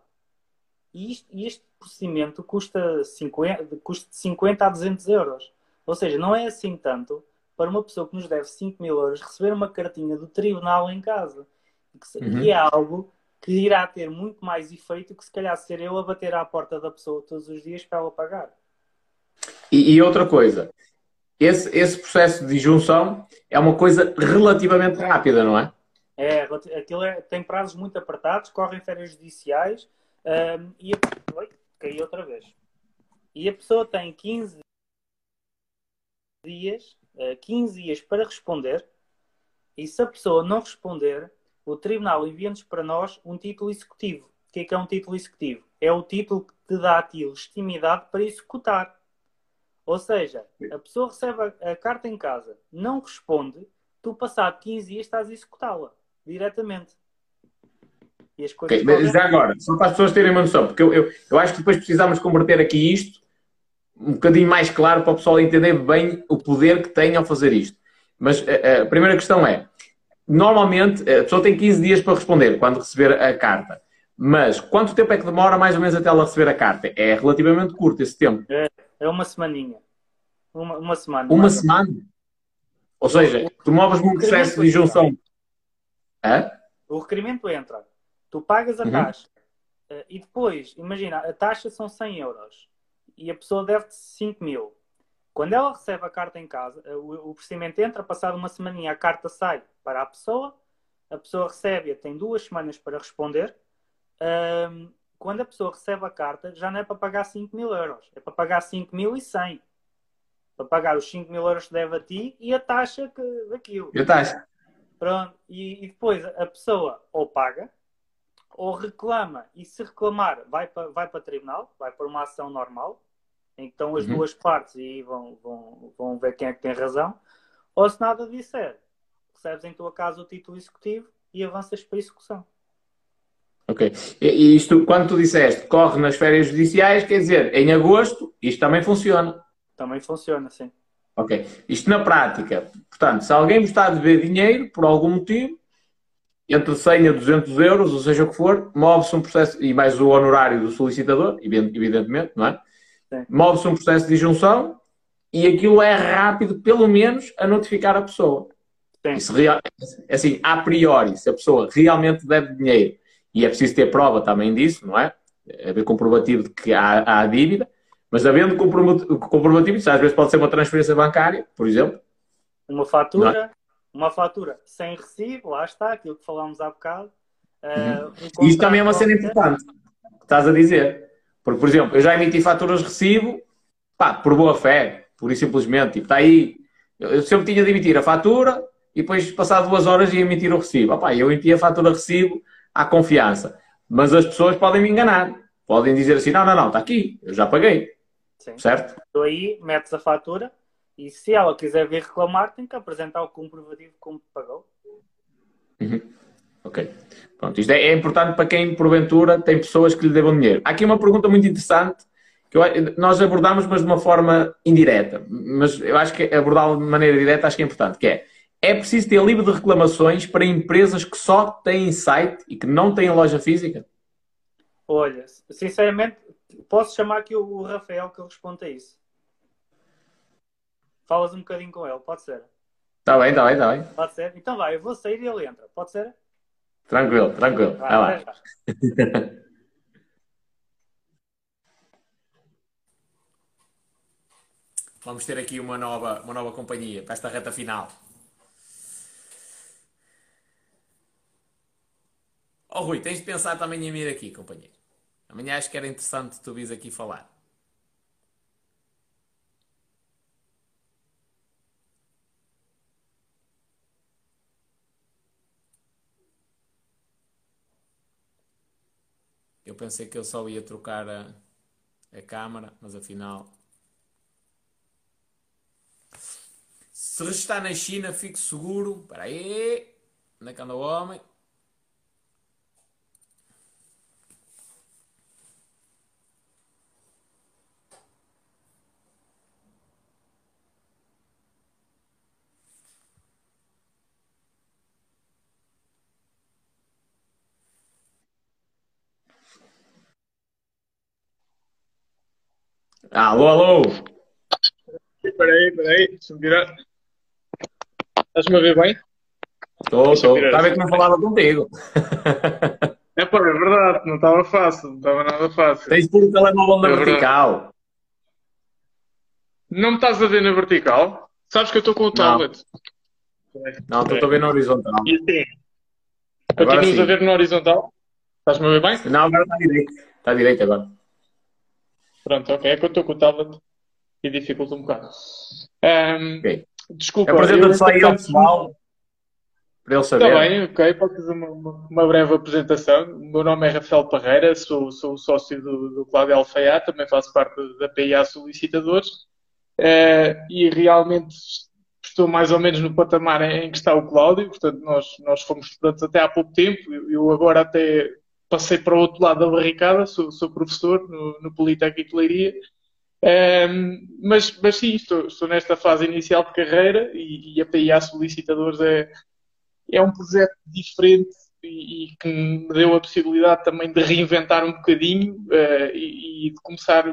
B: E, isto, este procedimento custa, 50, custa de 50 a 200 euros. Ou seja, não é assim tanto para uma pessoa que nos deve 5 mil euros receber uma cartinha do tribunal em casa. Uhum. E é algo que irá ter muito mais efeito que se calhar ser eu a bater à porta da pessoa todos os dias para ela pagar.
A: E, e outra coisa, esse, esse processo de junção é uma coisa relativamente rápida, não é?
B: É, aquilo é, tem prazos muito apertados, correm férias judiciais um, e a... Oi, caí outra vez. E a pessoa tem 15 dias, uh, ah, 15 dias para responder e se a pessoa não responder, o tribunal envia-nos para nós um título executivo. O que é que é um título executivo? É o título que te dá a ti legitimidade para executar. Ou seja, a pessoa recebe a, a carta em casa, não responde, tu passado 15 dias estás a executá-la diretamente.
A: Okay, mas já agora, só para as pessoas terem uma noção, porque eu, eu, eu acho que depois precisamos converter aqui isto um bocadinho mais claro para o pessoal entender bem o poder que tem ao fazer isto. Mas a, eh, eh, a primeira questão é: normalmente a pessoa tem 15 dias para responder quando receber a carta. Mas quanto tempo é que demora mais ou menos até ela receber a carta? É relativamente curto esse tempo.
B: É, é uma semaninha. Uma, uma semana.
A: Uma semana? Ou seja, tu moves um processo de junção
B: Hã? O requerimento entra, tu pagas a uhum. taxa e depois, imagina, a taxa são 100 euros e a pessoa deve-te 5 mil. Quando ela recebe a carta em casa, uh, o, o, procedimento entra, passado uma semaninha a carta sai para a pessoa, a pessoa recebe-a, tem duas semanas para responder. Uh, quando a pessoa recebe a carta, já não é para pagar 5 mil euros, é para pagar 5 mil e 100. Para pagar os 5 mil euros que deve a ti e a taxa que, daquilo.
A: E a taxa?
B: Pronto, e, e, depois a pessoa ou paga ou reclama, e se reclamar, vai para, vai para tribunal, vai para uma ação normal, em que estão as uhum. duas partes e vão, vão, vão ver quem é que tem razão, ou se nada disser, recebes em tua casa o título executivo e avanças para a execução.
A: Ok. E isto, quando tu disseste, corre nas férias judiciais, quer dizer, em agosto, isto também funciona.
B: Também funciona, sim.
A: Ok. Isto na prática. Portanto, se alguém está a dever dinheiro, por algum motivo, entre 100 a 200 euros, ou seja o que for, move-se um processo, e mais o honorário do solicitador, evidentemente, não é? Move-se um processo de junção e aquilo é rápido, pelo menos, a notificar a pessoa. Real, assim, a priori, se a pessoa realmente deve dinheiro, e é preciso ter prova também disso, não é? Haver comprovativo de que há, há dívida, mas havendo comprovativo, às vezes pode ser uma transferência bancária, por exemplo.
B: Uma fatura, é? Uma fatura sem recibo, lá está, aquilo que falámos há bocado.
A: Uh, um Isto também é uma cena importante, que estás a dizer. Porque, por exemplo, eu já emiti faturas de recibo, pá, por boa fé, pura e simplesmente. Tipo, está aí, eu sempre tinha de emitir a fatura e depois, passado duas horas, ia emitir o recibo. Opá, eu emiti a fatura de recibo à confiança. Mas as pessoas podem me enganar. Podem dizer assim, não, não, não, está aqui, eu já paguei. Sim. Certo?
B: Tu aí metes a fatura e se ela quiser vir reclamar, tem que apresentar o comprovativo como pagou.
A: Uhum. Ok. Pronto, isto é, é, importante para quem, porventura, tem pessoas que lhe devam dinheiro. Há aqui uma pergunta muito interessante que eu, nós abordamos, mas de uma forma indireta. Mas eu acho que abordá-la de maneira direta acho que é importante, que é é preciso ter livre de reclamações para empresas que só têm site e que não têm loja física?
B: Olha, sinceramente, posso chamar aqui o Rafael que responde a isso. Falas um bocadinho com ele, pode ser?
A: Está bem, está bem, está bem.
B: Pode ser? Então vai, eu vou sair e ele entra, pode ser?
A: Tranquilo, tranquilo. Vai, vai lá. Vamos ter aqui uma nova, uma nova companhia para esta reta final. Oh Rui, tens de pensar também em vir aqui, companheiro. Amanhã acho que era interessante tu vires aqui falar. Eu pensei que eu só ia trocar a, a câmara, mas afinal. Se restar na China, fico seguro. Espera aí. Onde é que anda o homem? Alô, alô!
C: Peraí, peraí, deixa-me virar. Estás-me a ver bem?
A: Estou, estou. Estava a ver que não falava contigo.
C: É pá, é verdade, não estava fácil, não estava nada fácil.
A: Tens pôr o telemóvel na é vertical.
C: Não me estás a ver na vertical? Sabes que eu estou com o tablet.
A: Não, estou a ver na horizontal.
C: E assim? Continuas a ver na horizontal? Estás-me a ver bem?
A: Não, agora está direito. Está direito agora.
C: Pronto, ok. É que eu estou com o tablet e dificulta um bocado. Um, okay. Desculpa.
A: Apresenta-te só aí ao pessoal. Para ele saber.
C: Está bem, ok. Posso fazer uma, uma, breve apresentação. O meu nome é Rafael Parreira, sou, sou sócio do, do Cláudio Alfaiá, também faço parte da PIA Solicitadores. Uh, e realmente estou mais ou menos no patamar em que está o Cláudio, portanto, nós, nós fomos estudantes até há pouco tempo. Eu agora até passei para o outro lado da barricada, sou, sou professor no, no Politécnico de Leiria, um, mas, mas sim, estou, estou, nesta fase inicial de carreira e, e a PIA Solicitadores é, é um projeto diferente e, e, que me deu a possibilidade também de reinventar um bocadinho uh, e, e, de começar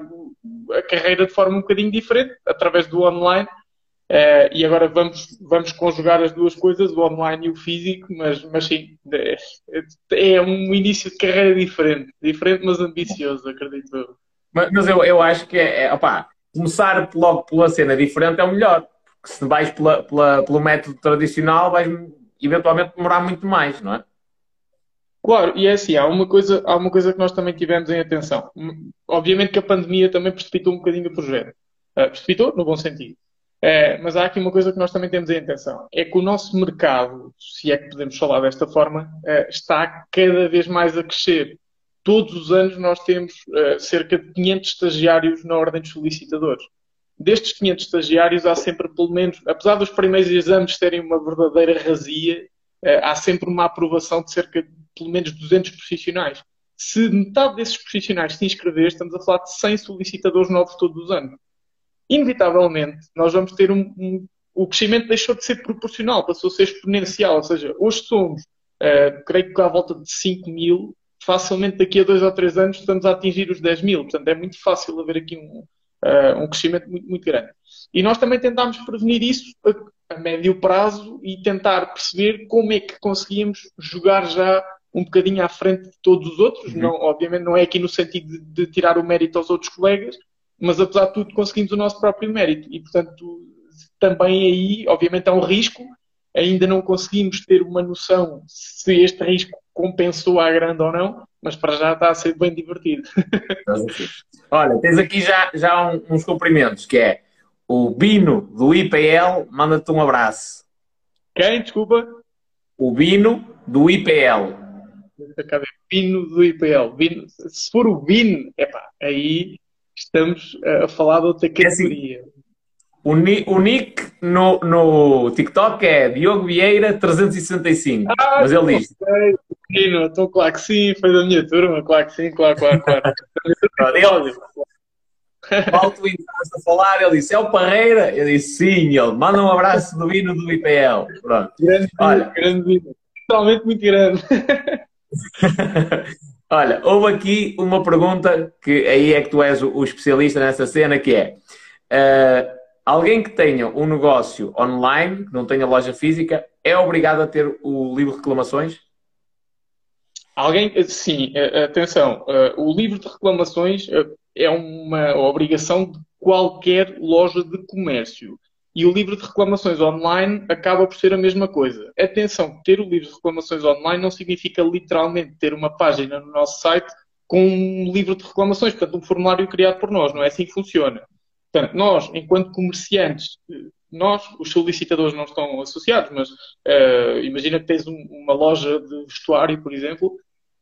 C: a carreira de forma um bocadinho diferente, através do online, Uh, e agora vamos, vamos conjugar as duas coisas, o online e o físico, mas, mas sim, é, é um início de carreira diferente, diferente mas ambicioso, acredito eu.
A: Mas, mas eu, eu acho que é, é opá, começar logo pela cena diferente é o melhor, porque se vais pela, pela, pelo método tradicional vais eventualmente demorar muito mais, não é?
C: Claro, e é assim, há uma, coisa, há uma coisa que nós também tivemos em atenção. Obviamente que a pandemia também precipitou um bocadinho o projeto. Uh, precipitou, no bom sentido. É, mas há aqui uma coisa que nós também temos em atenção: é que o nosso mercado, se é que podemos falar desta forma, é, está cada vez mais a crescer. Todos os anos nós temos é, cerca de 500 estagiários na ordem dos solicitadores. Destes 500 estagiários, há sempre pelo menos, apesar dos primeiros exames terem uma verdadeira razia, é, há sempre uma aprovação de cerca de pelo menos 200 profissionais. Se metade desses profissionais se inscrever, estamos a falar de 100 solicitadores novos todos os anos inevitavelmente nós vamos ter um, um, o crescimento deixou de ser proporcional, passou a ser exponencial. Ou seja, hoje somos, uh, creio que à volta de 5 mil, facilmente daqui a dois ou três anos estamos a atingir os 10 mil. Portanto, é muito fácil haver aqui um, uh, um crescimento muito, muito grande. E nós também tentámos prevenir isso a, a, médio prazo e tentar perceber como é que conseguíamos jogar já um bocadinho à frente de todos os outros. Uhum. Não, obviamente não é aqui no sentido de, de tirar o mérito aos outros colegas, mas apesar de tudo conseguimos o nosso próprio mérito. E portanto também aí obviamente há um risco. Ainda não conseguimos ter uma noção se este risco compensou à grande ou não mas para já está a ser bem divertido.
A: Olha tens aqui já, já uns cumprimentos que é o Bino do IPL manda-te um abraço.
C: Quem? desculpa.
A: O Bino do IPL
C: Bino do IPL Bino, se for o Bino epá, aí estamos a falar de outra categoria. É assim,
A: O, ni, o nick no, no TikTok é Diogo Vieira 365. Ah, mas ele diz.
C: Menino, então claro que sim, foi da minha turma, claro que sim, claro, claro, claro.
A: ele, tu entraste a falar, ele disse, é o Parreira? Eu disse, sim, ele, manda um abraço do hino do IPL. Pronto.
C: Grande, Olha. grande, totalmente muito grande.
A: Olha, houve aqui uma pergunta que aí é que tu és o, especialista nessa cena, que é uh, alguém que tenha um negócio online, que não tenha loja física, é obrigado a ter o livro de reclamações?
C: Alguém, sim, eh, atenção, o livro de reclamações é uma obrigação de qualquer loja de comércio. E o livro de reclamações online acaba por ser a mesma coisa. Atenção, ter o livro de reclamações online não significa literalmente ter uma página no nosso site com um livro de reclamações, portanto, um formulário criado por nós. Não é assim que funciona. Portanto, nós, enquanto comerciantes, nós, os solicitadores não estão associados, mas uh, imagina que tens um, uma loja de vestuário, por exemplo,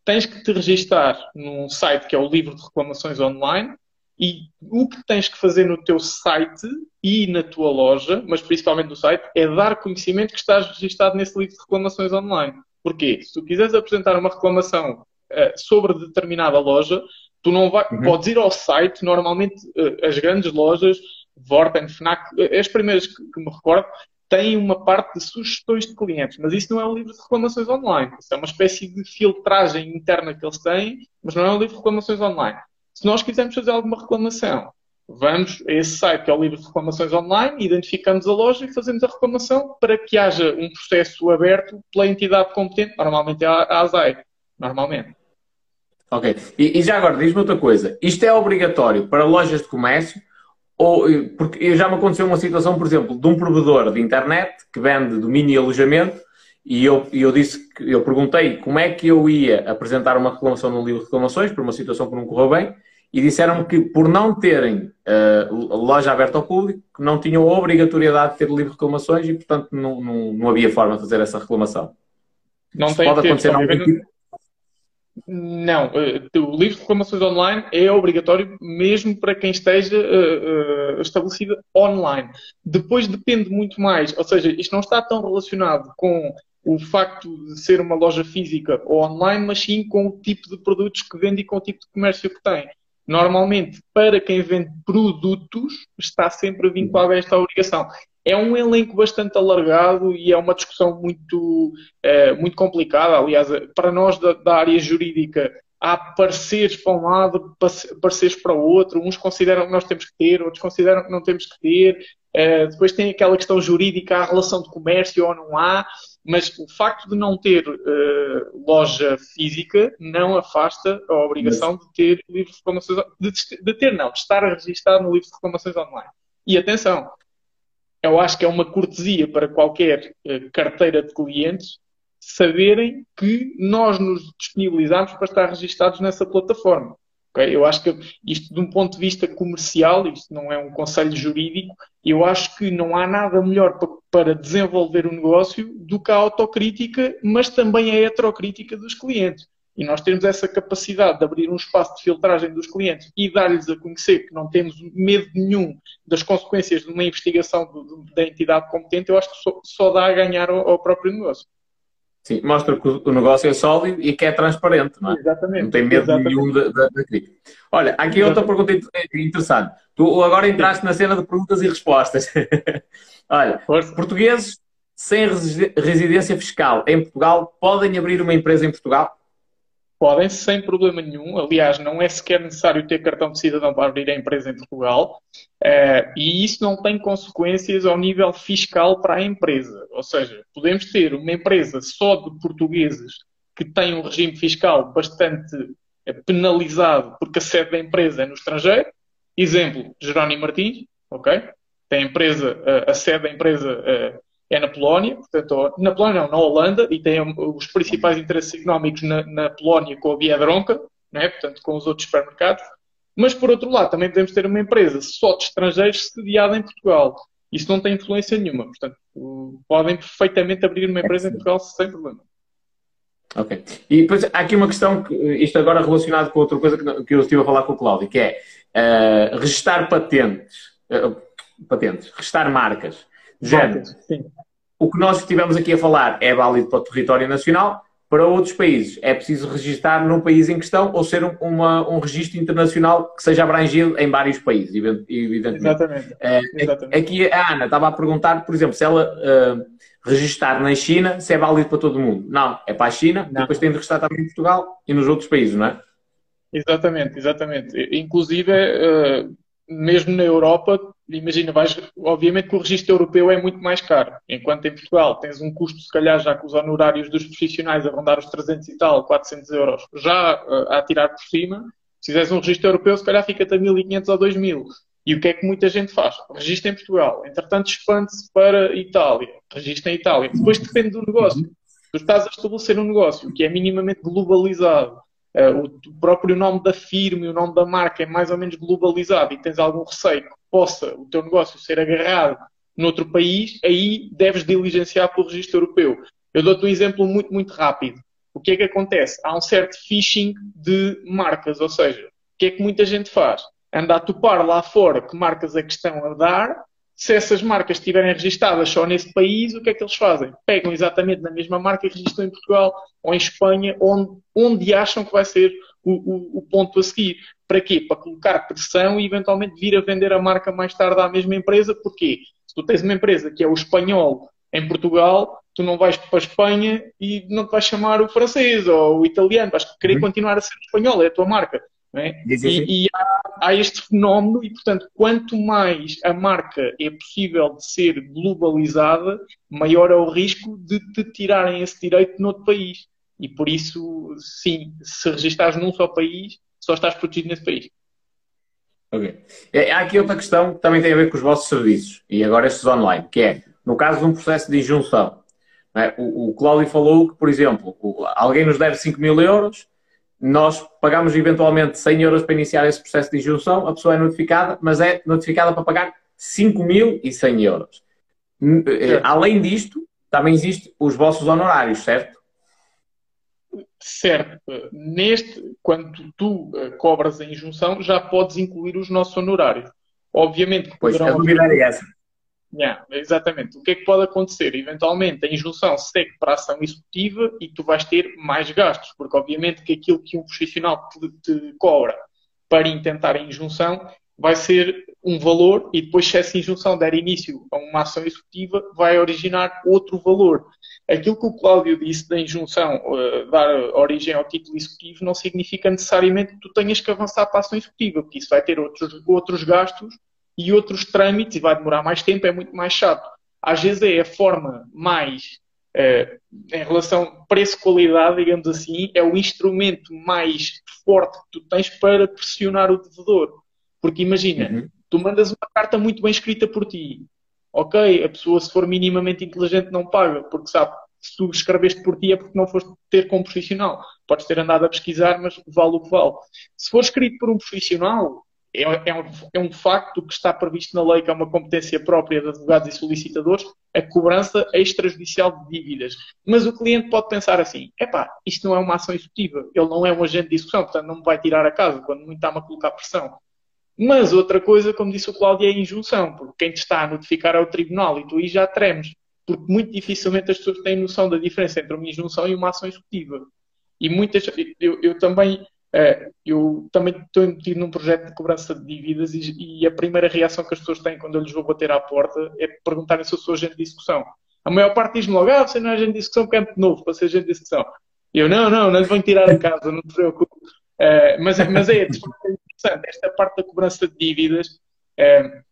C: tens que te registar num site que é o livro de reclamações online e o que tens que fazer no teu site e na tua loja, mas principalmente no site, é dar conhecimento que estás registado nesse livro de reclamações online. Porquê? Se tu quiseres apresentar uma reclamação uh, sobre determinada loja, tu não vai, uhum. podes ir ao site, normalmente uh, as grandes lojas, Vorten, Fnac, uh, as primeiras que, que, me recordo, têm uma parte de sugestões de clientes, mas isso não é um livro de reclamações online. Isso é uma espécie de filtragem interna que eles têm, mas não é um livro de reclamações online. Se nós quisermos fazer alguma reclamação, vamos a esse site que é o livro de reclamações online, identificamos a loja e fazemos a reclamação para que haja um processo aberto pela entidade competente, normalmente é a ASAI, normalmente.
A: Ok. E, e já agora, diz-me outra coisa. Isto é obrigatório para lojas de comércio? Ou, porque já me aconteceu uma situação, por exemplo, de um provedor de internet que vende domínio e alojamento e eu, eu disse que eu perguntei como é que eu ia apresentar uma reclamação no livro de reclamações por uma situação que não correu bem e disseram-me que por não terem uh, loja aberta ao público, não tinham a obrigatoriedade de ter livro de reclamações e, portanto, não, não, não havia forma de fazer essa reclamação.
C: Não tem pode acontecer não, não, uh, o livro de reclamações online é obrigatório mesmo para quem esteja uh, uh, estabelecido online. Depois depende muito mais, ou seja, isto não está tão relacionado com o facto de ser uma loja física ou online, mas sim com o tipo de produtos que vende e com o tipo de comércio que tem. Normalmente, para quem vende produtos, está sempre vinculado a esta obrigação. É um elenco bastante alargado e é uma discussão muito, é, muito complicada. Aliás, para nós da, da área jurídica, há pareceres para um lado, pareceres para o outro. Uns consideram que nós temos que ter, outros consideram que não temos que ter. É, depois tem aquela questão jurídica, há relação de comércio ou não há. Mas o facto de não ter uh, loja física não afasta a obrigação de ter livro de reclamações, de, de, ter não, de estar registado no livro de reclamações online. E atenção, eu acho que é uma cortesia para qualquer uh, carteira de clientes saberem que nós nos disponibilizamos para estar registados nessa plataforma. Okay? Eu acho que isto, de um ponto de vista comercial, isto não é um conselho jurídico, eu acho que não há nada melhor para desenvolver o um negócio do que a autocrítica, mas também a heterocrítica dos clientes. E nós temos essa capacidade de abrir um espaço de filtragem dos clientes e dar-lhes a conhecer que não temos medo nenhum das consequências de uma investigação do, da entidade competente, eu acho que só, só dá a ganhar ao, ao próprio negócio.
A: Sim, mostra que o negócio é sólido e que é transparente, não é?
C: Exatamente.
A: Não tem medo
C: Exatamente.
A: nenhum da, da, da crítica. Olha, aqui outra pergunta interessante. Tu agora entraste na cena de perguntas e respostas. Olha, Força. portugueses sem residência fiscal em Portugal podem abrir uma empresa em Portugal?
C: Podem, sem problema nenhum. Aliás, não é sequer necessário ter cartão de cidadão para abrir a empresa em Portugal. Uh, e isso não tem consequências ao nível fiscal para a empresa. Ou seja, podemos ter uma empresa só de portugueses que tem um regime fiscal bastante eh, penalizado porque a sede da empresa é no estrangeiro. Exemplo, Jerónimo Martins, ok? Tem empresa, a sede da empresa é na Polónia, portanto, na Polónia não, na Holanda, e tem os principais interesses económicos na, na Polónia com a Biedronka, né? portanto, com os outros supermercados. Mas, por outro lado, também podemos ter uma empresa só de estrangeiros sediada em Portugal. Isso não tem influência nenhuma. Portanto, podem perfeitamente abrir uma empresa em Portugal sem problema.
A: Ok. E depois há aqui uma questão, que, isto agora relacionado com outra coisa que, eu estive a falar com o Cláudio, que é uh, registar patentes. Uh, patentes, restar marcas. Sim. O que nós estivemos aqui a falar é válido para o território nacional, para outros países é preciso registar no país em questão ou ser um, uma, um registro internacional que seja abrangido em vários países, evidentemente.
C: Exatamente. É,
A: Exatamente. Aqui a Ana estava a perguntar, por exemplo, se ela uh, registar na China, se é válido para todo mundo. Não, é para a China, não. depois tem de registrar também em Portugal e nos outros países, não é?
C: Exatamente, exatamente. Inclusive, uh, mesmo na Europa, imagina, vais, obviamente que o registro europeu é muito mais caro, enquanto em Portugal tens um custo, se calhar, já com os honorários dos profissionais a rondar os 300 e tal, 400 euros, já uh, a tirar por cima, se fizeres um registro europeu, se calhar fica-te a 1500 ou 2000. E o que é que muita gente faz? Registra em Portugal, entretanto expande-se para Itália, registra em Itália. Depois depende do negócio. Tu estás a estabelecer um negócio que é minimamente globalizado, o próprio nome da firma e o nome da marca é mais ou menos globalizado e tens algum receio que possa o teu negócio ser agarrado noutro país, aí deves diligenciar pelo registro europeu. Eu dou-te um exemplo muito, muito rápido. O que é que acontece? Há um certo phishing de marcas, ou seja, o que é que muita gente faz? Anda a topar lá fora que marcas é que estão a dar, se essas marcas estiverem registadas só nesse país, o que é que eles fazem? Pegam exatamente na mesma marca e registram em Portugal ou em Espanha, onde, onde acham que vai ser o, o, o, ponto a seguir. Para quê? Para colocar pressão e eventualmente vir a vender a marca mais tarde à mesma empresa. Porquê? Se tu tens uma empresa que é o espanhol em Portugal, tu não vais para a Espanha e não te vais chamar o francês ou o italiano, vais querer uhum. continuar a ser espanhol, é a tua marca. É? E, e há, há, este fenómeno, e portanto, quanto mais a marca é possível de ser globalizada, maior é o risco de te tirarem esse direito noutro país. E por isso, sim, se registares num só país, só estás protegido nesse país.
A: Ok. É, há aqui outra questão que também tem a ver com os vossos serviços, e agora estes online, que é, no caso de um processo de injunção, é? o, o Cláudio falou que, por exemplo, alguém nos deve 5 mil euros, nós pagamos eventualmente 100 euros para iniciar esse processo de injunção, a pessoa é notificada, mas é notificada para pagar 5.100 euros. Certo. Além disto, também existem os vossos honorários, certo?
C: Certo. Neste, quando tu uh, cobras a injunção, já podes incluir os nossos honorários. Obviamente que
A: pois, a dúvida é essa.
C: Yeah, exatamente. O que é que pode acontecer? Eventualmente a injunção segue para a ação executiva e tu vais ter mais gastos, porque obviamente que aquilo que um profissional te, te cobra para intentar a injunção vai ser um valor e depois se essa injunção der início a uma ação executiva vai originar outro valor. Aquilo que o Cláudio disse da injunção uh, dar origem ao título executivo não significa necessariamente que tu tenhas que avançar para a ação executiva, porque isso vai ter outros, outros gastos e outros trâmites e vai demorar mais tempo, é muito mais chato. Às vezes é a forma mais, eh, em relação preço-qualidade, digamos assim, é o instrumento mais forte que tu tens para pressionar o devedor. Porque imagina, uhum. tu mandas uma carta muito bem escrita por ti. Ok, a pessoa, se for minimamente inteligente, não paga, porque sabe, se tu escreveste por ti é porque não foste ter com um profissional. Podes ter andado a pesquisar, mas vale o que vale. Se for escrito por um profissional, é, é, um, é um facto que está previsto na lei, que é uma competência própria de advogados e solicitadores, a cobrança extrajudicial de dívidas. Mas o cliente pode pensar assim: epá, isto não é uma ação executiva, ele não é um agente de execução, portanto não me vai tirar a casa quando muito está-me a colocar pressão. Mas outra coisa, como disse o Cláudio, é a injunção, porque quem te está a notificar é o tribunal e tu aí já tremes, porque muito dificilmente as pessoas têm noção da diferença entre uma injunção e uma ação executiva. E muitas, eu, eu também é, eu também estou metido num projeto de cobrança de dívidas e, e, a primeira reação que as pessoas têm quando eu lhes vou bater à porta é perguntarem se eu sou agente de discussão. A maior parte diz-me logo, ah, você não é agente de discussão porque é muito novo para ser agente de discussão. Eu, não, não, não lhe vou tirar a casa, não te preocupe. Uh, mas, mas é, interessante, esta parte da cobrança de dívidas, uh,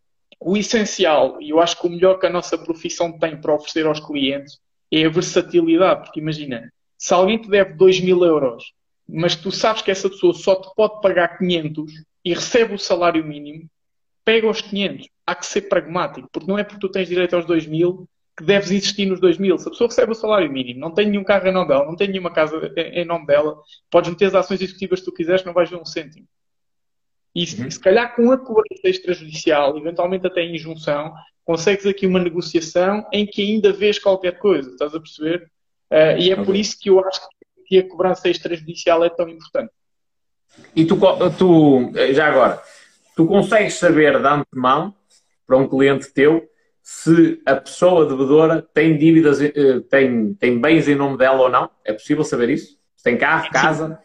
C: o essencial, e eu acho que o melhor que a nossa profissão tem para oferecer aos clientes é a versatilidade, porque imagina, se alguém te deve 2 mil euros mas tu sabes que essa pessoa só te pode pagar 500 e recebe o salário mínimo, pega os 500. Há que ser pragmático, porque não é porque tu tens direito aos 2 mil que deves existir nos 2 mil. Se a pessoa recebe o salário mínimo, não tem nenhum carro em nome dela, não tem nenhuma casa em nome dela, podes meter as ações executivas que tu quiseres, não vais ver um cêntimo. E uhum. se calhar com a cobrança extrajudicial, eventualmente até em injunção, consegues aqui uma negociação em que ainda vês qualquer coisa, estás a perceber? Uh, e é por isso que eu acho que que a cobrança extrajudicial é tão importante.
A: E tu, tu, já agora, tu consegues saber de antemão para um cliente teu se a pessoa devedora tem dívidas, eh, tem, tem bens em nome dela ou não? É possível saber isso? Se tem carro, casa?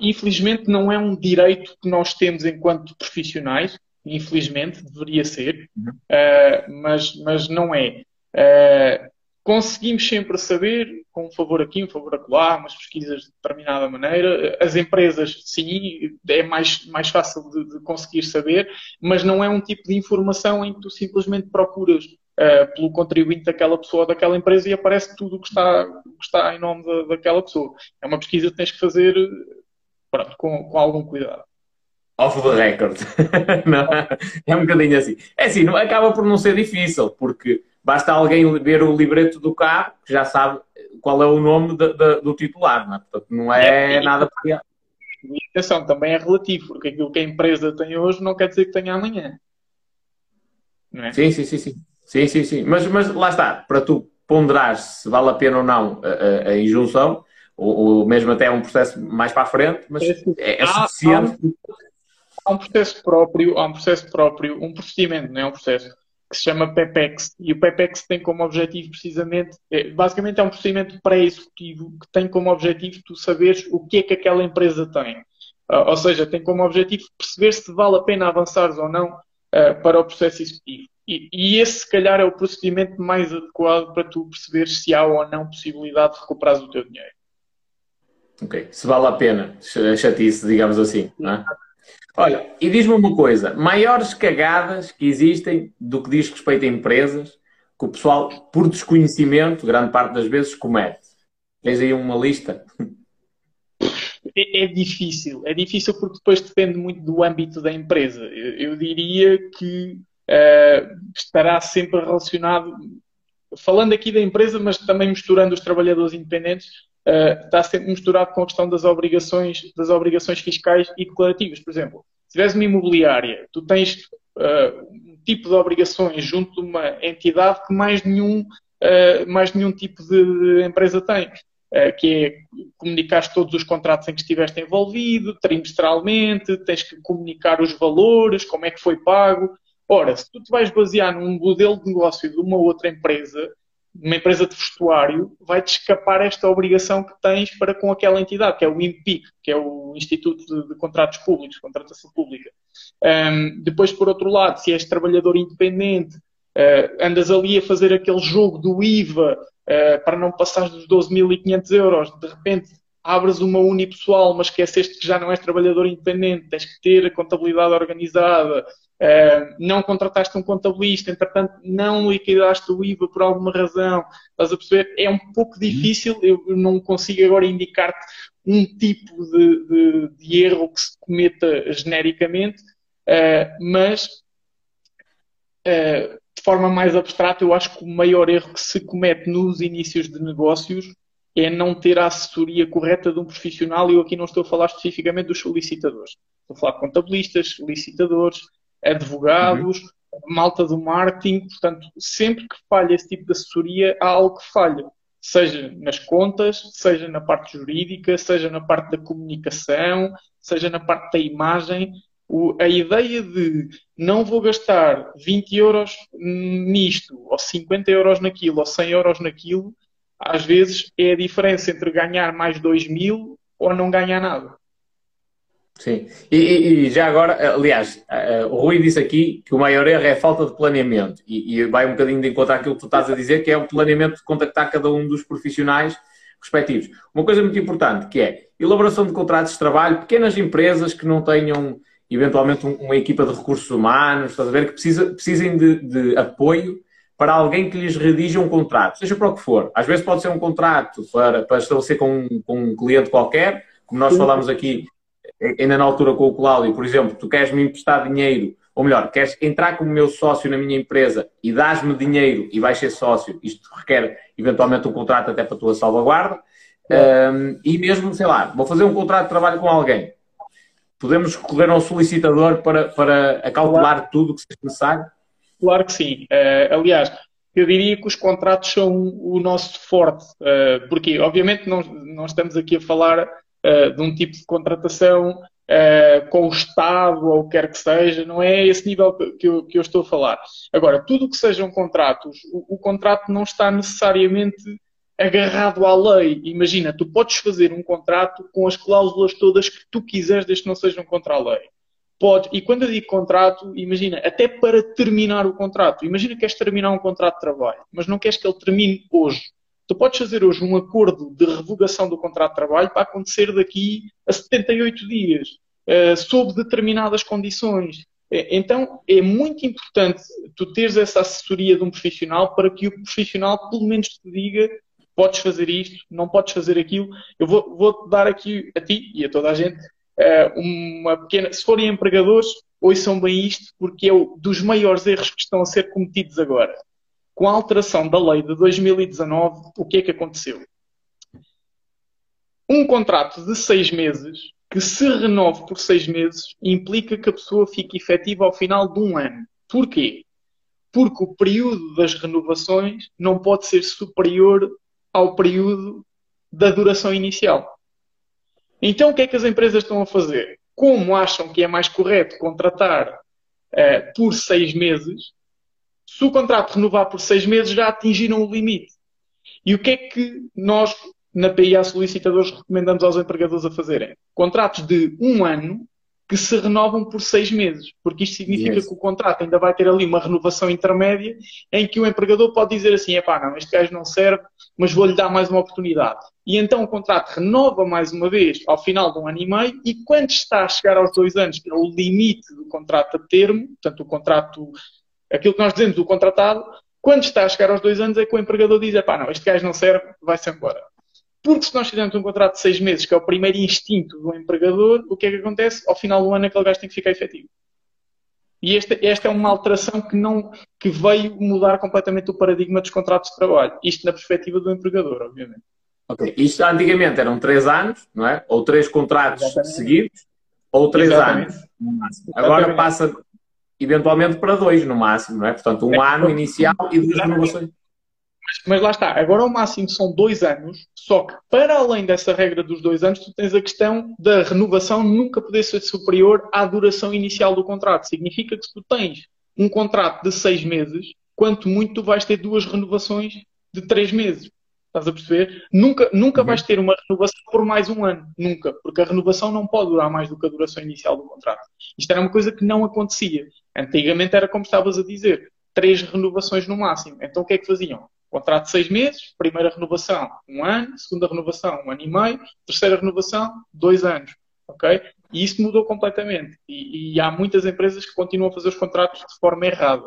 C: Infelizmente não é um direito que nós temos enquanto profissionais, infelizmente, deveria ser, uhum. uh, mas, mas não é. Uh, conseguimos sempre saber, com um favor aqui, um favor acolá, umas pesquisas de determinada maneira. As empresas, sim, é mais, mais fácil de, de conseguir saber, mas não é um tipo de informação em que tu simplesmente procuras uh, pelo contribuinte daquela pessoa ou daquela empresa e aparece tudo o que está, que está em nome da, daquela pessoa. É uma pesquisa que tens que fazer pronto, com, com algum cuidado.
A: Off the record. não, é um bocadinho assim. É assim, acaba por não ser difícil, porque Basta alguém ver o libreto do carro, que já sabe qual é o nome de, de, do titular, não é? Portanto, não é, é nada para.
C: Atenção, também é relativo, porque aquilo que a empresa tem hoje não quer dizer que tenha amanhã.
A: Não é? Sim, sim, sim, sim. Sim, sim, sim. Mas, mas lá está, para tu ponderar se vale a pena ou não a, a, a injunção, ou, ou, mesmo até um processo mais para a frente, mas é, é, é suficiente.
C: Há um processo próprio, há um processo próprio, um procedimento, não é um processo que se chama PEPEX. E o PEPEX tem como objetivo precisamente, é, basicamente é um procedimento pré-executivo que tem como objetivo tu saberes o que é que aquela empresa tem. Uh, ou seja, tem como objetivo perceber se vale a pena avançares ou não uh, para o processo executivo. E, e, esse, se calhar, é o procedimento mais adequado para tu perceberes se há ou não possibilidade de recuperares o teu dinheiro.
A: Ok. Se vale a pena, chatice, digamos assim, não é? Olha, e diz-me uma coisa: maiores cagadas que existem do que diz respeito a empresas que o pessoal, por desconhecimento, grande parte das vezes, comete. Tens aí uma lista?
C: É, é, difícil, é difícil porque depois depende muito do âmbito da empresa. Eu, eu diria que uh, estará sempre relacionado, falando aqui da empresa, mas também misturando os trabalhadores independentes, uh, está sempre misturado com a questão das obrigações, das obrigações fiscais e declarativas. Por exemplo, se tiveres uma imobiliária, tu tens uh, um tipo de obrigações junto de uma entidade que mais nenhum, uh, mais nenhum tipo de empresa tem. Que é comunicar todos os contratos em que estiveste envolvido, trimestralmente, tens que comunicar os valores, como é que foi pago. Ora, se tu te vais basear num modelo de negócio de uma outra empresa, uma empresa de vestuário vai-te escapar esta obrigação que tens para com aquela entidade, que é o INPIC, que é o Instituto de, de Contratos Públicos, Contratação Pública. Um, depois, por outro lado, se és trabalhador independente, uh, andas ali a fazer aquele jogo do IVA uh, para não passar dos 12.500 euros, de repente abres uma unipessoal, mas esqueceste que já não és trabalhador independente, tens que ter a contabilidade organizada, Uh, não contrataste um contabilista, entretanto não liquidaste o IVA por alguma razão, estás a perceber? É um pouco uhum. difícil, eu não consigo agora indicar-te um tipo de, de, de, erro que se cometa genericamente, uh, mas uh, de forma mais abstrata, eu acho que o maior erro que se comete nos inícios de negócios é não ter a assessoria correta de um profissional, e eu aqui não estou a falar especificamente dos solicitadores. Estou a falar de contabilistas, licitadores, advogados, uhum. malta do marketing. Portanto, sempre que falha esse tipo de assessoria, há algo que falha. Seja nas contas, seja na parte jurídica, seja na parte da comunicação, seja na parte da imagem. O, a ideia de não vou gastar 20 euros nisto, ou 50 euros naquilo, ou 100 euros naquilo, às vezes é a diferença entre ganhar mais 2 mil ou não ganhar nada.
A: Sim, e, e, já agora, aliás, o Rui disse aqui que o maior erro é a falta de planeamento e, e vai um bocadinho de encontrar aquilo que tu estás a dizer, que é o planeamento de contactar cada um dos profissionais respectivos. Uma coisa muito importante que é elaboração de contratos de trabalho, pequenas empresas que não tenham eventualmente uma equipa de recursos humanos, estás a ver, que precisa, precisem de, de apoio para alguém que lhes redija um contrato, seja para o que for. Às vezes pode ser um contrato para, para estabelecer com um, com um cliente qualquer, como nós falámos aqui ainda na altura com o Cláudio, por exemplo, tu queres me emprestar dinheiro, ou melhor, queres entrar como meu sócio na minha empresa e dás-me dinheiro e vais ser sócio, isto requer eventualmente um contrato até para a tua salvaguarda, um, e mesmo, sei lá, vou fazer um contrato de trabalho com alguém. Podemos recorrer ao solicitador para, para acalcular claro. tudo o que seja necessário?
C: Claro que sim. Uh, aliás, eu diria que os contratos são o nosso forte, uh, porque obviamente não, não estamos aqui a falar uh, de um tipo de contratação com o Estado ou o que quer que seja, não é esse nível que eu, que eu estou a falar. Agora, tudo o que sejam contratos, o, o contrato não está necessariamente agarrado à lei. Imagina, tu podes fazer um contrato com as cláusulas todas que tu quiseres, desde que não sejam contra a lei. Pode, e quando eu digo contrato, imagina, até para terminar o contrato. Imagina que queres terminar um contrato de trabalho, mas não queres que ele termine hoje. Tu podes fazer hoje um acordo de revogação do contrato de trabalho para acontecer daqui a 78 dias, uh, sob determinadas condições. Eh, então, é muito importante tu teres essa assessoria de um profissional para que o profissional, pelo menos, te diga podes fazer isto, não podes fazer aquilo. Eu vou, vou dar aqui a ti e a toda a gente uma pequena. Se forem empregadores, ouçam bem isto, porque é um dos maiores erros que estão a ser cometidos agora com a alteração da lei de 2019, o que é que aconteceu? Um contrato de seis meses, que se renove por seis meses, implica que a pessoa fique efetiva ao final de um ano. Porquê? Porque o período das renovações não pode ser superior ao período da duração inicial. Então, o que é que as empresas estão a fazer? Como acham que é mais correto contratar uh, por seis meses, se o contrato renovar por seis meses, já atingiram o limite. E o que é que nós, na PIA Solicitadores, recomendamos aos empregadores a fazerem? Contratos de um ano que se renovam por seis meses, porque isto significa yes. que o contrato ainda vai ter ali uma renovação intermédia em que o empregador pode dizer assim, epá, não, este gajo não serve, mas vou-lhe dar mais uma oportunidade. E então o contrato renova mais uma vez ao final de um ano e meio e quando está a chegar aos dois anos, que é o limite do contrato a termo, portanto o contrato aquilo que nós dizemos do contratado, quando está a chegar aos dois anos é que o empregador diz, pá, não, este gajo não serve, vai-se embora. Porque se nós fizermos um contrato de seis meses, que é o primeiro instinto do empregador, o que é que acontece? Ao final do ano aquele gajo tem que ficar efetivo. E esta, esta é uma alteração que, não, que veio mudar completamente o paradigma dos contratos de trabalho. Isto na perspectiva do empregador, obviamente.
A: Ok. Isto antigamente eram três anos, não é? Ou três contratos Exatamente. seguidos, ou três Exatamente. anos. Agora passa eventualmente para dois no máximo, não é? Portanto, um é, ano inicial e duas renovações.
C: Mas lá está, agora o máximo são dois anos, só que para além dessa regra dos dois anos, tu tens a questão da renovação nunca poder ser superior à duração inicial do contrato. Significa que se tu tens um contrato de seis meses, quanto muito tu vais ter duas renovações de três meses. Estás a perceber? Nunca, nunca uhum. vais ter uma renovação por mais um ano. Nunca. Porque a renovação não pode durar mais do que a duração inicial do contrato. Isto era uma coisa que não acontecia. Antigamente era como estavas a dizer, três renovações no máximo. Então o que é que faziam? Contrato de seis meses, primeira renovação, um ano, segunda renovação, um ano e meio, terceira renovação, dois anos. Ok? E isso mudou completamente. E, e há muitas empresas que continuam a fazer os contratos de forma errada.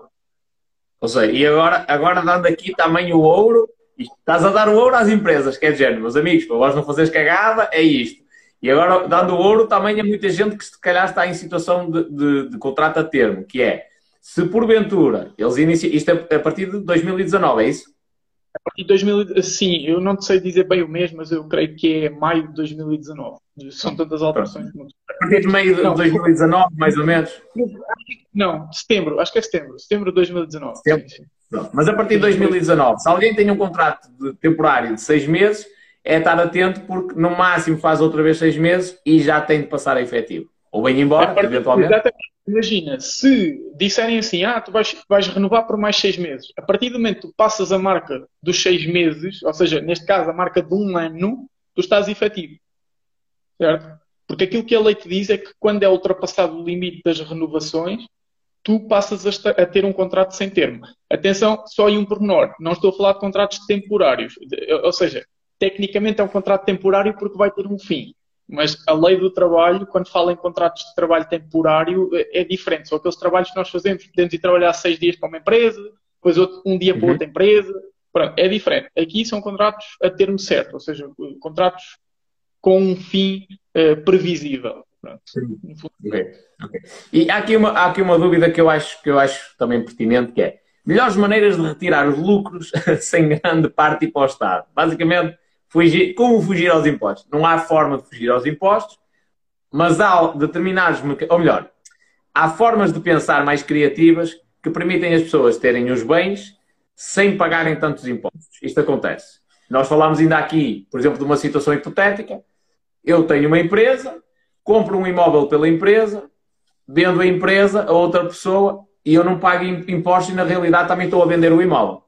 A: Ou seja, e agora, agora dando aqui também o ouro, estás a dar o ouro às empresas, que é género, meus amigos, para vós não fazeres cagada, é isto. E agora, dando ouro, também há muita gente que se calhar está em situação de, de, de contrato a termo, que é, se porventura eles iniciam, isto é a partir de 2019, é isso?
C: A partir de 2000, sim, eu não sei dizer bem o mês, mas eu creio que é maio de 2019. São tantas alterações.
A: A partir de meio de não, 2019, mais ou menos?
C: Não, setembro, acho que é setembro. Setembro de 2019. Setembro. Sim, sim.
A: Mas a partir de 2019, se alguém tem um contrato de temporário de seis meses, é estar atento porque no máximo faz outra vez seis meses e já tem de passar a efetivo. Ou bem embora, partir, eventualmente. Exatamente.
C: Imagina, se disserem assim, ah, tu vais, vais renovar por mais seis meses. A partir do momento que tu passas a marca dos seis meses, ou seja, neste caso a marca de um ano, tu estás efetivo. Certo? Porque aquilo que a lei te diz é que quando é ultrapassado o limite das renovações, tu passas a, ter um contrato sem termo. Atenção, só em um pormenor. Não estou a falar de contratos temporários. Ou seja, tecnicamente é um contrato temporário porque vai ter um fim. Mas a lei do trabalho, quando fala em contratos de trabalho temporário, é, é diferente. São aqueles trabalhos que nós fazemos. Podemos ir trabalhar seis dias para uma empresa, depois outro, um dia para uhum. outra empresa. Pronto, é diferente. Aqui são contratos a termo certo, ou seja, contratos com um fim uh, previsível.
A: Okay. Okay. E há aqui, uma, há aqui uma dúvida que eu, acho, que eu acho também pertinente, que é melhores maneiras de retirar os lucros sem grande parte para o Estado. Basicamente, fugir, como fugir aos impostos? Não há forma de fugir aos impostos, mas há determinados, ou melhor, há formas de pensar mais criativas que permitem as pessoas terem os bens sem pagarem tantos impostos. Isto acontece. Nós falámos ainda aqui, por exemplo, de uma situação hipotética. Eu tenho uma empresa, compro um imóvel pela empresa, vendo a empresa a outra pessoa e eu não pago impostos e na realidade também estou a vender o imóvel.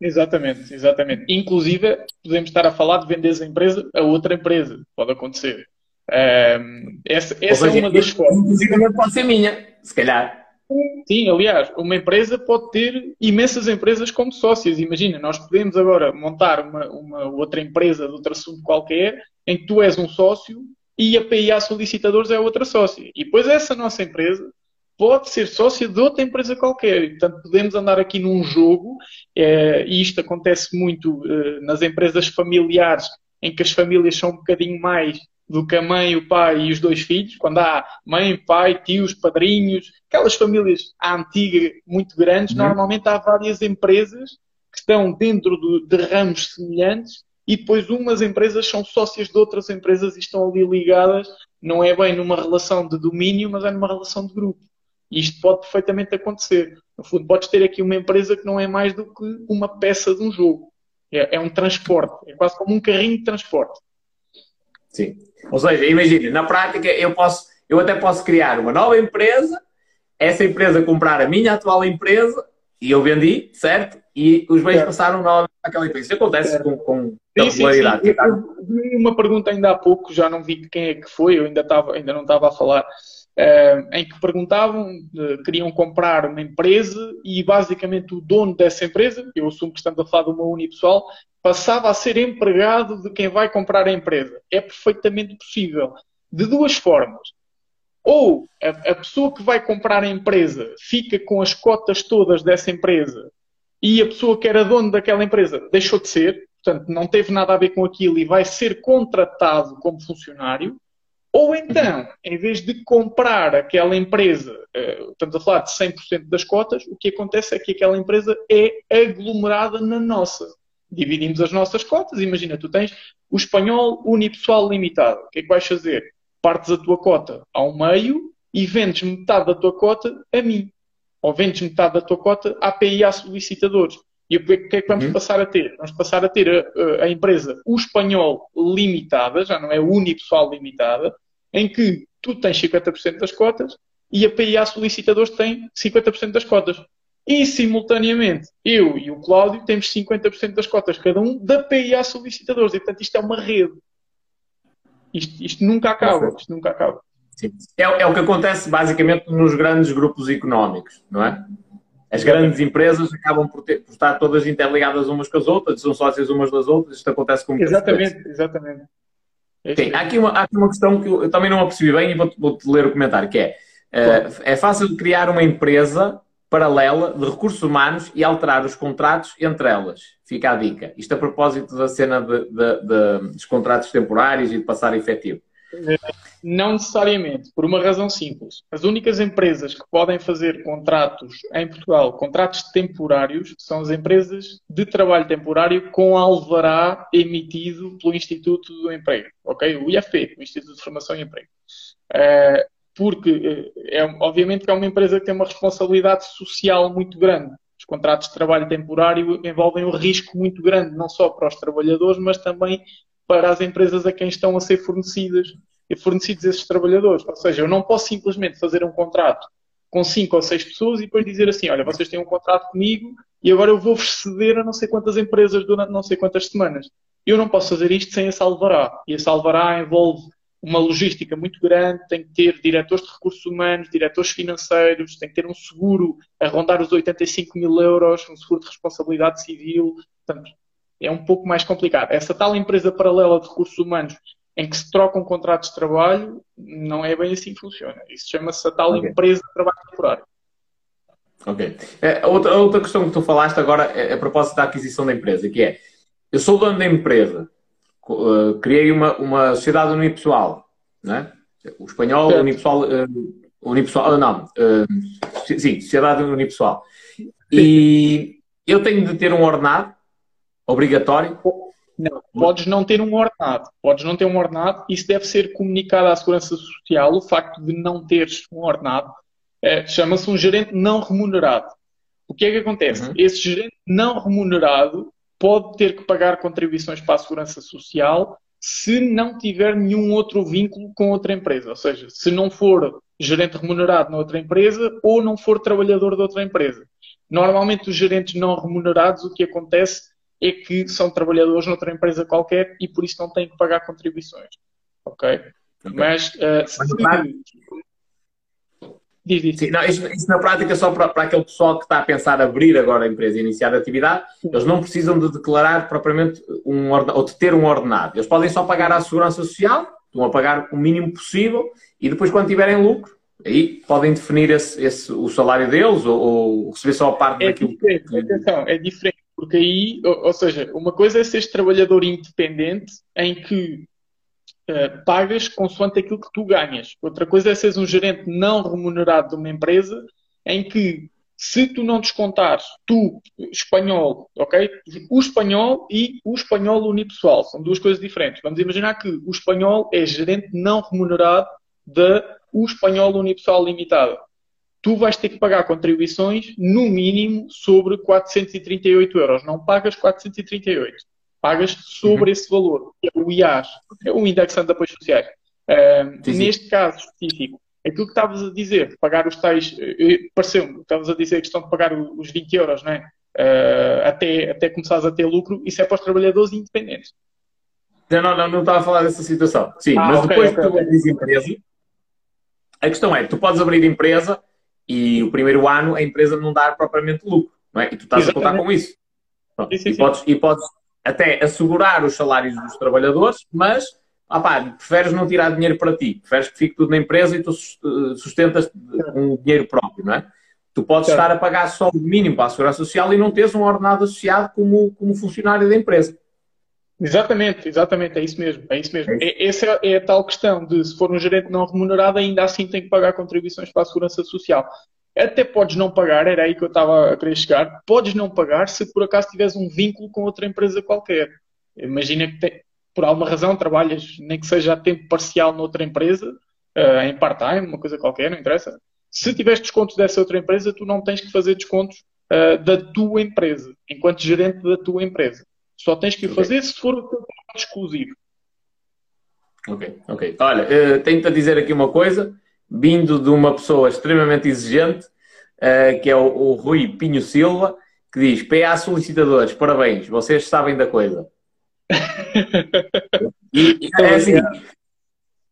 C: Exatamente, exatamente. Inclusive, podemos estar a falar de vender a empresa a outra empresa. Pode acontecer. Um, essa essa seja, é uma das formas.
A: Inclusive, pode ser minha, se calhar.
C: Sim, aliás, uma empresa pode ter imensas empresas como sócias. Imagina, nós podemos agora montar uma, uma outra empresa de outro assunto qualquer, em que tu és um sócio e a PIA Solicitadores é outra sócia. E depois essa nossa empresa pode ser sócia de outra empresa qualquer. Portanto, podemos andar aqui num jogo, eh, e isto acontece muito eh, nas empresas familiares, em que as famílias são um bocadinho mais do que a mãe, o pai e os dois filhos, quando há mãe, pai, tios, padrinhos, aquelas famílias à antiga muito grandes, uhum. normalmente há várias empresas que estão dentro do, de ramos semelhantes e depois umas empresas são sócias de outras empresas e estão ali ligadas, não é bem numa relação de domínio, mas é numa relação de grupo. E isto pode perfeitamente acontecer. No fundo, podes ter aqui uma empresa que não é mais do que uma peça de um jogo. É, é um transporte, é quase como um carrinho de transporte.
A: Sim. Ou seja, imagina, na prática eu posso, eu até posso criar uma nova empresa, essa empresa comprar a minha atual empresa e eu vendi, certo? E os bens certo. passaram novamente àquela empresa. Isso acontece certo. com, com regularidade. Sim,
C: sim. uma pergunta ainda há pouco, já não vi quem é que foi, eu ainda, estava, ainda não estava a falar, em que perguntavam, queriam comprar uma empresa e basicamente o dono dessa empresa, eu assumo que estamos a falar de uma unipessoal, passava a ser empregado de quem vai comprar a empresa. É perfeitamente possível. De duas formas. Ou a, a, pessoa que vai comprar a empresa fica com as cotas todas dessa empresa e a pessoa que era dono daquela empresa deixou de ser, portanto, não teve nada a ver com aquilo e vai ser contratado como funcionário. Ou então, em vez de comprar aquela empresa, eh, estamos a falar de 100% das cotas, o que acontece é que aquela empresa é aglomerada na nossa dividimos as nossas cotas. Imagina, tu tens o espanhol unipessoal limitado. O que é que vais fazer? Partes a tua cota ao meio e vendes metade da tua cota a mim. Ou vendes metade da tua cota à PIA solicitadores. E o que é que vamos uhum. passar a ter? Vamos passar a ter a, a, empresa o espanhol limitada, já não é unipessoal limitada, em que tu tens 50% das cotas e a PIA solicitadores tem 50% das cotas. E, simultaneamente, eu e o Cláudio temos 50% das cotas cada um da PIA solicitadores. E, portanto, isto é uma rede. Isto, isto nunca acaba. Isto nunca acaba.
A: É, é, o que acontece, basicamente, nos grandes grupos económicos, não é? As grandes empresas acabam por, ter, por, estar todas interligadas umas com as outras, são sócias umas das outras, isto acontece com
C: Exatamente, exatamente.
A: Okay. Há, aqui uma, há aqui uma questão que eu, eu também não a percebi bem e vou-te vou ler o comentário, que é, uh, é fácil criar uma empresa paralela de recursos humanos e alterar os contratos entre elas. Fica a dica. Isto a propósito da cena de, de, de, dos contratos temporários e de passar efetivo.
C: Não necessariamente, por uma razão simples. As únicas empresas que podem fazer contratos em Portugal, contratos temporários, são as empresas de trabalho temporário com alvará emitido pelo Instituto do Emprego, ok? O IFP, o Instituto de Formação e Emprego. Uh, porque eh, é, obviamente que é uma empresa que tem uma responsabilidade social muito grande. Os contratos de trabalho temporário envolvem um risco muito grande, não só para os trabalhadores, mas também para as empresas a quem estão a ser fornecidas e fornecidos esses trabalhadores. Ou seja, eu não posso simplesmente fazer um contrato com cinco ou seis pessoas e depois dizer assim, olha, vocês têm um contrato comigo e agora eu vou-vos ceder a não sei quantas empresas durante não sei quantas semanas. Eu não posso fazer isto sem esse alvará. E esse alvará envolve uma logística muito grande, tem que ter diretores de recursos humanos, diretores financeiros, tem que ter um seguro a rondar os 85 mil euros, um seguro de responsabilidade civil. Portanto, é um pouco mais complicado. Essa tal empresa paralela de recursos humanos em que se trocam contratos de trabalho, não é bem assim que funciona. Isso chama-se a tal okay. empresa de trabalho temporário.
A: Ok. É, outra, outra questão que tu falaste agora é a propósito da aquisição da empresa, que é, eu sou dono da empresa, uh, criei uma, uma sociedade unipessoal, né? O espanhol, certo. unipessoal, uh, unipessoal, uh, não, uh, sim, sociedade unipessoal. E eu tenho de ter um ordenado obrigatório?
C: Não, podes não ter um ordenado. Podes não ter um ordenado. Isso deve ser comunicado à Segurança Social. O facto de não teres um ordenado é, chama-se um gerente não remunerado. O que é que acontece? Uhum. Esse gerente não remunerado pode ter que pagar contribuições para a segurança social se não tiver nenhum outro vínculo com outra empresa. Ou seja, se não for gerente remunerado na outra empresa ou não for trabalhador de outra empresa. Normalmente, os gerentes não remunerados, o que acontece é que são trabalhadores noutra empresa qualquer e por isso não têm que pagar contribuições. Ok? okay. Mas, uh, se...
A: Diz, diz. Sim, não, isto, isto, na prática só para, para, aquele pessoal que está a pensar abrir agora a empresa e iniciar a atividade, eles não precisam de declarar propriamente um ou de ter um ordenado. Eles podem só pagar à segurança social, estão a pagar o mínimo possível e depois quando tiverem lucro, aí podem definir esse, esse o salário deles ou, ou, receber só a parte
C: é
A: daquilo
C: diferente, que... Atenção, é diferente, porque aí, ou, ou seja, uma coisa é ser trabalhador independente em que uh, pagas consoante aquilo que tu ganhas. Outra coisa é seres um gerente não remunerado de uma empresa em que se tu não descontares, tu, espanhol, ok? O espanhol e o espanhol unipessoal são duas coisas diferentes. Vamos imaginar que o espanhol é gerente não remunerado da o espanhol unipessoal limitado. Tu vais ter que pagar contribuições no mínimo sobre 438 euros. Não pagas 438 pagas sobre uhum. esse valor, que é o IAS, é o Indexante de Apoios Sociais. Uh, sim, sim. Neste caso específico, aquilo que estavas a dizer, pagar os tais, eh, pareceu-me, estavas a dizer a questão de pagar os 20 euros, não é? Uh, até, até começares a ter lucro, isso é para os trabalhadores independentes.
A: Não, não, não, não estava a falar dessa situação. Sim, ah, mas okay, depois okay, que tu okay. abres empresa, a questão é, tu podes abrir empresa e o primeiro ano a empresa não dar propriamente lucro, não é? E tu estás Exatamente. a contar com isso. Sim, sim, e, podes, e podes até assegurar os salários dos trabalhadores, mas opá, preferes não tirar dinheiro para ti, preferes que fique tudo na empresa e tu eh, sustentas com dinheiro próprio, não é? Tu podes estar a pagar só o mínimo para a Segurança Social e não teres um ordenado associado como, como funcionário da empresa.
C: Exatamente, exatamente, é isso mesmo. É isso mesmo. É, essa é a tal questão de se for um gerente não remunerado, ainda assim tem que pagar contribuições para a Segurança Social. Até podes não pagar, era aí que eu estava a querer chegar, podes não pagar se por acaso tiveres um vínculo com outra empresa qualquer. Imagina que por alguma razão trabalhas, nem que seja a tempo parcial noutra empresa, uh, em part-time, uma coisa qualquer, não interessa. Se tiveres descontos dessa outra empresa, tu não tens que fazer descontos uh, da tua empresa, enquanto gerente da tua empresa. Só tens que o fazer se for o teu trabalho exclusivo.
A: Ok, ok. Olha, uh, tenho-te a dizer aqui uma coisa vindo de uma pessoa extremamente exigente, uh, que é o, o, Rui Pinho Silva, que diz: PA solicitadores, parabéns, vocês sabem da coisa. e, e é assim,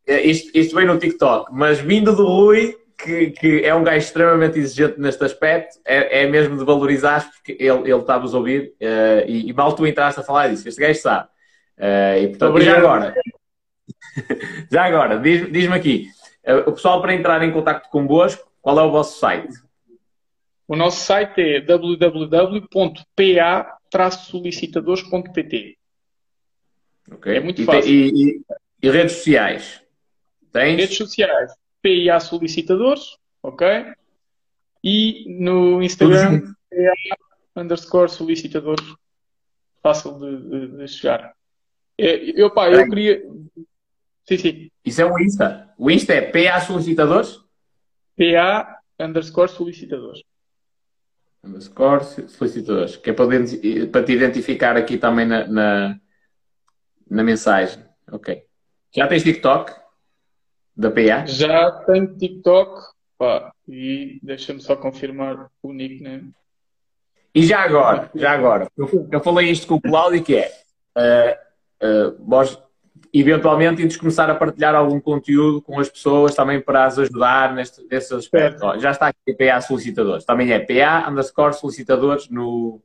A: eh, isto, isto vem no TikTok, mas vindo do Rui, que, que, é um gajo extremamente exigente neste aspecto, é, é mesmo de valorizar, porque ele, ele está-vos a ouvir uh, e, e, mal tu entraste a falar disso, este gajo sabe. Uh, e portanto, já agora, já agora, diz-me diz aqui, é, o pessoal, para entrar em contato convosco, qual é o vosso site?
C: O nosso site é www.pa-solicitadores.pt.
A: Okay. É muito e fácil. E, e, e, redes sociais? Tens?
C: Redes sociais. PIA Solicitadores, ok? E no Instagram, PA underscore solicitadores. Fácil de, de, de chegar. É, eu, pá, eu queria Sim, sim.
A: Isso é o Insta. O Insta é PA Solicitadores?
C: PA underscore solicitadores.
A: Underscore solicitadores. Que é para, para te identificar aqui também na, na, na, mensagem. Ok. Já tens TikTok? Da PA?
C: Já tenho TikTok. Pá, e deixa-me só confirmar o nickname.
A: E já agora, já agora, eu, eu falei isto com o Cláudio que é uh, uh, vós eventualmente irmos começar a partilhar algum conteúdo com as pessoas também para as ajudar neste, nesse aspecto. Ó, já está aqui PA solicitadores. Também é PA underscore solicitadores no,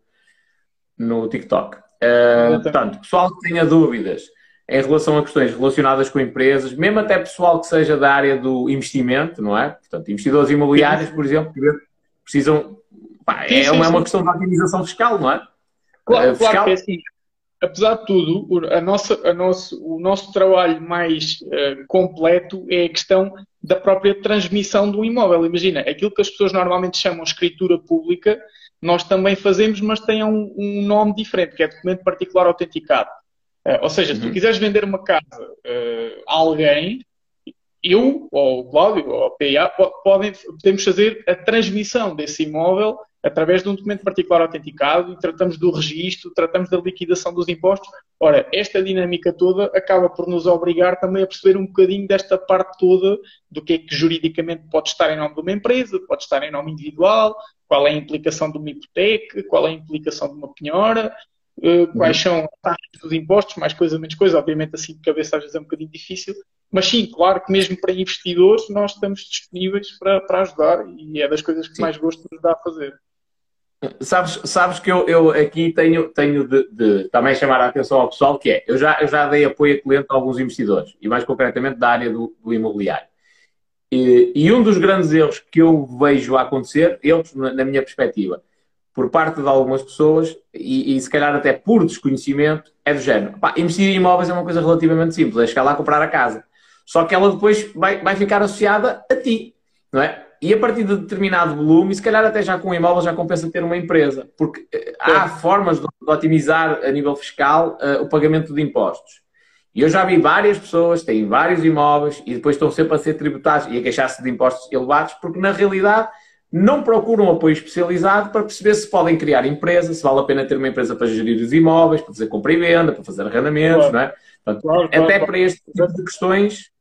A: no TikTok. Uh, portanto, pessoal que tenha dúvidas em relação a questões relacionadas com empresas, mesmo até pessoal que seja da área do investimento, não é? Portanto, investidores imobiliários, por exemplo, precisam. Pá, é, uma, é uma questão de otimização fiscal, não é?
C: Claro, uh, fiscal, claro que é assim apesar de tudo, a nossa, a nosso, o nosso trabalho mais uh, completo é a questão da própria transmissão do imóvel. Imagina, aquilo que as pessoas normalmente chamam escritura pública, nós também fazemos, mas tem um, um nome diferente, que é documento particular autenticado. Uh, ou seja, se tu uhum. quiseres vender uma casa uh, a alguém, eu, ou o Cláudio, ou a PIA, podem, podemos fazer a transmissão desse imóvel através de um documento particular autenticado e tratamos do registro, tratamos da liquidação dos impostos. Ora, esta dinâmica toda acaba por nos obrigar também a perceber um bocadinho desta parte toda do que é que juridicamente pode estar em nome de uma empresa, pode estar em nome individual, qual é a implicação de uma hipoteca, qual é a implicação de uma penhora, quais uhum. são as taxas dos impostos, mais coisa, menos coisa. Obviamente, assim de cabeça às vezes é um bocadinho difícil, mas sim, claro que mesmo para investidores nós estamos disponíveis para, para ajudar e é das coisas que sim. mais gosto de nos dá a fazer.
A: Sabes, sabes que eu, eu aqui tenho, tenho de, de, também chamar a atenção ao pessoal, que é, eu já, eu já dei apoio a cliente a alguns investidores, e mais concretamente da área do, do imobiliário. E, e, um dos grandes erros que eu vejo acontecer, eles, na minha perspectiva, por parte de algumas pessoas, e, e, se calhar até por desconhecimento, é do género. Pá, investir em imóveis é uma coisa relativamente simples, é chegar lá a comprar a casa. Só que ela depois vai, vai ficar associada a ti, não é? E a partir de determinado volume, se calhar até já com imóvel já compensa ter uma empresa, porque eh, há formas de, otimizar a nível fiscal uh, o pagamento de impostos. E eu já vi várias pessoas, têm vários imóveis e depois estão sempre a ser tributados e a queixar-se de impostos elevados, porque na realidade não procuram apoio especializado para perceber se podem criar empresa, se vale a pena ter uma empresa para gerir os imóveis, para fazer compra e venda, para fazer arrendamentos, claro. não é? Portanto, claro, claro, até para este tipo de questões,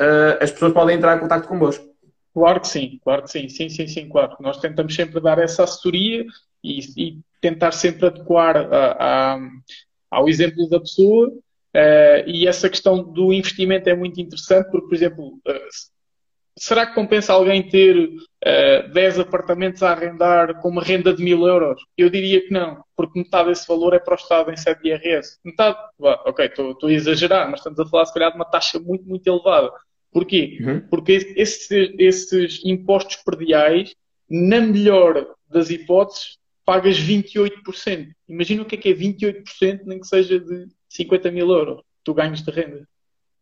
A: uh, as pessoas podem entrar em contato convosco.
C: Claro que sim, claro que sim, sim, sim, sim, claro. Nós tentamos sempre dar essa assessoria e, e tentar sempre adequar a, a, ao exemplo da pessoa. Uh, e essa questão do investimento é muito interessante, porque, por exemplo, uh, será que compensa alguém ter uh, 10 apartamentos a arrendar com uma renda de mil euros? Eu diria que não, porque metade desse valor é para o Estado em sede de IRS. Metade, ok, estou a exagerar, mas estamos a falar se calhar de uma taxa muito, muito elevada. Porquê? Uhum. Porque esses, esses impostos perdiais, na melhor das hipóteses, pagas 28%. Imagina o que é que é 28%, nem que seja de 50 mil euros, tu ganhas de renda.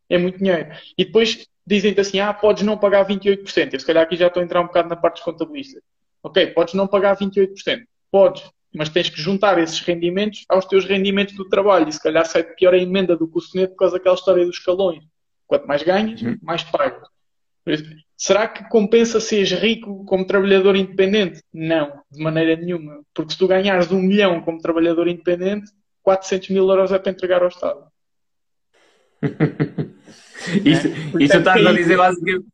C: É muito dinheiro. E depois dizem-te assim, ah, podes não pagar 28%. Eu se calhar aqui já estou a entrar um bocado na parte dos contabilistas. Ok, podes não pagar 28%. Podes, mas tens que juntar esses rendimentos aos teus rendimentos do trabalho. E se calhar sai pior a emenda do que o soneto por causa daquela história dos escalões. Quanto mais ganhas, uhum. mais pagas. Será que compensa seres rico como trabalhador independente? Não, de maneira nenhuma. Porque se tu ganhares um milhão como trabalhador independente, 400 mil euros é para entregar ao Estado.
A: isto, é? isto estás a dizer basicamente.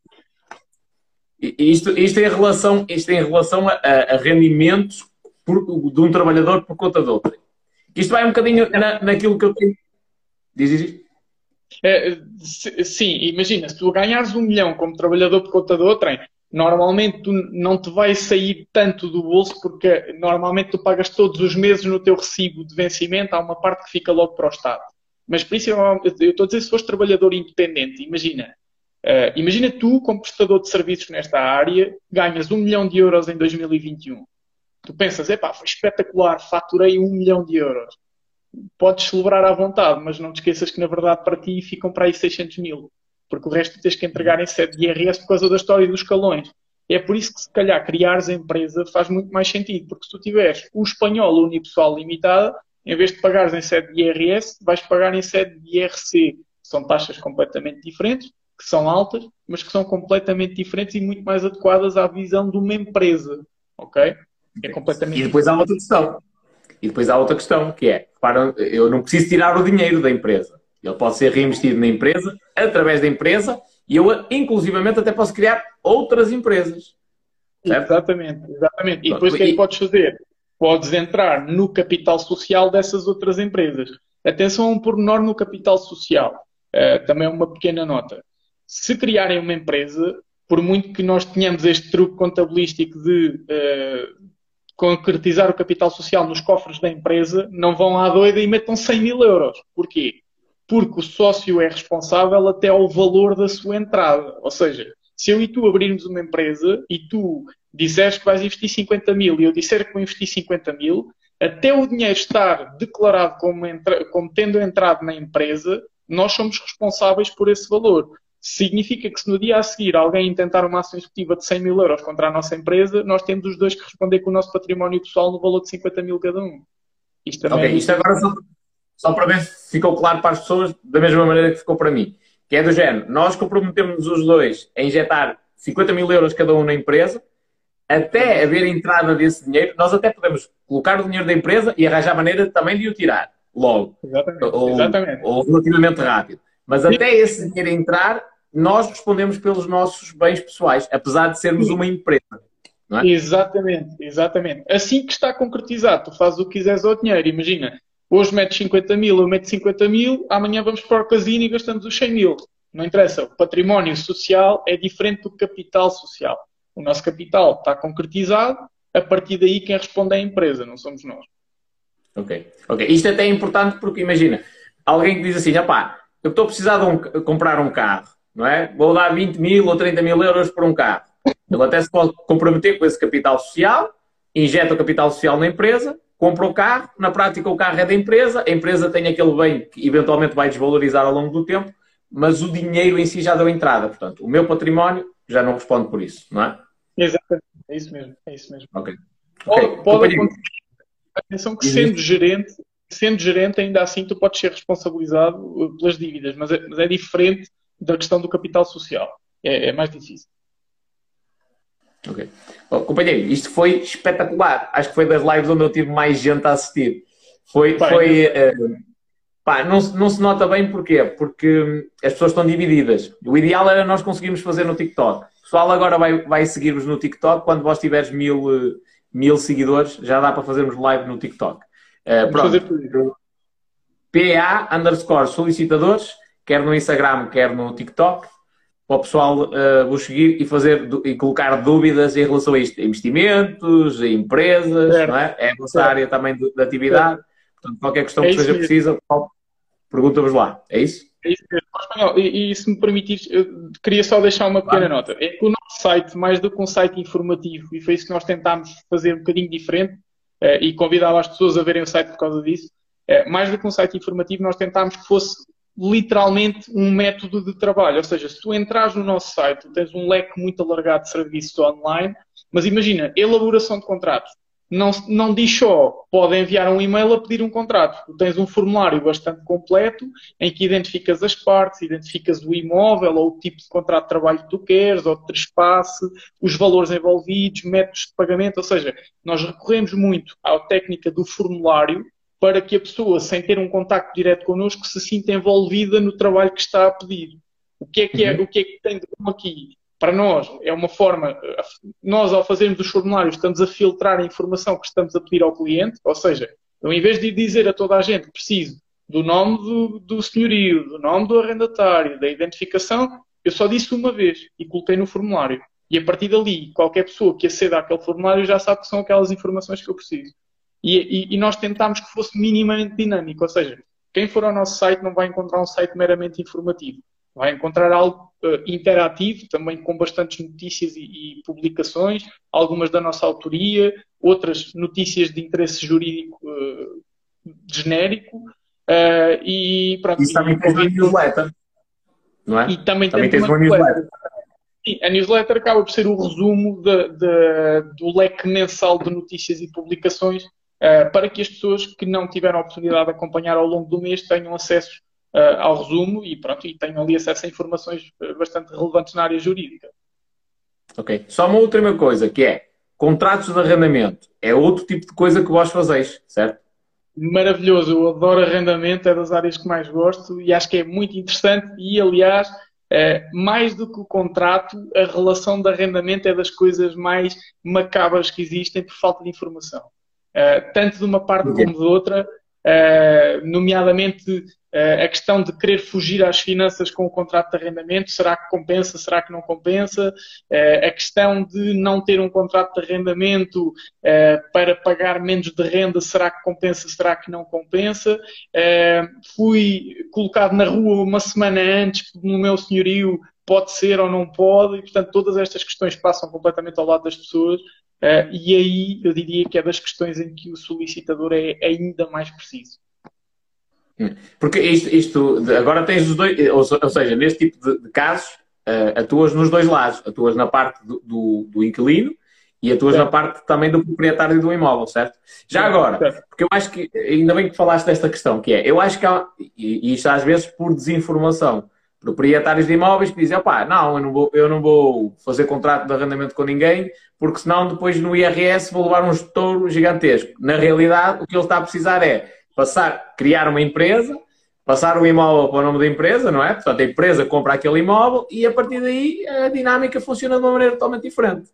A: Isto, isto, em relação, isto em relação a, a rendimentos por, de um trabalhador por conta de outro. Isto vai um bocadinho na, naquilo que eu tenho. Diz, diz.
C: É, sim, imagina, se tu ganhares um milhão como trabalhador por conta de outrem, normalmente tu não te vai sair tanto do bolso porque normalmente tu pagas todos os meses no teu recibo de vencimento, há uma parte que fica logo para o Estado. Mas principalmente, eu estou a dizer se fores trabalhador independente, imagina, uh, imagina tu como prestador de serviços nesta área, ganhas um milhão de euros em 2021. Tu pensas, epá, foi espetacular, faturei um milhão de euros podes celebrar à vontade, mas não te esqueças que na verdade para ti ficam para aí 600 mil, porque o resto tens que entregar em sede de IRS por causa da história dos escalões. É por isso que se calhar criares a empresa faz muito mais sentido, porque se tu tiveres o espanhol unipessoal limitada, em vez de pagares em sede de IRS, vais pagar em sede de IRC. São taxas completamente diferentes, que são altas, mas que são completamente diferentes e muito mais adequadas à visão de uma empresa. Ok?
A: É completamente E depois há outra questão. E depois há outra questão, que é, para, eu não preciso tirar o dinheiro da empresa. Ele pode ser reinvestido na empresa, através da empresa, e eu, inclusivamente, até posso criar outras empresas.
C: Certo? Exatamente, exatamente. E depois o que é que podes fazer? Podes entrar no capital social dessas outras empresas. Atenção a um pormenor no capital social. Uh, também uma pequena nota. Se criarem uma empresa, por muito que nós tenhamos este truque contabilístico de uh, concretizar o capital social nos cofres da empresa, não vão à doida e metam 100 mil euros. Porquê? Porque o sócio é responsável até ao valor da sua entrada. Ou seja, se eu e tu abrirmos uma empresa e tu disseres que vais investir 50 mil e eu disser que vou investir 50 mil, até o dinheiro estar declarado como, entra... como tendo entrado na empresa, nós somos responsáveis por esse valor. Significa que se no dia a seguir alguém intentar uma ação executiva de 100 mil euros contra a nossa empresa, nós temos os dois que responder com o nosso património pessoal no valor de 50 mil cada um.
A: Isto também ok, é... isto agora só, só, para ver se ficou claro para as pessoas, da mesma maneira que ficou para mim. Que é do género, nós comprometemos os dois a injetar 50 mil euros cada um na empresa até haver entrada desse dinheiro, nós até podemos colocar o dinheiro da empresa e arranjar maneira também de o tirar logo.
C: Exatamente.
A: Ou,
C: Exatamente.
A: ou relativamente rápido. Mas até esse dinheiro entrar, nós respondemos pelos nossos bens pessoais, apesar de sermos uma empresa. É?
C: Exatamente, exatamente. Assim que está concretizado, tu fazes o que quiseres ao dinheiro. Imagina, hoje metes 50 mil, eu meto 50 mil, amanhã vamos para o casino e gastamos os 100 mil. Não interessa. O património social é diferente do capital social. O nosso capital está concretizado, a partir daí quem responde é a empresa, não somos nós.
A: Ok, ok. Isto até é importante porque imagina, alguém que diz assim, pá, eu estou a precisar de um, comprar um carro, não é? Vou dar 20 mil ou 30 mil euros por um carro. Ele até se pode comprometer com esse capital social, injeta o capital social na empresa, compra o carro, na prática o carro é da empresa, a empresa tem aquele bem que eventualmente vai desvalorizar ao longo do tempo, mas o dinheiro em si já deu entrada. Portanto, o meu património já não responde por isso, não é?
C: Exatamente, é isso mesmo. É isso mesmo.
A: Ok.
C: Pode,
A: Ok,
C: pode
A: companheiro.
C: acontecer. Atenção que sendo gerente, sendo gerente, ainda assim tu podes ser responsabilizado uh, pelas dívidas, mas é, mas é diferente da questão do capital social. É, é mais difícil.
A: Ok. Oh, companheiro, isto foi espetacular. Acho que foi das lives onde eu tive mais gente a assistir. Foi,
C: Bem,
A: foi eh, pá, não, se- não se nota bem porquê? Porque hum, as pessoas estão divididas. O ideal era nós conseguirmos fazer no TikTok. O pessoal agora vai, vai seguir-vos no TikTok. Quando vós tiveres mil, eh, mil seguidores, já dá para fazermos live no TikTok.
C: Vamos
A: pronto.
C: isso.
A: PA underscore solicitadores, quer no Instagram, quer no TikTok, para o pessoal eh, vos seguir e, fazer, e colocar dúvidas em relação a isto. Investimentos, empresas,
C: Certo.
A: não é? É a nossa área também de, de atividade. Portanto, qualquer questão
C: É
A: que seja precisa, pergunta-vos lá. É isso?
C: É isso mesmo. Espanhol, E, e se me permitires, queria só deixar uma pequena nota. É que o nosso site, mais do que um site informativo, e foi isso que nós tentámos fazer um bocadinho diferente, eh, e convidava as pessoas a verem o site por causa disso, eh, mais do que um site informativo, nós tentámos que fosse literalmente um método de trabalho. Ou seja, se tu entras no nosso site, tens um leque muito alargado de serviços online, mas imagina, elaboração de contratos. Não, não diz só, pode enviar um e-mail a pedir um contrato. Tu tens um formulário bastante completo em que identificas as partes, identificas o imóvel ou o tipo de contrato de trabalho que tu queres, ou de trespasse, os valores envolvidos, métodos de pagamento. Ou seja, nós recorremos muito à técnica do formulário para que a pessoa, sem ter um contacto direto connosco, se sinta envolvida no trabalho que está a pedir. O que é que, é,
A: Uhum.
C: o que, é que tem de bom aqui? Para nós, é uma forma, nós ao fazermos os formulários estamos a filtrar a informação que estamos a pedir ao cliente, ou seja, eu em vez de dizer a toda a gente preciso do nome do, do senhorio, do nome do arrendatário, da identificação, eu só disse uma vez e coloquei no formulário. E a partir dali, qualquer pessoa que aceda àquele formulário já sabe que são aquelas informações que eu preciso. E, e- e nós tentámos que fosse minimamente dinâmico, ou seja, quem for ao nosso site não vai encontrar um site meramente informativo. Vai encontrar algo eh, interativo, também com bastantes notícias e, e publicações, algumas da nossa autoria, outras notícias de interesse jurídico eh, genérico. eh, e pronto.
A: Isso também
C: e,
A: tens uma newsletter, não é?
C: e também,
A: Também tens uma newsletter.
C: Sim, a newsletter acaba por ser o resumo de- de- do leque mensal de notícias e publicações eh, para que as pessoas que não tiveram a oportunidade de acompanhar ao longo do mês tenham acesso eh, ao resumo e, pronto, e tenham ali acesso a informações eh, bastante relevantes na área jurídica.
A: Ok. Só uma última coisa, que é contratos de arrendamento. É outro tipo de coisa que vós fazeis, certo?
C: Maravilhoso, eu adoro arrendamento, é das áreas que mais gosto e acho que é muito interessante e, aliás, eh, mais do que o contrato, a relação de arrendamento é das coisas mais macabras que existem por falta de informação. Tanto de uma parte
A: Ok.
C: como de outra, nomeadamente a questão de querer fugir às finanças com o contrato de arrendamento, será que compensa, será que não compensa? Eh, a questão de não ter um contrato de arrendamento eh, para pagar menos de renda, será que compensa, será que não compensa? Eh, fui colocado na rua uma semana antes no meu senhorio, pode ser ou não pode, e portanto todas estas questões passam completamente ao lado das pessoas, eh, e aí eu diria que é das questões em que o solicitador é ainda mais preciso.
A: Porque isto, isto agora tens os dois, ou, se- ou seja, neste tipo de, de casos, eh, atuas nos dois lados. Atuas na parte do, do, do inquilino e atuas
C: Certo.
A: na parte também do proprietário do imóvel, certo? Já agora,
C: Certo.
A: porque eu acho que, ainda bem que falaste desta questão, que é, eu acho que há, e, e isto às vezes por desinformação, proprietários de imóveis que dizem, opá, não, eu não, vou, eu não vou fazer contrato de arrendamento com ninguém, porque senão depois no IRS vou levar um estouro gigantesco. Na realidade, o que ele está a precisar é passar, criar uma empresa, passar o imóvel para o nome da empresa, não é? Portanto, a empresa compra aquele imóvel e a partir daí a dinâmica funciona de uma maneira totalmente diferente.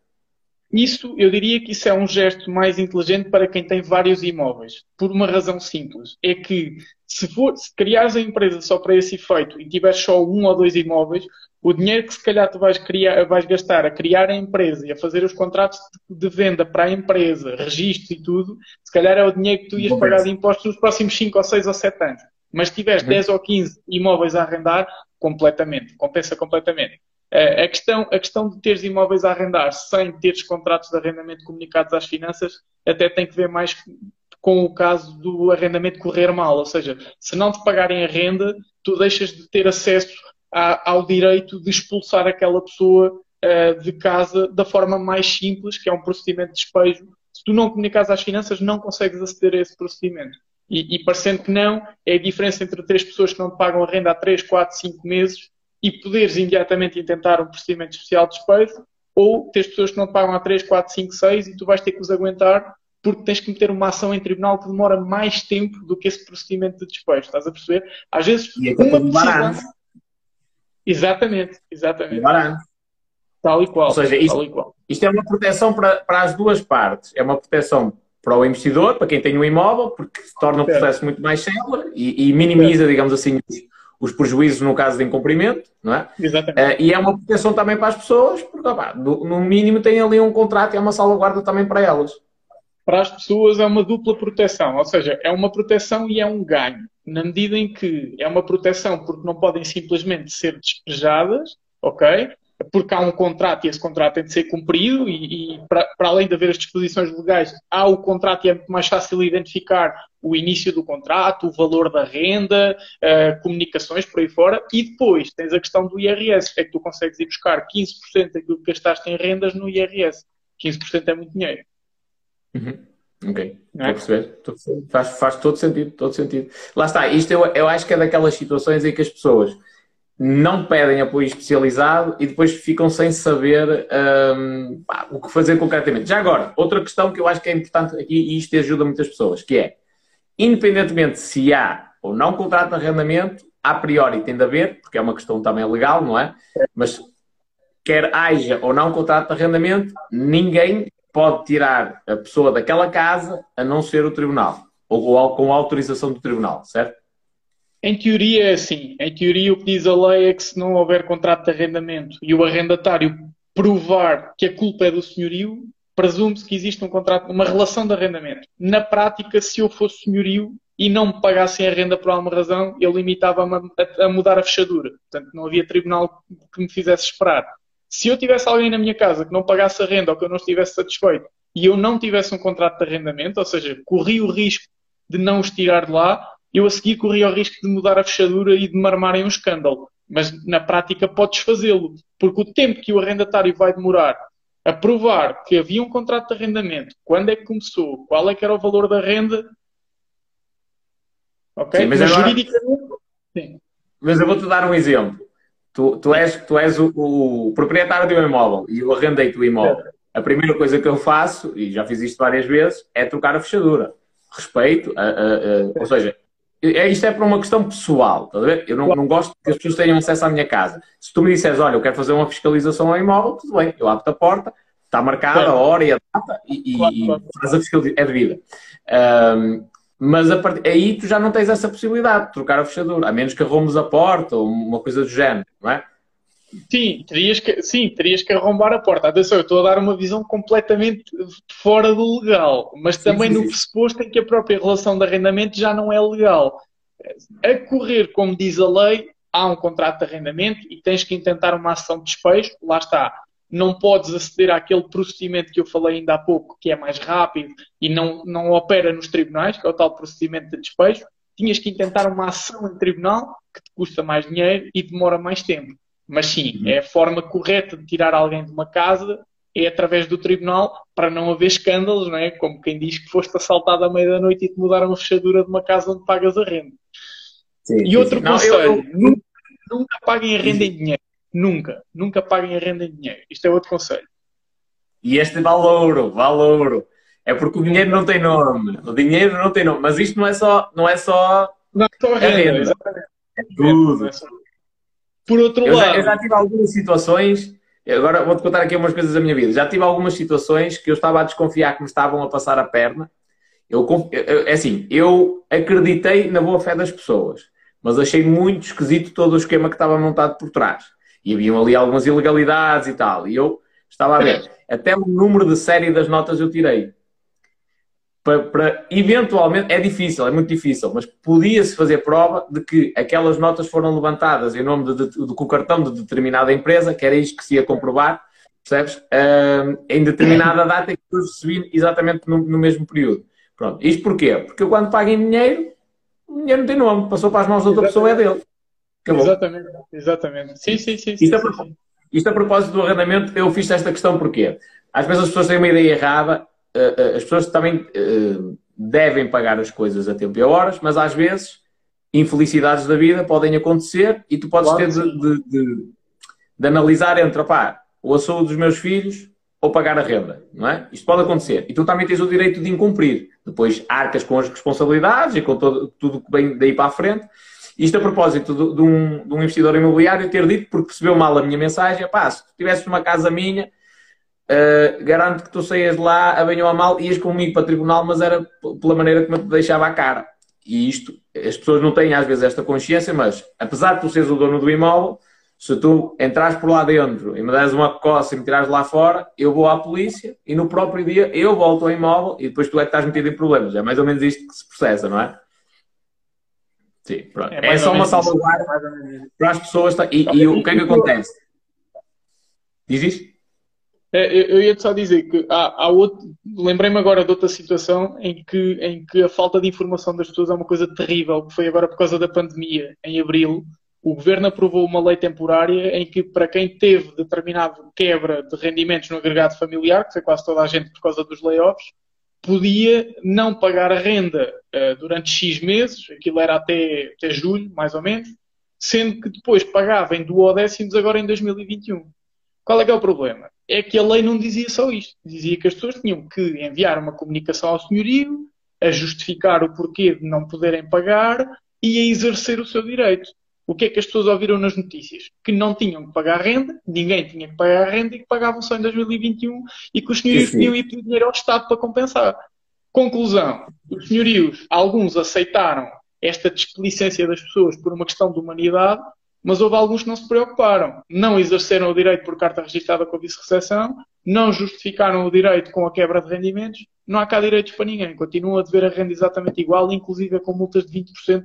C: Isso, eu diria que isso é um gesto mais inteligente para quem tem vários imóveis, por uma razão simples. É que se, for, se criares a empresa só para esse efeito e tiveres só um ou dois imóveis, o dinheiro que se calhar tu vais, criar, vais gastar a criar a empresa e a fazer os contratos de venda para a empresa, registros e tudo, se calhar é o dinheiro que tu ias pagar de impostos nos próximos 5 ou 6 ou 7 anos. Mas se tiveres uhum. 10 ou 15 imóveis a arrendar, completamente, compensa completamente. A questão, a questão de teres imóveis a arrendar sem teres contratos de arrendamento comunicados às finanças até tem que ver mais com o caso do arrendamento correr mal. Ou seja, se não te pagarem a renda, tu deixas de ter acesso a, ao direito de expulsar aquela pessoa uh, de casa da forma mais simples, que é um procedimento de despejo. Se tu não comunicas às finanças, não consegues aceder a esse procedimento. E, e parecendo que não, é a diferença entre três pessoas que não te pagam a renda há 3, 4, 5 meses e poderes imediatamente intentar um procedimento especial de despejo, ou tens pessoas que não te pagam há 3, 4, 5, 6 e tu vais ter que os aguentar porque tens que meter uma ação em tribunal que demora mais tempo do que esse procedimento de despejo. Estás a perceber? Às vezes,
A: uma decisão...
C: Exatamente, exatamente.
A: Barato.
C: Tal e qual.
A: Ou seja, isto, isto, é uma proteção para, para as duas partes. É uma proteção para o investidor, para quem tem um imóvel, porque torna o processo muito mais célere e, e minimiza, digamos assim, os, os prejuízos no caso de incumprimento, não é?
C: Exatamente. Uh,
A: e é uma proteção também para as pessoas, porque opa, no mínimo tem ali um contrato e é uma salvaguarda também para elas.
C: Para as pessoas é uma dupla proteção, ou seja, é uma proteção e é um ganho, na medida em que é uma proteção porque não podem simplesmente ser despejadas, ok? porque há um contrato e esse contrato tem de ser cumprido e, e para, para, além de haver as disposições legais, há o contrato e é muito mais fácil identificar o início do contrato, o valor da renda, uh, comunicações por aí fora e depois tens a questão do IRS, é que tu consegues ir buscar 15% daquilo que gastaste em rendas no IRS. 15% é muito dinheiro.
A: Uhum. Ok, é? estou a perceber. Faz, faz todo sentido, todo sentido. Lá está, isto eu, eu acho que é daquelas situações em que as pessoas não pedem apoio especializado e depois ficam sem saber um, pá, o que fazer concretamente. Já agora, outra questão que eu acho que é importante aqui e isto ajuda muitas pessoas, que é, independentemente se há ou não contrato de arrendamento, a priori tem de haver, porque é uma questão também legal, não é? Mas quer haja ou não contrato de arrendamento, ninguém pode tirar a pessoa daquela casa a não ser o tribunal, ou, com a autorização do tribunal, certo?
C: Em teoria é assim. Em teoria o que diz a lei é que se não houver contrato de arrendamento e o arrendatário provar que a culpa é do senhorio, presume-se que existe um contrato, uma relação de arrendamento. Na prática, se eu fosse senhorio e não me pagassem a renda por alguma razão, eu limitava-me a, a, mudar a fechadura. Portanto, não havia tribunal que me fizesse esperar. Se eu tivesse alguém na minha casa que não pagasse a renda ou que eu não estivesse satisfeito e eu não tivesse um contrato de arrendamento, ou seja, corri o risco de não os tirar de lá, eu a seguir corria o risco de mudar a fechadura e de me armarem um escândalo. Mas na prática podes fazê-lo, porque o tempo que o arrendatário vai demorar a provar que havia um contrato de arrendamento, quando é que começou, qual é que era o valor da renda. Ok?
A: Sim, mas, mas agora... juridicamente. Sim. Mas eu vou-te dar um exemplo. Tu, tu és, tu és o, o, proprietário de um imóvel e eu arrendei-te o imóvel. A primeira coisa que eu faço, e já fiz isto várias vezes, é trocar a fechadura. Respeito, a, a, a, ou seja, é, isto é por uma questão pessoal, tá Eu não, não, gosto que as pessoas tenham acesso à minha casa. Se tu me disseres, olha, eu quero fazer uma fiscalização ao imóvel, tudo bem, eu abro a porta, está marcada a hora e a data e, e claro. faz a fiscalização, é devida. Um, mas a part... aí tu já não tens essa possibilidade de trocar a fechadura, a menos que arrumes a porta ou uma coisa do género, não é?
C: Sim, terias que, sim, terias que arrombar a porta. Atenção, eu estou a dar uma visão completamente fora do legal, mas também sim, sim, no pressuposto em que a própria relação de arrendamento já não é legal. A correr, como diz a lei, há um contrato de arrendamento e tens que intentar uma ação de despejo, lá está. Não podes aceder àquele procedimento que eu falei ainda há pouco, que é mais rápido e não, não opera nos tribunais, que é o tal procedimento de despejo. Tinhas que intentar uma ação em tribunal que te custa mais dinheiro e demora mais tempo. Mas sim, uhum. é a forma correta de tirar alguém de uma casa é através do tribunal para não haver escândalos, não é? Como quem diz que foste assaltado à meia da noite e te mudaram a fechadura de uma casa onde pagas a renda. Sim, e outro sim. conselho, não, eu, eu... nunca paguem a renda em dinheiro. Nunca. Nunca paguem a renda em dinheiro. Isto é outro conselho.
A: E este vale ouro, vale ouro. É porque o dinheiro não tem nome. O dinheiro não tem nome. Mas isto não é só. Não é só.
C: Não é só renda, renda. exatamente.
A: É tudo.
C: Por outro
A: eu
C: lado.
A: Já, eu já tive algumas situações. Agora vou-te contar aqui umas coisas da minha vida. Já tive algumas situações que eu estava a desconfiar que me estavam a passar a perna. Eu, é assim, eu acreditei na boa fé das pessoas, mas achei muito esquisito todo o esquema que estava montado por trás. E haviam ali algumas ilegalidades e tal. E eu estava a ver. Até o número de série das notas eu tirei para, para, eventualmente, é difícil, é muito difícil, mas podia-se fazer prova de que aquelas notas foram levantadas em nome de, de, de, com o cartão de determinada empresa, que era isto que se ia comprovar, percebes? Uh, em determinada data que eu recebi exatamente no, no, mesmo período. Pronto. Isto porquê? Porque eu quando pago em dinheiro, o dinheiro não tem nome, passou para as mãos de outra pessoa, é dele.
C: Acabou. Exatamente, exatamente. Sim, sim, sim.
A: isto,
C: sim,
A: a, sim. isto a propósito do arrendamento, eu fiz esta questão porquê? Às vezes as pessoas têm uma ideia errada eh, eh, as pessoas também eh, devem pagar as coisas a tempo e a horas, mas às vezes infelicidades da vida podem acontecer e tu podes claro, ter de, de, de, de, analisar entre opá, ou a saúde dos meus filhos ou pagar a renda, não é? Isto pode acontecer. E tu também tens o direito de incumprir. Depois arcas com as responsabilidades e com todo, tudo que vem daí para a frente. Isto a propósito de, de, um, de um investidor imobiliário ter dito, porque percebeu mal a minha mensagem, pá, se tu tivesses uma casa minha, Uh, garanto que tu saías de lá, a bem ou a mal, ias comigo para tribunal, mas era pela maneira que me deixava a cara. E isto, as pessoas não têm às vezes esta consciência, mas apesar de tu seres o dono do imóvel, se tu entras por lá dentro e me des uma coça e me tirares lá fora, eu vou à polícia e no próprio dia eu volto ao imóvel e depois tu é que estás metido em problemas. É mais ou menos isto que se processa, não é? Sim, pronto. É, é só uma salvaguarda para as pessoas. E, e o que é que acontece? Diz isto?
C: É, eu ia só dizer que há, há outro. Lembrei-me agora de outra situação em que, em que a falta de informação das pessoas é uma coisa terrível, que foi agora por causa da pandemia, em abril. O governo aprovou uma lei temporária em que, para quem teve determinado quebra de rendimentos no agregado familiar, que foi quase toda a gente por causa dos layoffs, podia não pagar a renda uh, durante X meses, aquilo era até, até julho, mais ou menos, sendo que depois pagava em duodécimos agora em 2021. Qual é que é o problema? É que a lei não dizia só isto. Dizia que as pessoas tinham que enviar uma comunicação ao senhorio, a justificar o porquê de não poderem pagar e a exercer o seu direito. O que é que as pessoas ouviram nas notícias? Que não tinham que pagar renda, ninguém tinha que pagar renda e que pagavam só em 2021 e que os senhorios podiam ir pedir dinheiro ao Estado para compensar. Conclusão: os senhorios, alguns aceitaram esta desplicência das pessoas por uma questão de humanidade mas houve alguns que não se preocuparam. Não exerceram o direito por carta registrada com a vice-recepção, não justificaram o direito com a quebra de rendimentos, não há cá direitos para ninguém. Continuam a dever a renda exatamente igual, inclusive com multas de 20%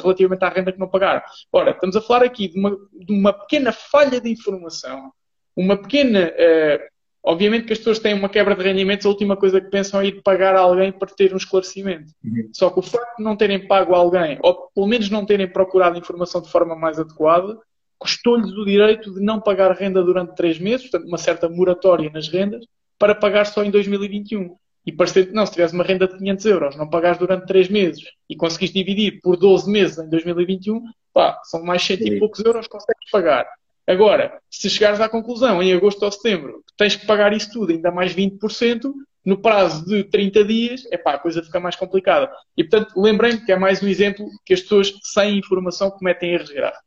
C: relativamente à renda que não pagaram. Ora, estamos a falar aqui de uma, de uma pequena falha de informação, uma pequena uh, Obviamente que as pessoas têm uma quebra de rendimentos, a última coisa que pensam é ir pagar a alguém para ter um esclarecimento. Uhum. Só que o facto de não terem pago a alguém, ou pelo menos não terem procurado informação de forma mais adequada, custou-lhes o direito de não pagar renda durante três meses, portanto, uma certa moratória nas rendas, para pagar só em 2021. E parecer que não, se tivesse uma renda de 500 euros, não pagares durante três meses e conseguiste dividir por 12 meses em 2021, pá, são mais cento e poucos euros que consegues pagar. Agora, se chegares à conclusão em agosto ou setembro que tens que pagar isso tudo, ainda mais 20%, no prazo de 30 dias, é pá, a coisa fica mais complicada. E portanto, lembrem-me que é mais um exemplo que as pessoas sem informação cometem erros graves.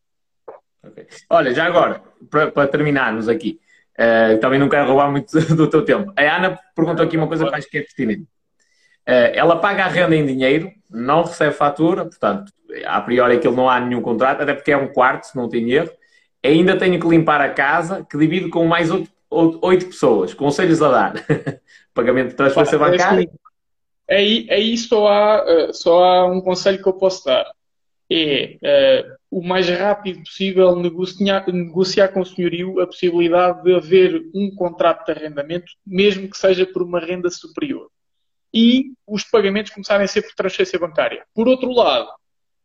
A: Okay. Olha, já agora, para terminarmos aqui, uh, também não quero roubar muito do teu tempo. A Ana perguntou aqui uma coisa que acho que é pertinente. Uh, ela paga a renda em dinheiro, não recebe fatura, portanto, a priori aquilo não há nenhum contrato, até porque é um quarto, se não tem erro ainda tenho que limpar a casa, que divido com mais oito pessoas. Conselhos a dar. Pagamento de transferência bancária.
C: Aí, aí só, há, eh, só há um conselho que eu posso dar. É uh, o mais rápido possível negociar, negociar com o senhorio a possibilidade de haver um contrato de arrendamento, mesmo que seja por uma renda superior. E os pagamentos começarem a ser por transferência bancária. Por outro lado,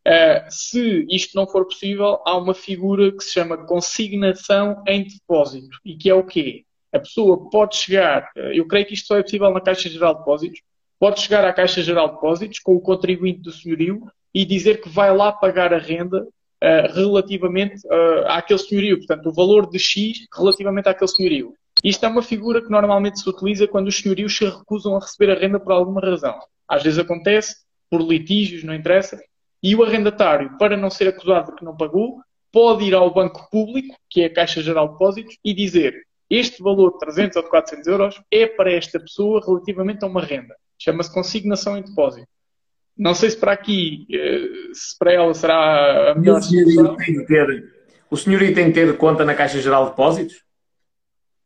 C: Uh, se isto não for possível, há uma figura que se chama consignação em depósito. E que é o quê? A pessoa pode chegar, uh, eu creio que isto só é possível na Caixa Geral de Depósitos, pode chegar à Caixa Geral de Depósitos com o contribuinte do senhorio e dizer que vai lá pagar a renda uh, relativamente uh, àquele senhorio. Portanto, o valor de X relativamente àquele senhorio. Isto é uma figura que normalmente se utiliza quando os senhorios se recusam a receber a renda por alguma razão. Às vezes acontece, por litígios, não interessa, e o arrendatário, para não ser acusado de que não pagou, pode ir ao banco público, que é a Caixa Geral de Depósitos, e dizer este valor de 300 ou de 400 euros é para esta pessoa relativamente a uma renda. Chama-se consignação em depósito. Não sei se para aqui, eh, se para ela será a melhor
A: solução. O senhorio tem que ter conta na Caixa Geral de Depósitos?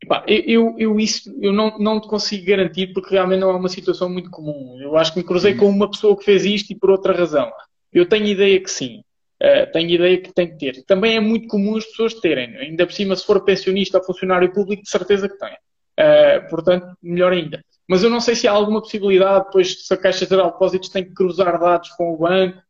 C: Epá, eu, eu, isso eu não, não te consigo garantir porque realmente não é uma situação muito comum. Eu acho que me cruzei com uma pessoa que fez isto e por outra razão. Eu tenho ideia que sim. Uh, tenho ideia que tem que ter. Também é muito comum as pessoas terem. Ainda por cima, se for pensionista ou funcionário público, de certeza que tem. Uh, portanto, melhor ainda. Mas eu não sei se há alguma possibilidade, depois, se a Caixa Geral de Depósitos tem que cruzar dados com o banco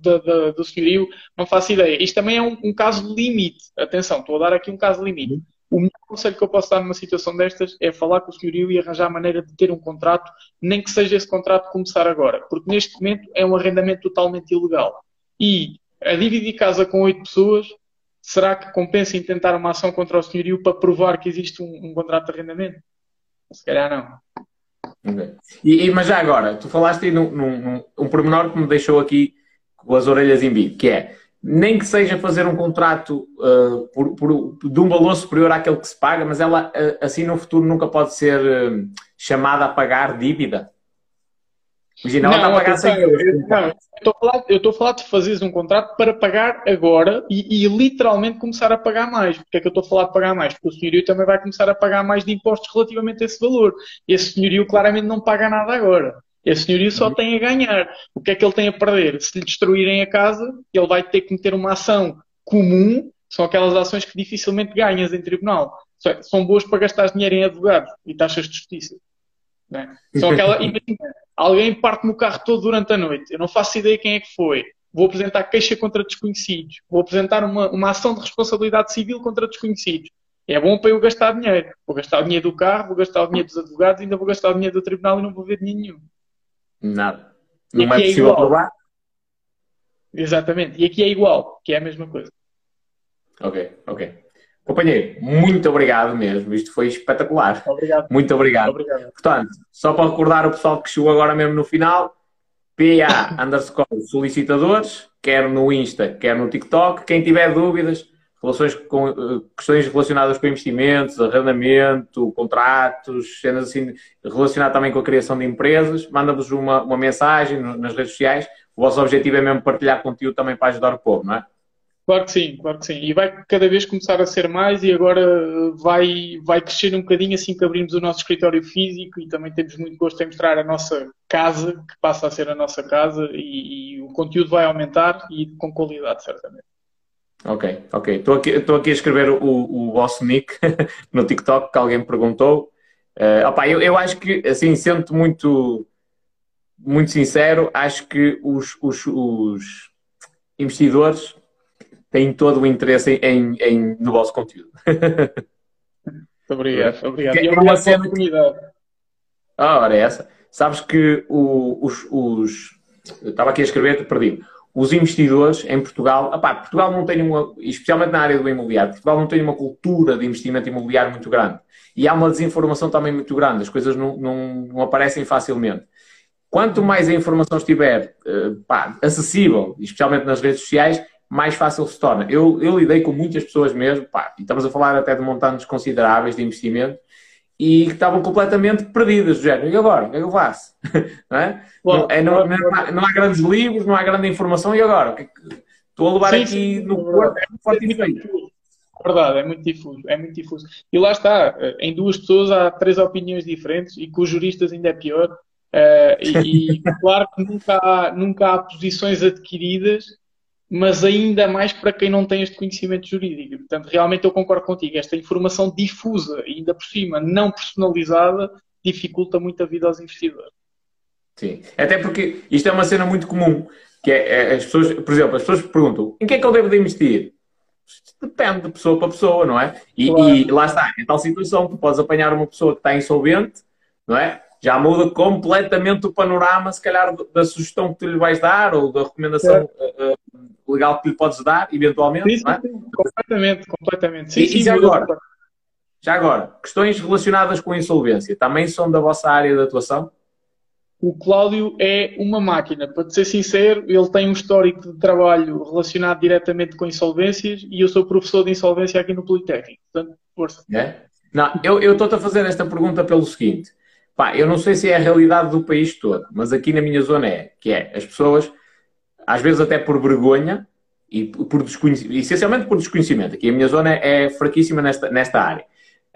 C: do, do, do senhorio, não faço ideia. Isto também é um, um caso limite. Atenção, estou a dar aqui um caso limite. O melhor conselho que eu posso dar numa situação destas é falar com o senhorio e arranjar a maneira de ter um contrato, nem que seja esse contrato começar agora, porque neste momento é um arrendamento totalmente ilegal. E a dividir casa com oito pessoas, será que compensa em tentar uma ação contra o senhorio para provar que existe um, um contrato de arrendamento? Se calhar não.
A: Okay. E, e, mas já agora, tu falaste aí num, num, num, um pormenor que me deixou aqui com as orelhas em bico, que é nem que seja fazer um contrato uh, por, por, de um valor superior àquele que se paga, mas ela uh, assim no futuro nunca pode ser uh, chamada a pagar dívida.
C: Imagina, ela não, está a pagar 100 euros. Eu, estou a falar de fazeres um contrato para pagar agora e, e, literalmente começar a pagar mais. Porque é que eu estou a falar de pagar mais? Porque o senhorio também vai começar a pagar mais de impostos relativamente a esse valor. Esse senhorio claramente não paga nada agora. Esse senhorio só uhum. tem a ganhar. O que é que ele tem a perder? Se lhe destruírem a casa, ele vai ter que meter uma ação comum, são aquelas ações que dificilmente ganhas em tribunal. São boas para gastar dinheiro em advogados e taxas de justiça. É? São aquela, imagina, alguém parte-me o carro todo durante a noite, eu não faço ideia quem é que foi. Vou apresentar queixa contra desconhecidos. Vou apresentar uma, uma ação de responsabilidade civil contra desconhecidos. É bom para eu gastar dinheiro. Vou gastar o dinheiro do carro, vou gastar o dinheiro dos advogados, ainda vou gastar o dinheiro do tribunal e não vou ver dinheiro nenhum.
A: Nada. Não é possível é provar?
C: Exatamente. E aqui é igual, que é a mesma coisa.
A: Ok, ok. Companheiro, muito obrigado mesmo. Isto foi espetacular.
C: Obrigado.
A: Muito obrigado. obrigado. Portanto, só para recordar o pessoal que chegou agora mesmo no final, PA underscore solicitadores, quer no Insta, quer no TikTok. Quem tiver dúvidas, relações com, eh, questões relacionadas com investimentos, arrendamento, contratos, cenas assim, relacionadas também com a criação de empresas, manda-vos uma, uma mensagem nas redes sociais. O vosso objetivo é mesmo partilhar conteúdo também para ajudar o povo, não é?
C: Claro que sim, claro que sim. E vai cada vez começar a ser mais e agora vai, vai crescer um bocadinho assim que abrimos o nosso escritório físico e também temos muito gosto em mostrar a nossa casa, que passa a ser a nossa casa e, e o conteúdo vai aumentar e com qualidade, certamente.
A: Ok, ok. Estou aqui, estou aqui a escrever o, o vosso nick no TikTok que alguém me perguntou. Uh, opa, eu, eu acho que, assim, sendo muito, muito sincero, acho que os, os, os investidores têm todo o interesse em, em, no vosso conteúdo.
C: Muito obrigado, obrigado. E obrigado pela oportunidade.
A: Ah, ora, é essa. Sabes que o, os, os... estava aqui a escrever, perdi os investidores em Portugal, opá, Portugal não tem uma, especialmente na área do imobiliário, Portugal não tem uma cultura de investimento imobiliário muito grande. E há uma desinformação também muito grande, as coisas não, não, não aparecem facilmente. Quanto mais a informação estiver uh, pá, acessível, especialmente nas redes sociais, mais fácil se torna. Eu, eu lidei com muitas pessoas mesmo, pá, e estamos a falar até de montantes consideráveis de investimento, e que estavam completamente perdidas, do género, e agora? O que é que eu faço? não, é? não, é, não, não, há, não, há, grandes livros, não há grande informação, e agora? É estou a levar sim, aqui sim, no corpo, é forte.
C: Verdade, é muito difuso, é muito difuso. E lá está, em duas pessoas há três opiniões diferentes e com os juristas ainda é pior. Uh, e, e claro que nunca há, nunca há posições adquiridas mas ainda mais para quem não tem este conhecimento jurídico. Portanto, realmente eu concordo contigo. Esta informação difusa, ainda por cima não personalizada, dificulta muito a vida aos investidores.
A: Sim, até porque isto é uma cena muito comum, que é, é as pessoas, por exemplo, as pessoas perguntam em que é que eu devo de investir? Depende de pessoa para pessoa, não é? E, claro. e lá está, em tal situação, tu podes apanhar uma pessoa que está insolvente, não é? já muda completamente o panorama, se calhar, da sugestão que tu lhe vais dar ou da recomendação legal que lhe podes dar, eventualmente.
C: Sim, é? sim, completamente, completamente.
A: Sim, e, sim, e já, agora, já agora, questões relacionadas com a insolvência também são da vossa área de atuação?
C: O Cláudio é uma máquina, para ser sincero, ele tem um histórico de trabalho relacionado diretamente com insolvências e eu sou professor de insolvência aqui no Politécnico. Portanto, força.
A: É? Não, eu estou-te a fazer esta pergunta pelo seguinte. Pá, eu não sei se é a realidade do país todo, mas aqui na minha zona é, que é, as pessoas, às vezes até por vergonha, e por desconhecimento, essencialmente por desconhecimento, aqui a minha zona é fraquíssima nesta, nesta área,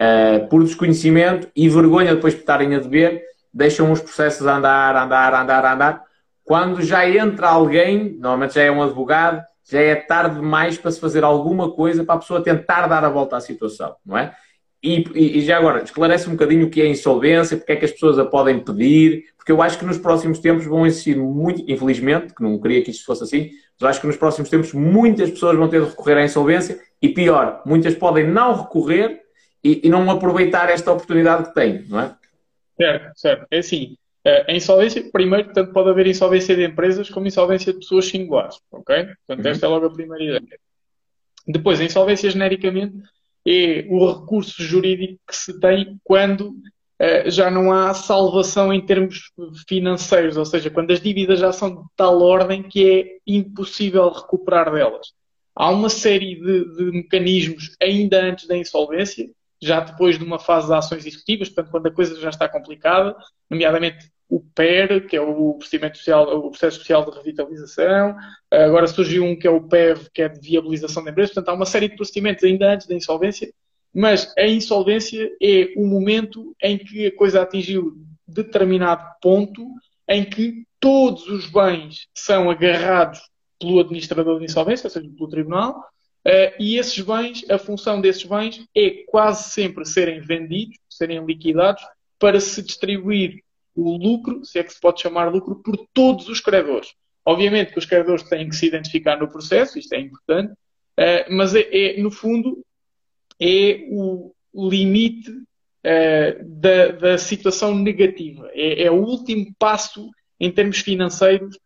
A: uh, por desconhecimento e vergonha depois de estarem a dever, deixam os processos andar, andar, andar, andar. Quando já entra alguém, normalmente já é um advogado, já é tarde demais para se fazer alguma coisa para a pessoa tentar dar a volta à situação, não é? E, e, já agora, esclarece um bocadinho o que é insolvência, porque é que as pessoas a podem pedir, porque eu acho que nos próximos tempos vão existir muito, infelizmente, que não queria que isto fosse assim, mas acho que nos próximos tempos muitas pessoas vão ter de recorrer à insolvência e pior, muitas podem não recorrer e, e não aproveitar esta oportunidade que têm, não é?
C: Certo, certo. É assim, eh, a insolvência, primeiro, tanto pode haver insolvência de empresas como insolvência de pessoas singulares, ok? Portanto, uhum. esta é logo a primeira ideia. Depois, a insolvência, genericamente, é o recurso jurídico que se tem quando uh, já não há salvação em termos financeiros, ou seja, quando as dívidas já são de tal ordem que é impossível recuperar delas. Há uma série de, de mecanismos ainda antes da insolvência já depois de uma fase de ações executivas, portanto, quando a coisa já está complicada, nomeadamente o PER, que é o procedimento social, o processo social de revitalização, agora surgiu um que é o PEV, que é de viabilização da empresa, portanto, há uma série de procedimentos ainda antes da insolvência, mas a insolvência é o momento em que a coisa atingiu determinado ponto em que todos os bens são agarrados pelo administrador de insolvência, ou seja, pelo tribunal, Uh, e esses bens, a função desses bens é quase sempre serem vendidos, serem liquidados, para se distribuir o lucro, se é que se pode chamar lucro, por todos os credores. Obviamente que os credores têm que se identificar no processo, isto é importante, uh, mas é, é, no fundo é o limite uh, da, da, situação negativa. É, é, o último passo em termos financeiros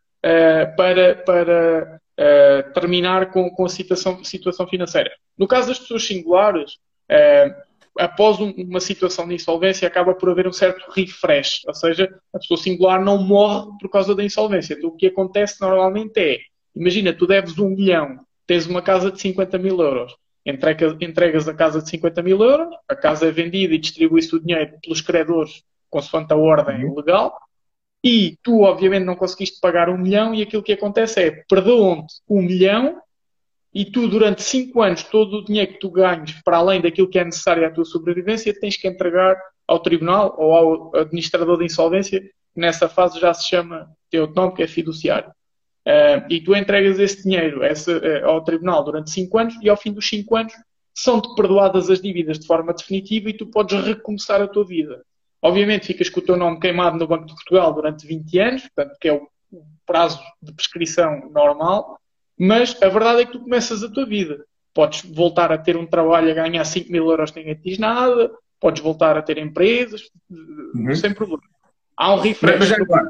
C: para, para uh, terminar com, com a situação, situação financeira. No caso das pessoas singulares, uh, após um, uma situação de insolvência, acaba por haver um certo refresh, ou seja, a pessoa singular não morre por causa da insolvência. Então, o que acontece normalmente é, imagina, tu deves um milhão, tens uma casa de 50 mil euros, entregas, entregas a casa de 50 mil euros, a casa é vendida e distribui-se o dinheiro pelos credores consoante a ordem uhum. legal, e tu, obviamente, não conseguiste pagar um milhão, e aquilo que acontece é perdoam-te um milhão, e tu, durante cinco anos, todo o dinheiro que tu ganhes, para além daquilo que é necessário à tua sobrevivência, tens que entregar ao tribunal ou ao administrador de insolvência, que nessa fase já se chama, outro nome, que é fiduciário. Uh, e tu entregas esse dinheiro esse, uh, ao tribunal durante cinco anos, e ao fim dos cinco anos são-te perdoadas as dívidas de forma definitiva e tu podes recomeçar a tua vida. Obviamente ficas com o teu nome queimado no Banco de Portugal durante 20 anos, portanto, que é o prazo de prescrição normal, mas a verdade é que tu começas a tua vida. Podes voltar a ter um trabalho a ganhar 5 mil euros ninguém te diz nada, podes voltar a ter empresas, uhum. sem problema. Há um refresh. Mas, mas agora,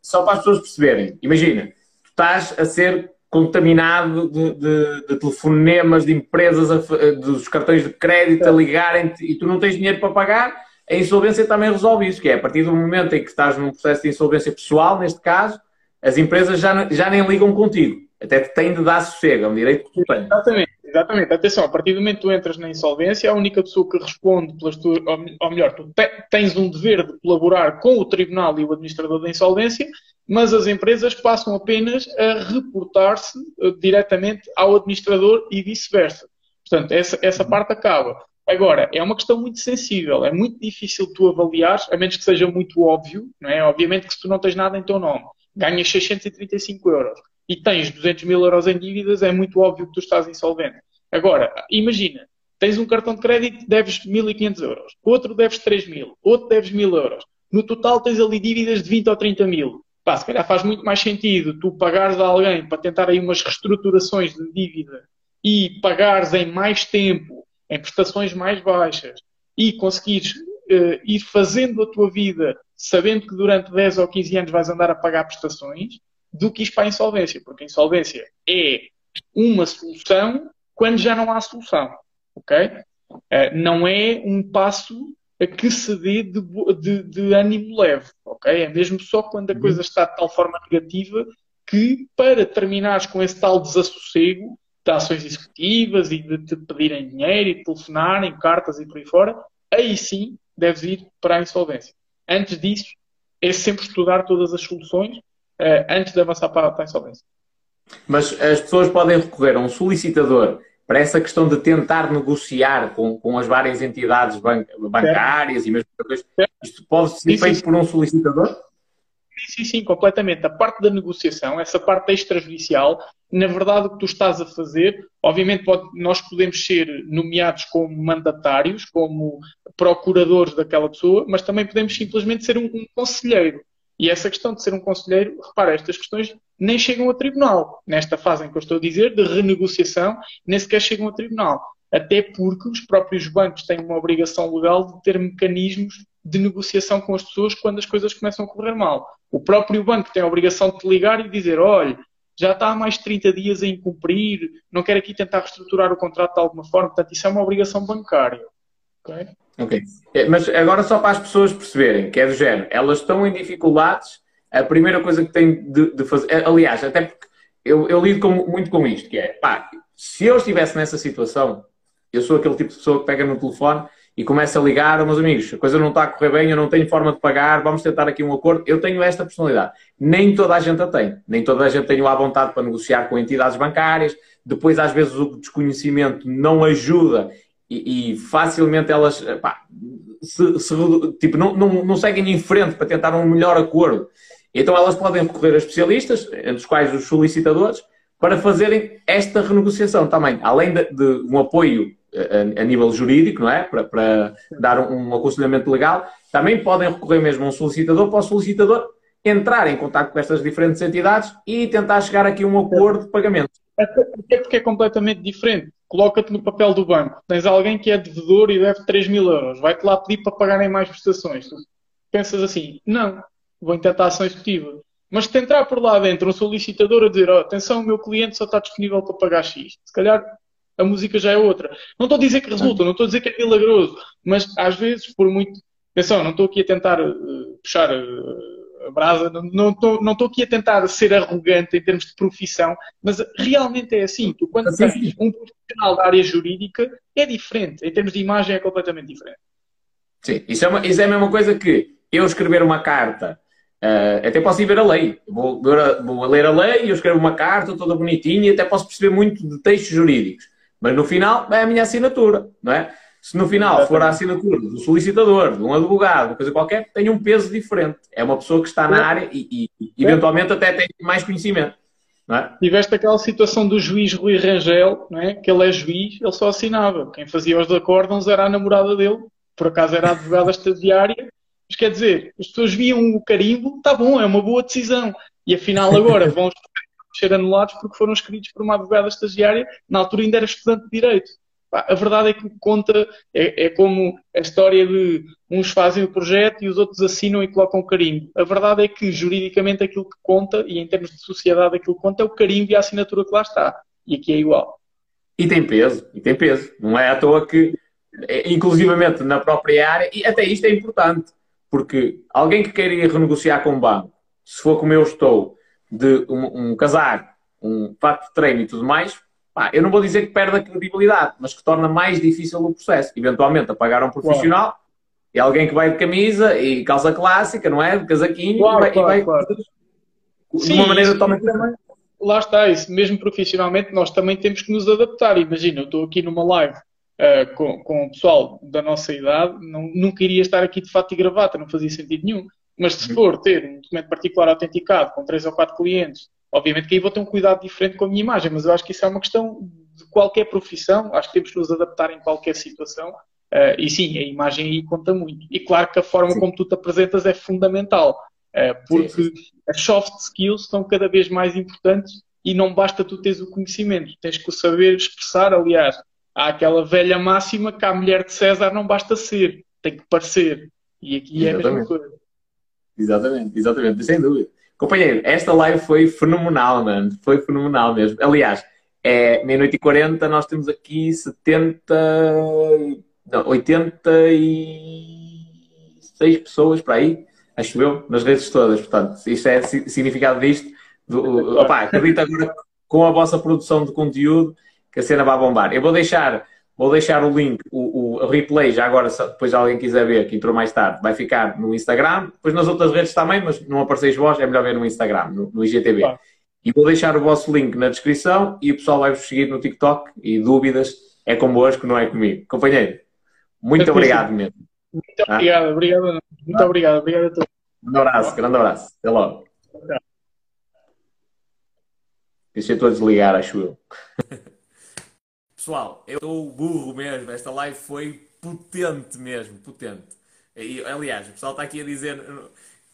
A: só para as pessoas perceberem, imagina, tu estás a ser contaminado de, de, de telefonemas de empresas, a, dos cartões de crédito a ligarem-te e tu não tens dinheiro para pagar a insolvência também resolve isso, que é a partir do momento em que estás num processo de insolvência pessoal, neste caso, as empresas já, já nem ligam contigo. Até te têm de dar sossego, é um direito que tu tens.
C: Exatamente, exatamente. Atenção, a partir do momento que tu entras na insolvência, a única pessoa que responde pelas tuas. Ou melhor, tu tens um dever de colaborar com o tribunal e o administrador da insolvência, mas as empresas passam apenas a reportar-se uh, diretamente ao administrador e vice-versa. Portanto, essa, essa parte acaba. Agora, é uma questão muito sensível, é muito difícil tu avaliar, a menos que seja muito óbvio, não é? Obviamente que se tu não tens nada em teu nome, ganhas 635 euros e tens 200 mil euros em dívidas, é muito óbvio que tu estás insolvente. Agora, imagina, tens um cartão de crédito, deves 1.500 euros, outro deves 3 mil, outro deves 1.000 euros. No total tens ali dívidas de 20 ou 30 mil. Pá, se calhar faz muito mais sentido tu pagares a alguém para tentar aí umas reestruturações de dívida e pagares em mais tempo em prestações mais baixas e conseguires uh, ir fazendo a tua vida sabendo que durante 10 ou 15 anos vais andar a pagar prestações, do que ir para a insolvência, porque a insolvência é uma solução quando já não há solução, ok? Uh, não é um passo a que se dê de, de, de, ânimo leve, ok? É mesmo só quando a uhum. coisa está de tal forma negativa que, para terminares com esse tal desassossego de ações executivas e de te pedirem dinheiro e de telefonarem, cartas e por aí fora, aí sim deves ir para a insolvência. Antes disso, é sempre estudar todas as soluções uh, antes de avançar para, para a insolvência.
A: Mas as pessoas podem recorrer a um solicitador para essa questão de tentar negociar com, com as várias entidades ban bancárias certo. e mesmo coisas. Isto pode ser feito por um solicitador?
C: Sim, sim, completamente. A parte da negociação, essa parte extrajudicial, na verdade, o que tu estás a fazer, obviamente, pode, nós podemos ser nomeados como mandatários, como procuradores daquela pessoa, mas também podemos simplesmente ser um, um conselheiro. E essa questão de ser um conselheiro, repara, estas questões nem chegam a tribunal. Nesta fase em que eu estou a dizer, de renegociação, nem sequer chegam a tribunal. Até porque os próprios bancos têm uma obrigação legal de ter mecanismos de negociação com as pessoas quando as coisas começam a correr mal. O próprio banco tem a obrigação de te ligar e dizer: olha, já está há mais de 30 dias a incumprir, não quero aqui tentar reestruturar o contrato de alguma forma. Portanto, isso é uma obrigação bancária.
A: Ok? Ok. É, mas agora só para as pessoas perceberem, que é do género, elas estão em dificuldades, a primeira coisa que têm de, de fazer, é, aliás, até porque eu, eu lido com, muito com isto, que é, pá, se eu estivesse nessa situação, eu sou aquele tipo de pessoa que pega no telefone e começa a ligar, oh, meus amigos, a coisa não está a correr bem, eu não tenho forma de pagar, vamos tentar aqui um acordo. Eu tenho esta personalidade. Nem toda a gente a tem. Nem toda a gente tem a vontade para negociar com entidades bancárias. Depois, às vezes, o desconhecimento não ajuda e, e facilmente elas pá, se, se, tipo, não, não, não seguem em frente para tentar um melhor acordo. Então elas podem recorrer a especialistas, entre os quais os solicitadores, para fazerem esta renegociação também, além de, de um apoio a, a, nível jurídico, não é? Para, para dar um, um, aconselhamento legal, também podem recorrer mesmo a um solicitador para o solicitador entrar em contato com estas diferentes entidades e tentar chegar aqui a um acordo de pagamento.
C: Até porque é completamente diferente. Coloca-te no papel do banco. Tens alguém que é devedor e deve 3 mil euros. Vai-te lá pedir para pagarem mais prestações. Tu pensas assim, não, vou intentar ação executiva. Mas se entrar por lá dentro um solicitador a dizer, oh, atenção, o meu cliente só está disponível para pagar X, se calhar a música já é outra. Não estou a dizer que resulta, não estou a dizer que é milagroso, mas às vezes, por muito. Atenção, não estou aqui a tentar uh, puxar uh, a brasa, não estou não aqui a tentar ser arrogante em termos de profissão, mas realmente é assim. Tu, quando tens um profissional da área jurídica, é diferente. Em termos de imagem, é completamente diferente.
A: Sim, isso é, uma, isso é a mesma coisa que eu escrever uma carta Uh, até posso ir ver a lei. Vou, vou, ler a lei e eu escrevo uma carta toda bonitinha e até posso perceber muito de textos jurídicos. Mas no final é a minha assinatura, não é? Se no final for a assinatura do solicitador, de um advogado, uma coisa qualquer, tem um peso diferente. É uma pessoa que está na área e, e, eventualmente até tem mais conhecimento. É?
C: Tiveste aquela situação do juiz Rui Rangel, não é? que ele é juiz, ele só assinava. Quem fazia os acórdãos era a namorada dele, por acaso era a advogada estagiária, mas quer dizer, as pessoas viam o carimbo, está bom, é uma boa decisão. E afinal agora vão ser anulados porque foram escritos por uma advogada estagiária, na altura ainda era estudante de Direito. A verdade é que conta, é, é, como a história de uns fazem o projeto e os outros assinam e colocam o carimbo. A verdade é que, juridicamente, aquilo que conta, e em termos de sociedade, aquilo que conta é o carimbo e a assinatura que lá está. E aqui é igual.
A: E tem peso, e tem peso. Não é à toa que, é, inclusivamente na própria área, e até isto é importante porque alguém que queira ir renegociar com o banco, se for como eu estou, de um, um casaco, um fato de treino e tudo mais, pá, eu não vou dizer que perde a credibilidade, mas que torna mais difícil o processo. Eventualmente, a pagar um profissional claro. e alguém que vai de camisa e calça clássica, não é? De casaquinho, claro, e vai, claro, e vai claro. de
C: Sim, uma maneira totalmente diferente. Lá está, isso mesmo profissionalmente, nós também temos que nos adaptar. Imagina, eu estou aqui numa live uh, com, com o pessoal da nossa idade, não, nunca iria estar aqui de fato e gravata, não fazia sentido nenhum. Mas se for ter um documento particular autenticado com três ou quatro clientes, obviamente que aí vou ter um cuidado diferente com a minha imagem, mas eu acho que isso é uma questão de qualquer profissão, acho que temos que nos adaptar em qualquer situação. Uh, e sim, a imagem aí conta muito. E claro que a forma sim. como tu te apresentas é fundamental, uh, porque sim, sim. as soft skills estão cada vez mais importantes e não basta tu teres o conhecimento, tens que o saber expressar. Aliás, há aquela velha máxima que a mulher de César não basta ser, tem que parecer. E aqui Exatamente. é a mesma coisa.
A: Exatamente, exatamente, sem dúvida. Companheiro, esta live foi fenomenal, mano. Foi fenomenal mesmo. Aliás, é meia-noite e 40, nós temos aqui 70. Não, 86 pessoas para aí, acho eu, nas redes todas. Portanto, isto é significado disto. Do, opa, acredito agora com a vossa produção de conteúdo que a cena vai bombar. Eu vou deixar Vou deixar o link, o, o, replay, já agora, se depois alguém quiser ver, que entrou mais tarde, vai ficar no Instagram. Depois nas outras redes também, mas não apareceis vós, é melhor ver no Instagram, no, no IGTV. Claro. E vou deixar o vosso link na descrição e o pessoal vai vos seguir no TikTok. E dúvidas, é convosco, não é comigo. Companheiro, muito obrigado mesmo.
C: Muito ah? obrigado, obrigado. Muito ah? obrigado, obrigado a todos.
A: Um abraço, grande abraço. Até logo. Deixa eu desligar, acho eu. Pessoal, eu estou burro mesmo. Esta live foi potente mesmo, potente. E, aliás, o pessoal está aqui a dizer.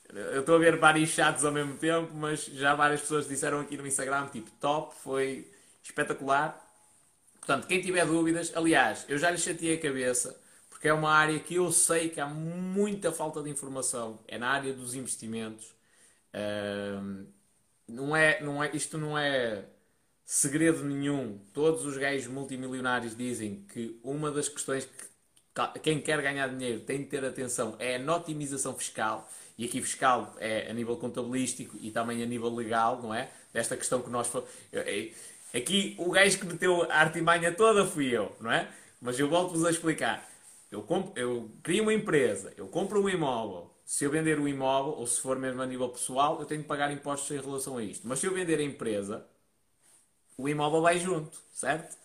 A: Eu estou a ver vários chats ao mesmo tempo, mas já várias pessoas disseram aqui no Instagram, tipo, top, foi espetacular. Portanto, quem tiver dúvidas, aliás, eu já lhe chateei a cabeça, porque é uma área que eu sei que há muita falta de informação. É na área dos investimentos. Não é, não é, isto não é segredo nenhum. Todos os gajos multimilionários dizem que uma das questões que quem quer ganhar dinheiro tem de ter atenção é a otimização fiscal. E aqui fiscal é a nível contabilístico e também a nível legal, não é? Desta questão que nós. Aqui o gajo que meteu a artimanha toda fui eu, não é? Mas eu volto-vos a explicar. Eu, compro, eu crio uma empresa, eu compro um imóvel. Se eu vender o imóvel, ou se for mesmo a nível pessoal, eu tenho de pagar impostos em relação a isto. Mas se eu vender a empresa, o imóvel vai junto, certo?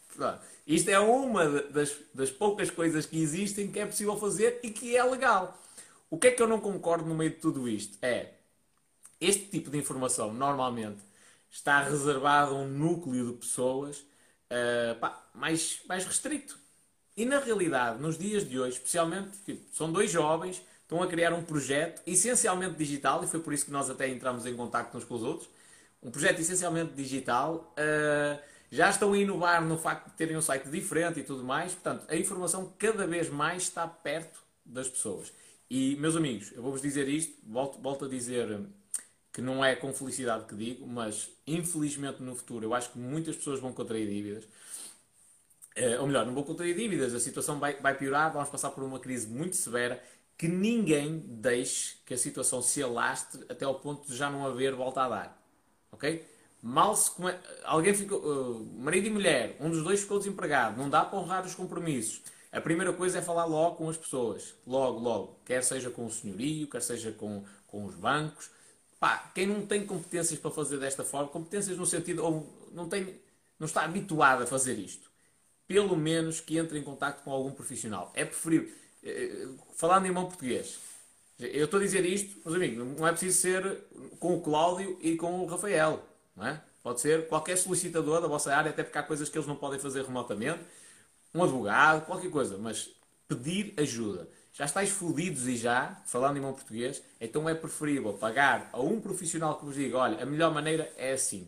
A: Isto é uma das, das poucas coisas que existem que é possível fazer e que é legal. O que é que eu não concordo no meio de tudo isto? É este tipo de informação normalmente está reservado a um núcleo de pessoas uh, pá, mais, mais restrito. E na realidade, nos dias de hoje, especialmente, são dois jovens, estão a criar um projeto essencialmente digital, e foi por isso que nós até entramos em contato uns com os outros, um projeto essencialmente digital. Uh, já estão a inovar no facto de terem um site diferente e tudo mais. Portanto, a informação cada vez mais está perto das pessoas. E, meus amigos, eu vou-vos dizer isto, volto, volto a dizer que não é com felicidade que digo, mas infelizmente no futuro eu acho que muitas pessoas vão contrair dívidas. Uh, ou melhor, não vão contrair dívidas, a situação vai, vai piorar, vamos passar por uma crise muito severa que ninguém deixe que a situação se alastre até ao ponto de já não haver volta a dar ok? Mal se come... alguém ficou, uh, marido e mulher, um dos dois ficou desempregado, não dá para honrar os compromissos. A primeira coisa é falar logo com as pessoas, logo, logo, quer seja com o senhorio, quer seja com, com os bancos. Pá, quem não tem competências para fazer desta forma, competências no sentido, ou não, tem, não está habituado a fazer isto, pelo menos que entre em contato com algum profissional. É preferível, eh, falando em bom português, eu estou a dizer isto, meus amigos, não é preciso ser com o Cláudio e com o Rafael. Não é? Pode ser qualquer solicitador da vossa área, até porque há coisas que eles não podem fazer remotamente. Um advogado, qualquer coisa. Mas pedir ajuda. Já estáis fodidos e já, falando em bom português, então é preferível pagar a um profissional que vos diga: olha, a melhor maneira é assim.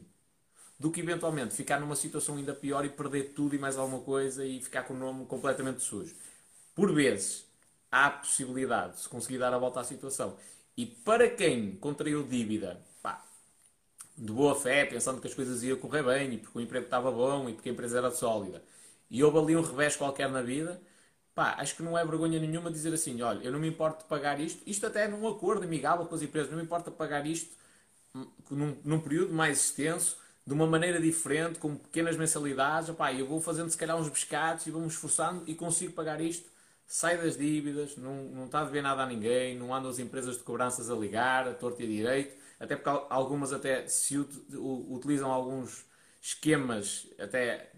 A: Do que eventualmente ficar numa situação ainda pior e perder tudo e mais alguma coisa e ficar com o nome completamente sujo. Por vezes, há possibilidade de se conseguir dar a volta à situação. E para quem contraiu dívida, pá, de boa fé, pensando que as coisas iam correr bem, e porque o emprego estava bom, e porque a empresa era sólida, e houve ali um revés qualquer na vida, pá, acho que não é vergonha nenhuma dizer assim, olha, eu não me importo de pagar isto, isto até é num acordo amigável com as empresas, não me importa pagar isto num, num período mais extenso, de uma maneira diferente, com pequenas mensalidades, pá, eu vou fazendo se calhar uns pescados e vou-me esforçando e consigo pagar isto sai das dívidas, não, não está a dever nada a ninguém, não andam as empresas de cobranças a ligar, a torto e a direito, até porque algumas até se utilizam alguns esquemas, até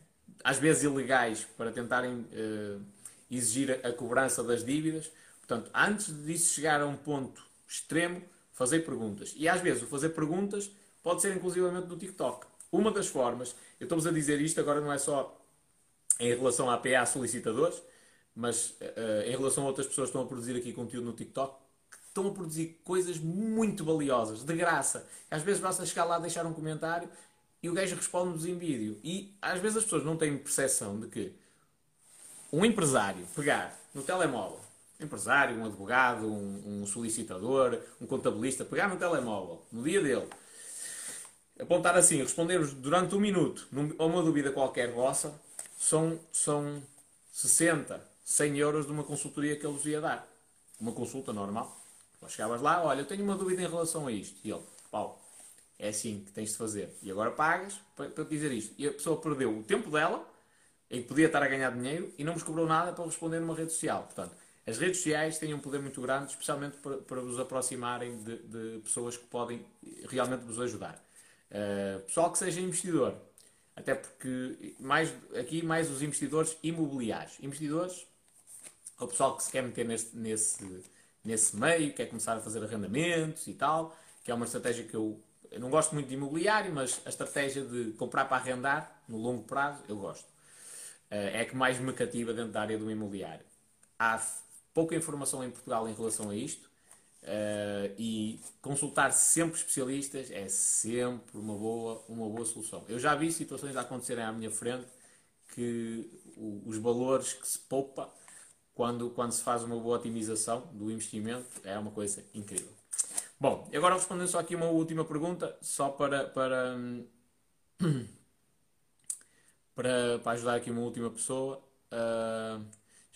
A: às vezes ilegais, para tentarem uh, exigir a cobrança das dívidas. Portanto, antes disso chegar a um ponto extremo, fazer perguntas. E às vezes o fazer perguntas pode ser inclusivamente no TikTok. Uma das formas, eu estou-vos a dizer isto agora não é só em relação à PA solicitadores, mas uh, em relação a outras pessoas que estão a produzir aqui conteúdo no TikTok, estão a produzir coisas muito valiosas, de graça. Às vezes basta chegar lá, deixar um comentário e o gajo responde-nos em vídeo. E às vezes as pessoas não têm percepção de que um empresário pegar no telemóvel, um empresário, um advogado, um, um solicitador, um contabilista, pegar no telemóvel, no dia dele, apontar assim, responder-vos durante um minuto a uma dúvida qualquer vossa, são, são 60, 100 euros de uma consultoria que ele vos ia dar. Uma consulta normal. Nós chegavas lá, olha, eu tenho uma dúvida em relação a isto. E ele, pau, é assim que tens de fazer. E agora pagas para, para dizer isto. E a pessoa perdeu o tempo dela, em que podia estar a ganhar dinheiro, e não vos cobrou nada para responder numa rede social. Portanto, as redes sociais têm um poder muito grande, especialmente para, para vos aproximarem de, de, pessoas que podem realmente vos ajudar. Uh, pessoal que seja investidor, até porque mais, aqui mais os investidores imobiliários. Investidores, o pessoal que se quer meter nesse, nesse, nesse meio, quer começar a fazer arrendamentos e tal, que é uma estratégia que eu, eu não gosto muito de imobiliário, mas a estratégia de comprar para arrendar no longo prazo, eu gosto. Uh, é a que mais me cativa dentro da área do imobiliário. Há pouca informação em Portugal em relação a isto. Uh, e consultar sempre especialistas é sempre uma boa, uma boa solução. Eu já vi situações a acontecerem à minha frente que os valores que se poupa quando, quando se faz uma boa otimização do investimento é uma coisa incrível. Bom, agora respondendo só aqui uma última pergunta, só para, para, para, para ajudar aqui uma última pessoa. Uh,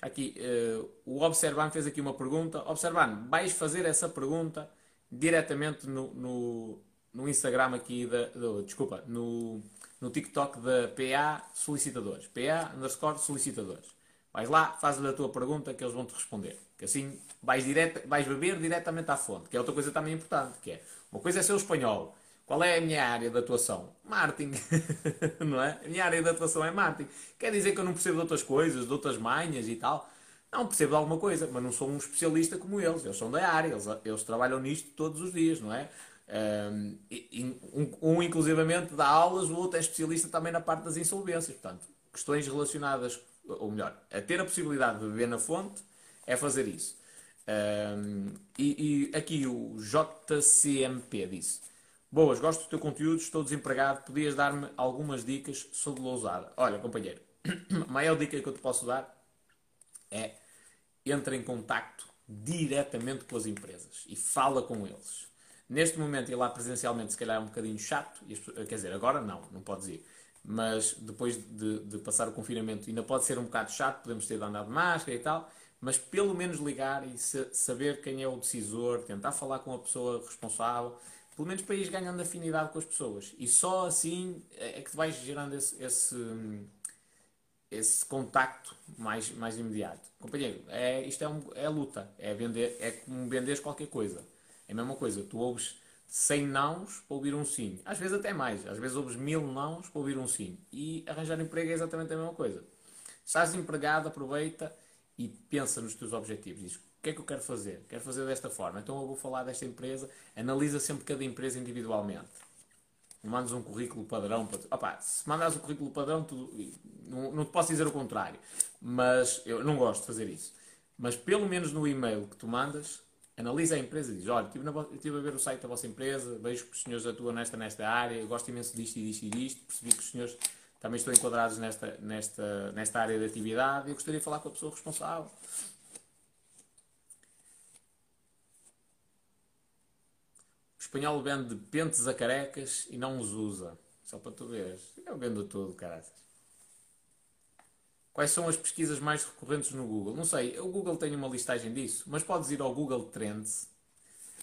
A: Aqui, uh, o Observan fez aqui uma pergunta. Observan, vais fazer essa pergunta diretamente no, no, no Instagram aqui, da, do, desculpa, no, no TikTok da PA Solicitadores. PA underscore Solicitadores. Vais lá, fazes a tua pergunta que eles vão te responder. Que assim vais, direto, vais beber diretamente à fonte, que é outra coisa também importante, que é uma coisa é ser o espanhol. Qual é a minha área de atuação? Marketing, não é? A minha área de atuação é marketing. Quer dizer que eu não percebo de outras coisas, de outras manhas e tal. Não, percebo de alguma coisa, mas não sou um especialista como eles. Eles são da área, eles, eles trabalham nisto todos os dias, não é? Um, um, inclusivamente, dá aulas, o outro é especialista também na parte das insolvências. Portanto, questões relacionadas, ou melhor, a ter a possibilidade de beber na fonte é fazer isso. Um, e, e aqui o JCMP disse Boas, gosto do teu conteúdo, estou desempregado, podias dar-me algumas dicas sobre lousada. Olha, companheiro, a maior dica que eu te posso dar é entre em contacto diretamente com as empresas e fala com eles. Neste momento ir lá presencialmente se calhar é um bocadinho chato, quer dizer, agora não, não podes ir. Mas depois de, de passar o confinamento ainda pode ser um bocado chato, podemos ter de andar de máscara e tal, mas pelo menos ligar e saber quem é o decisor, tentar falar com a pessoa responsável, pelo menos para ir ganhando afinidade com as pessoas. E só assim é que vais gerando esse, esse, esse contacto mais, mais imediato. Companheiro, é, isto é, um, é luta, é, vender, é como venderes qualquer coisa. É a mesma coisa, tu ouves 100 nãos para ouvir um sim. Às vezes até mais, às vezes ouves mil nãos para ouvir um sim. E arranjar emprego é exatamente a mesma coisa. Estás empregado, aproveita e pensa nos teus objetivos. Diz, que é que eu quero fazer? Quero fazer desta forma. Então eu vou falar desta empresa. Analisa sempre cada empresa individualmente. Não mandas um currículo padrão. Para... Opa, se mandas um currículo padrão, tu... não, não te posso dizer o contrário. Mas eu não gosto de fazer isso. Mas pelo menos no e-mail que tu mandas, analisa a empresa e diz: Olha, estive, na, estive a ver o site da vossa empresa, vejo que os senhores atuam nesta, nesta área, eu gosto imenso disto e disto e disto, percebi que os senhores também estão enquadrados nesta, nesta, nesta área de atividade e eu gostaria de falar com a pessoa responsável. espanhol vende pentes a carecas e não os usa. Só para tu veres. Eu vendo tudo, caraças. Quais são as pesquisas mais recorrentes no Google? Não sei, o Google tem uma listagem disso, mas podes ir ao Google Trends.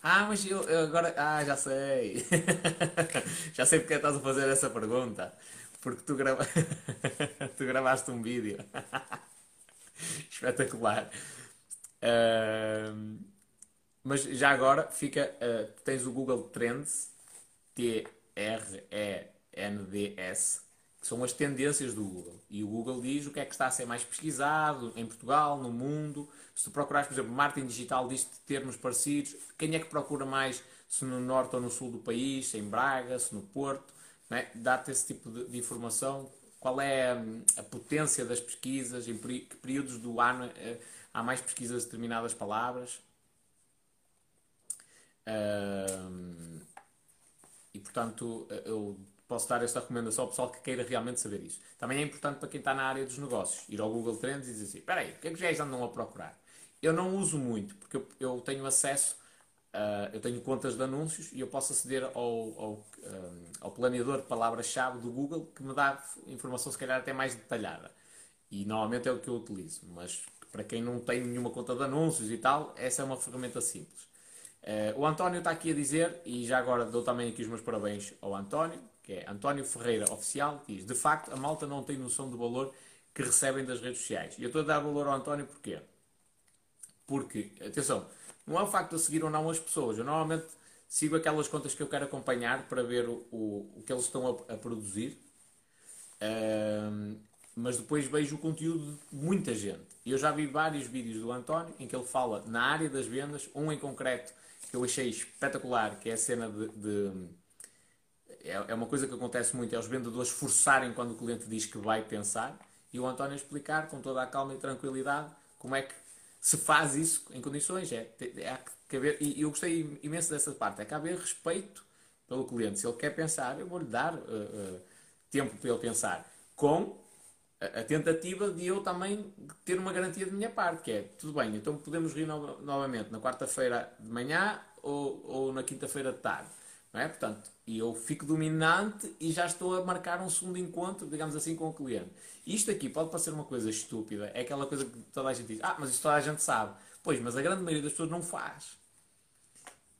A: Ah, mas eu agora. Ah, já sei. já sei porque estás a fazer essa pergunta. Porque tu, grava... tu gravaste um vídeo. Espetacular. Uh... Mas já agora fica, uh, tens o Google Trends, T-R-E-N-D-S, que são as tendências do Google. E o Google diz o que é que está a ser mais pesquisado em Portugal, no mundo. Se tu procurares, por exemplo, marketing digital, diz-te termos parecidos. Quem é que procura mais, se no norte ou no sul do país, se em Braga, se no Porto. É? Dá-te esse tipo de, de, informação. Qual é a, hum, a, potência das pesquisas, em que períodos do ano uh, há mais pesquisas de determinadas palavras e portanto, eu posso dar esta recomendação ao pessoal que queira realmente saber isso. Também é importante para quem está na área dos negócios, ir ao Google Trends e dizer assim: espera aí, o que é que os gajos andam a procurar? eu não uso muito, porque eu, eu tenho acesso, uh, eu tenho contas de anúncios e eu posso aceder ao, ao, um, ao planeador de palavras-chave do Google que me dá informação, se calhar, até mais detalhada. E normalmente é o que eu utilizo, mas para quem não tem nenhuma conta de anúncios e tal, essa é uma ferramenta simples. Uh, o António está aqui a dizer, e já agora dou também aqui os meus parabéns ao António, que é António Ferreira Oficial, diz: De facto, a malta não tem noção do valor que recebem das redes sociais. E eu estou a dar valor ao António porquê? Porque, atenção, não é o facto de seguir ou não as pessoas. Eu normalmente sigo aquelas contas que eu quero acompanhar para ver o, o, o que eles estão a, a produzir. Um, mas depois vejo o conteúdo de muita gente. Eu já vi vários vídeos do António em que ele fala na área das vendas, um em concreto que eu achei espetacular, que é a cena de é, é uma coisa que acontece muito, é os vendedores forçarem quando o cliente diz que vai pensar e o António explicar com toda a calma e tranquilidade como é que se faz isso em condições. É, é, haver, e eu gostei imenso dessa parte, é que haver respeito pelo cliente. Se ele quer pensar, eu vou-lhe dar uh, uh, tempo para ele pensar. Com a, a, tentativa de eu também ter uma garantia de minha parte, que é, tudo bem, então podemos rir no, novamente na quarta-feira de manhã ou, ou na quinta-feira de tarde. Não é? Portanto, e eu fico dominante e já estou a marcar um segundo encontro, digamos assim, com o cliente. Isto aqui pode parecer uma coisa estúpida, é aquela coisa que toda a gente diz, ah, mas isso toda a gente sabe. Pois, mas a grande maioria das pessoas não faz.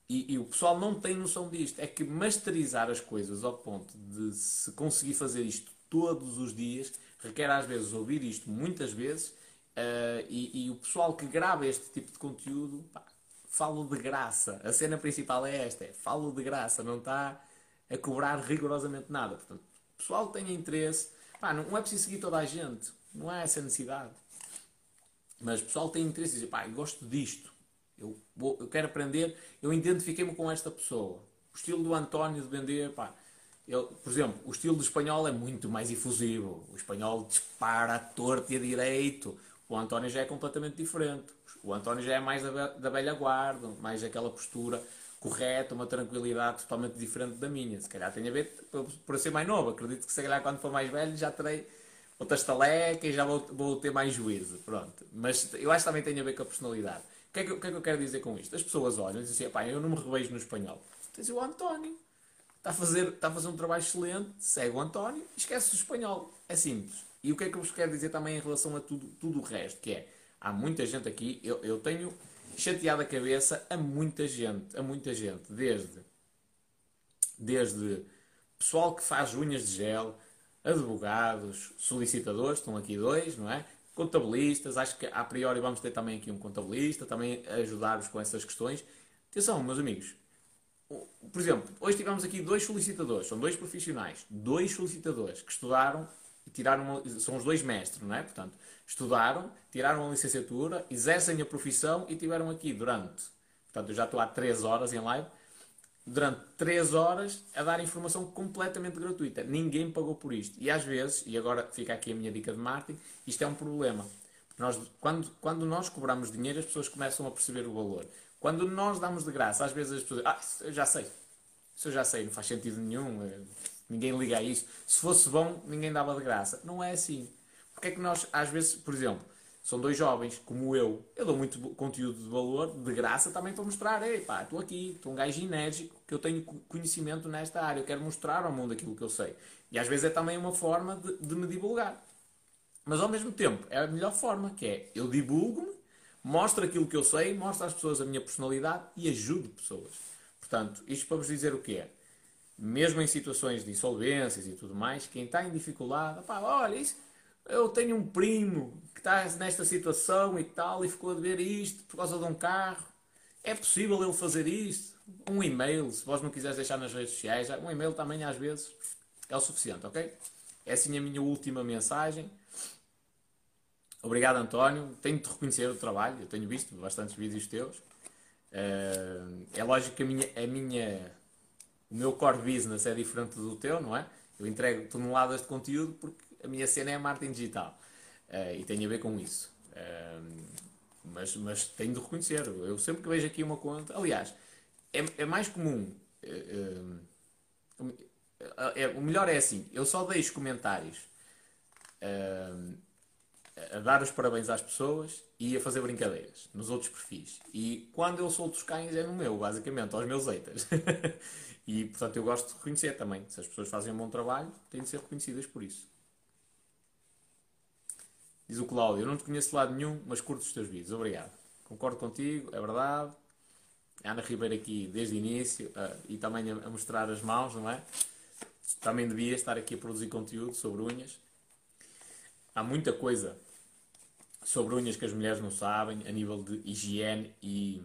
A: E, e, o pessoal não tem noção disto. É que masterizar as coisas ao ponto de se conseguir fazer isto todos os dias requer às vezes ouvir isto muitas vezes uh, e, e, o pessoal que grava este tipo de conteúdo pá, falo de graça. A cena principal é esta: é falo de graça, não está a cobrar rigorosamente nada. Portanto, o pessoal tem interesse. Pá, não, é preciso seguir toda a gente, não há essa necessidade. Mas o pessoal tem interesse diz: pá, eu gosto disto, eu, vou, eu quero aprender, eu identifiquei-me com esta pessoa. O estilo do António de vender, pá, ele, por exemplo, o estilo do espanhol é muito mais efusivo. O espanhol dispara a torto e a direito. O António já é completamente diferente. O António já é mais da, da velha guarda, mais aquela postura correta, uma tranquilidade totalmente diferente da minha. Se calhar tem a ver por, ser mais novo. Acredito que se calhar quando for mais velho já terei outra estaleca e já vou, vou ter mais juízo. Pronto. Mas eu acho que também tem a ver com a personalidade. O que, é que, que é que eu quero dizer com isto? As pessoas olham e dizem assim, eu não me revejo no espanhol. Tens o António. Está a, fazer, está a fazer um trabalho excelente, segue o António esquece o espanhol. É simples. E o que é que eu vos quero dizer também em relação a tudo, tudo o resto, que é, há muita gente aqui, eu, eu tenho chateado a cabeça a muita gente, a muita gente, desde, desde pessoal que faz unhas de gel, advogados, solicitadores, estão aqui dois, não é? Contabilistas, acho que a priori vamos ter também aqui um contabilista, também ajudar-vos com essas questões. Atenção, meus amigos, por exemplo, hoje tivemos aqui dois solicitadores, são dois profissionais, dois solicitadores que estudaram tiraram uma, são os dois mestres, não é? Portanto, estudaram, tiraram a licenciatura, exercem a profissão e tiveram aqui durante, portanto, eu já estou há 3 horas em live, durante 3 horas a dar informação completamente gratuita. Ninguém pagou por isto. E às vezes, e agora fica aqui a minha dica de marketing, isto é um problema. Nós, quando, quando nós cobramos dinheiro, as pessoas começam a perceber o valor. Quando nós damos de graça, às vezes as pessoas ah, eu já sei, isso eu já sei, não faz sentido nenhum, eh, ninguém liga a isso. Se fosse bom, ninguém dava de graça. Não é assim. Porque é que nós, às vezes, por exemplo, são dois jovens, como eu, eu dou muito conteúdo de valor, de graça, também para mostrar, ei pá, estou aqui, estou um gajo enérgico, que eu tenho conhecimento nesta área, eu quero mostrar ao mundo aquilo que eu sei. E às vezes é também uma forma de, de me divulgar. Mas ao mesmo tempo, é a melhor forma, que é, eu divulgo-me, mostro aquilo que eu sei, mostro às pessoas a minha personalidade e ajudo pessoas. Portanto, isto para vos dizer o que é mesmo em situações de insolvências e tudo mais, quem está em dificuldade, pá, olha, isso, eu tenho um primo que está nesta situação e tal, e ficou a ver isto por causa de um carro. É possível ele fazer isto? Um e-mail, se vós não quiseres deixar nas redes sociais, um e-mail também às vezes é o suficiente, ok? É assim a minha última mensagem. Obrigado, António. Tenho de reconhecer o trabalho, eu tenho visto bastantes vídeos teus. Uh, é lógico que a minha, a minha o meu core business é diferente do teu, não é? Eu entrego toneladas de conteúdo porque a minha cena é marketing digital uh, e tem a ver com isso. Uh, mas, mas tenho de reconhecer, eu sempre que vejo aqui uma conta, aliás, é, é mais comum. Uh, é, o melhor é assim, eu só deixo comentários. a, a, dar os parabéns às pessoas e a fazer brincadeiras nos outros perfis. E quando eu solto os cães é no meu, basicamente, aos meus haters. e portanto eu gosto de reconhecer também. Se as pessoas fazem um bom trabalho, têm de ser reconhecidas por isso. Diz o Cláudio, eu não te conheço de lado nenhum, mas curto os teus vídeos. Obrigado. Concordo contigo, é verdade. Ana Ribeiro aqui desde o início uh, e também a, a, mostrar as mãos, não é? Também devia estar aqui a produzir conteúdo sobre unhas. Há muita coisa sobre unhas que as mulheres não sabem, a nível de higiene e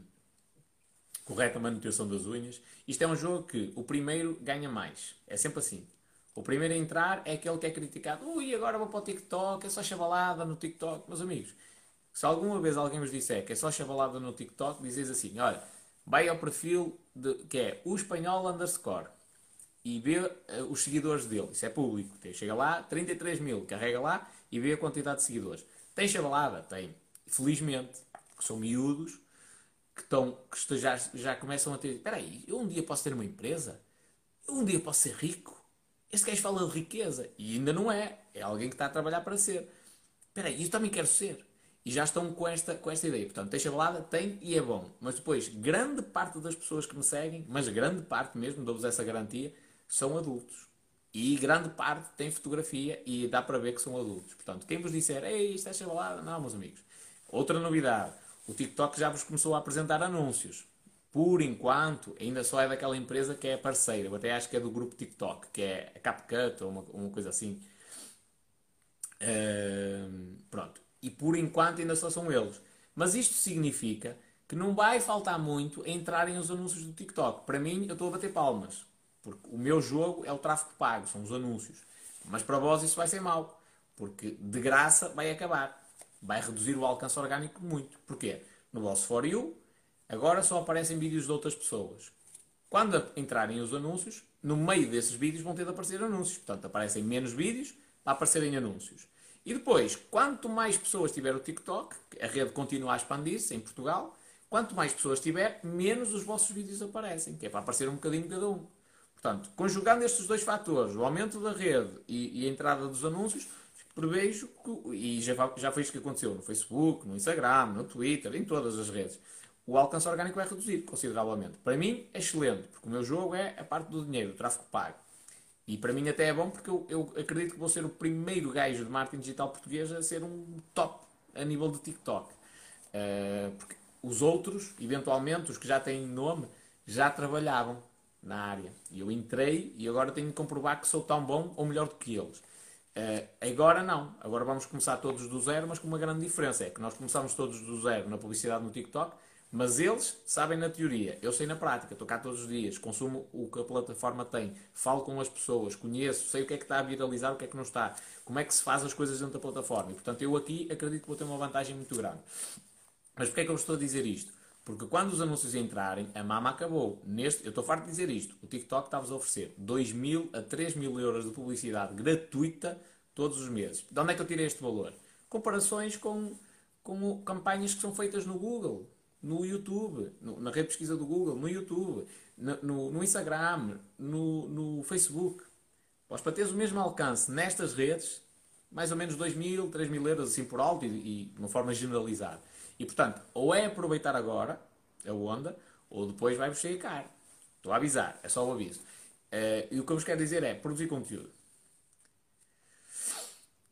A: correta manutenção das unhas. Isto é um jogo que o primeiro ganha mais. É sempre assim. O primeiro a entrar é aquele que é criticado. Ui, agora vou para o TikTok, é só chavalada no TikTok. Meus amigos, se alguma vez alguém vos disser que é só chavalada no TikTok, dizes assim, olha, vai ao perfil de, que é o espanhol underscore e vê uh, os seguidores dele. Isso é público. Chega lá, 33 mil, carrega lá e vê a quantidade de seguidores. Tem chavalada? Tem. Felizmente, que são miúdos que, estão, que já, já começam a ter. Espera aí, eu um dia posso ter uma empresa? Eu um dia posso ser rico? Este gajo fala de riqueza e ainda não é. É alguém que está a trabalhar para ser. Espera aí, eu também quero ser. E já estão com esta, com esta ideia. Portanto, tem chavalada, tem e é bom. Mas depois, grande parte das pessoas que me seguem, mas grande parte mesmo, dou-vos essa garantia, são adultos. E grande parte tem fotografia e dá para ver que são adultos. Portanto, quem vos disser, ei, isto é chavalada, não, meus amigos. Outra novidade, o TikTok já vos começou a apresentar anúncios. Por enquanto, ainda só é daquela empresa que é parceira. Eu até acho que é do grupo TikTok, que é a CapCut ou uma, uma coisa assim. Uh, pronto. E por enquanto ainda só são eles. Mas isto significa que não vai faltar muito entrarem os anúncios do TikTok. Para mim, eu estou a bater palmas. Porque o meu jogo é o tráfego pago, são os anúncios. Mas para vós isso vai ser mau. Porque de graça vai acabar. Vai reduzir o alcance orgânico muito. Porquê? No vosso For You, agora só aparecem vídeos de outras pessoas. Quando entrarem os anúncios, no meio desses vídeos vão ter de aparecer anúncios. Portanto, aparecem menos vídeos para aparecerem anúncios. E depois, quanto mais pessoas tiver o TikTok, a rede continua a expandir-se em Portugal, quanto mais pessoas tiver, menos os vossos vídeos aparecem, que é para aparecer um bocadinho cada um. Portanto, conjugando estes dois fatores, o aumento da rede e, e a entrada dos anúncios, prevejo que, e já, já foi isso que aconteceu no Facebook, no Instagram, no Twitter, em todas as redes, o alcance orgânico vai reduzir consideravelmente. Para mim é excelente, porque o meu jogo é a parte do dinheiro, o tráfego pago. E para mim até é bom porque eu, eu acredito que vou ser o primeiro gajo de marketing digital português a ser um top a nível de TikTok. Uh, porque os outros, eventualmente, os que já têm nome, já trabalhavam na área. E eu entrei e agora tenho de comprovar que sou tão bom ou melhor do que eles. Uh, agora não. Agora vamos começar todos do zero, mas com uma grande diferença. É que nós começamos todos do zero na publicidade no TikTok, mas eles sabem na teoria. Eu sei na prática. Estou cá todos os dias, consumo o que a plataforma tem, falo com as pessoas, conheço, sei o que é que está a viralizar, o que é que não está, como é que se faz as coisas dentro da plataforma. E, portanto, eu aqui acredito que vou ter uma vantagem muito grande. Mas porquê é que eu estou a dizer isto? Porque quando os anúncios entrarem, a mama acabou. Neste, eu estou farto de dizer isto. O TikTok está-vos a oferecer 2 mil a 3 mil euros de publicidade gratuita todos os meses. De onde é que eu tirei este valor? Comparações com, com campanhas que são feitas no Google, no YouTube, no, na rede pesquisa do Google, no YouTube, no, no, no Instagram, no, Facebook. Pois para teres o mesmo alcance nestas redes, mais ou menos 2 mil, 3 mil euros assim por alto e, e de uma forma generalizada. E portanto, ou é aproveitar agora a onda, ou depois vai-vos sair caro. Estou a avisar, é só o aviso. Uh, e o que eu vos quero dizer é produzir conteúdo.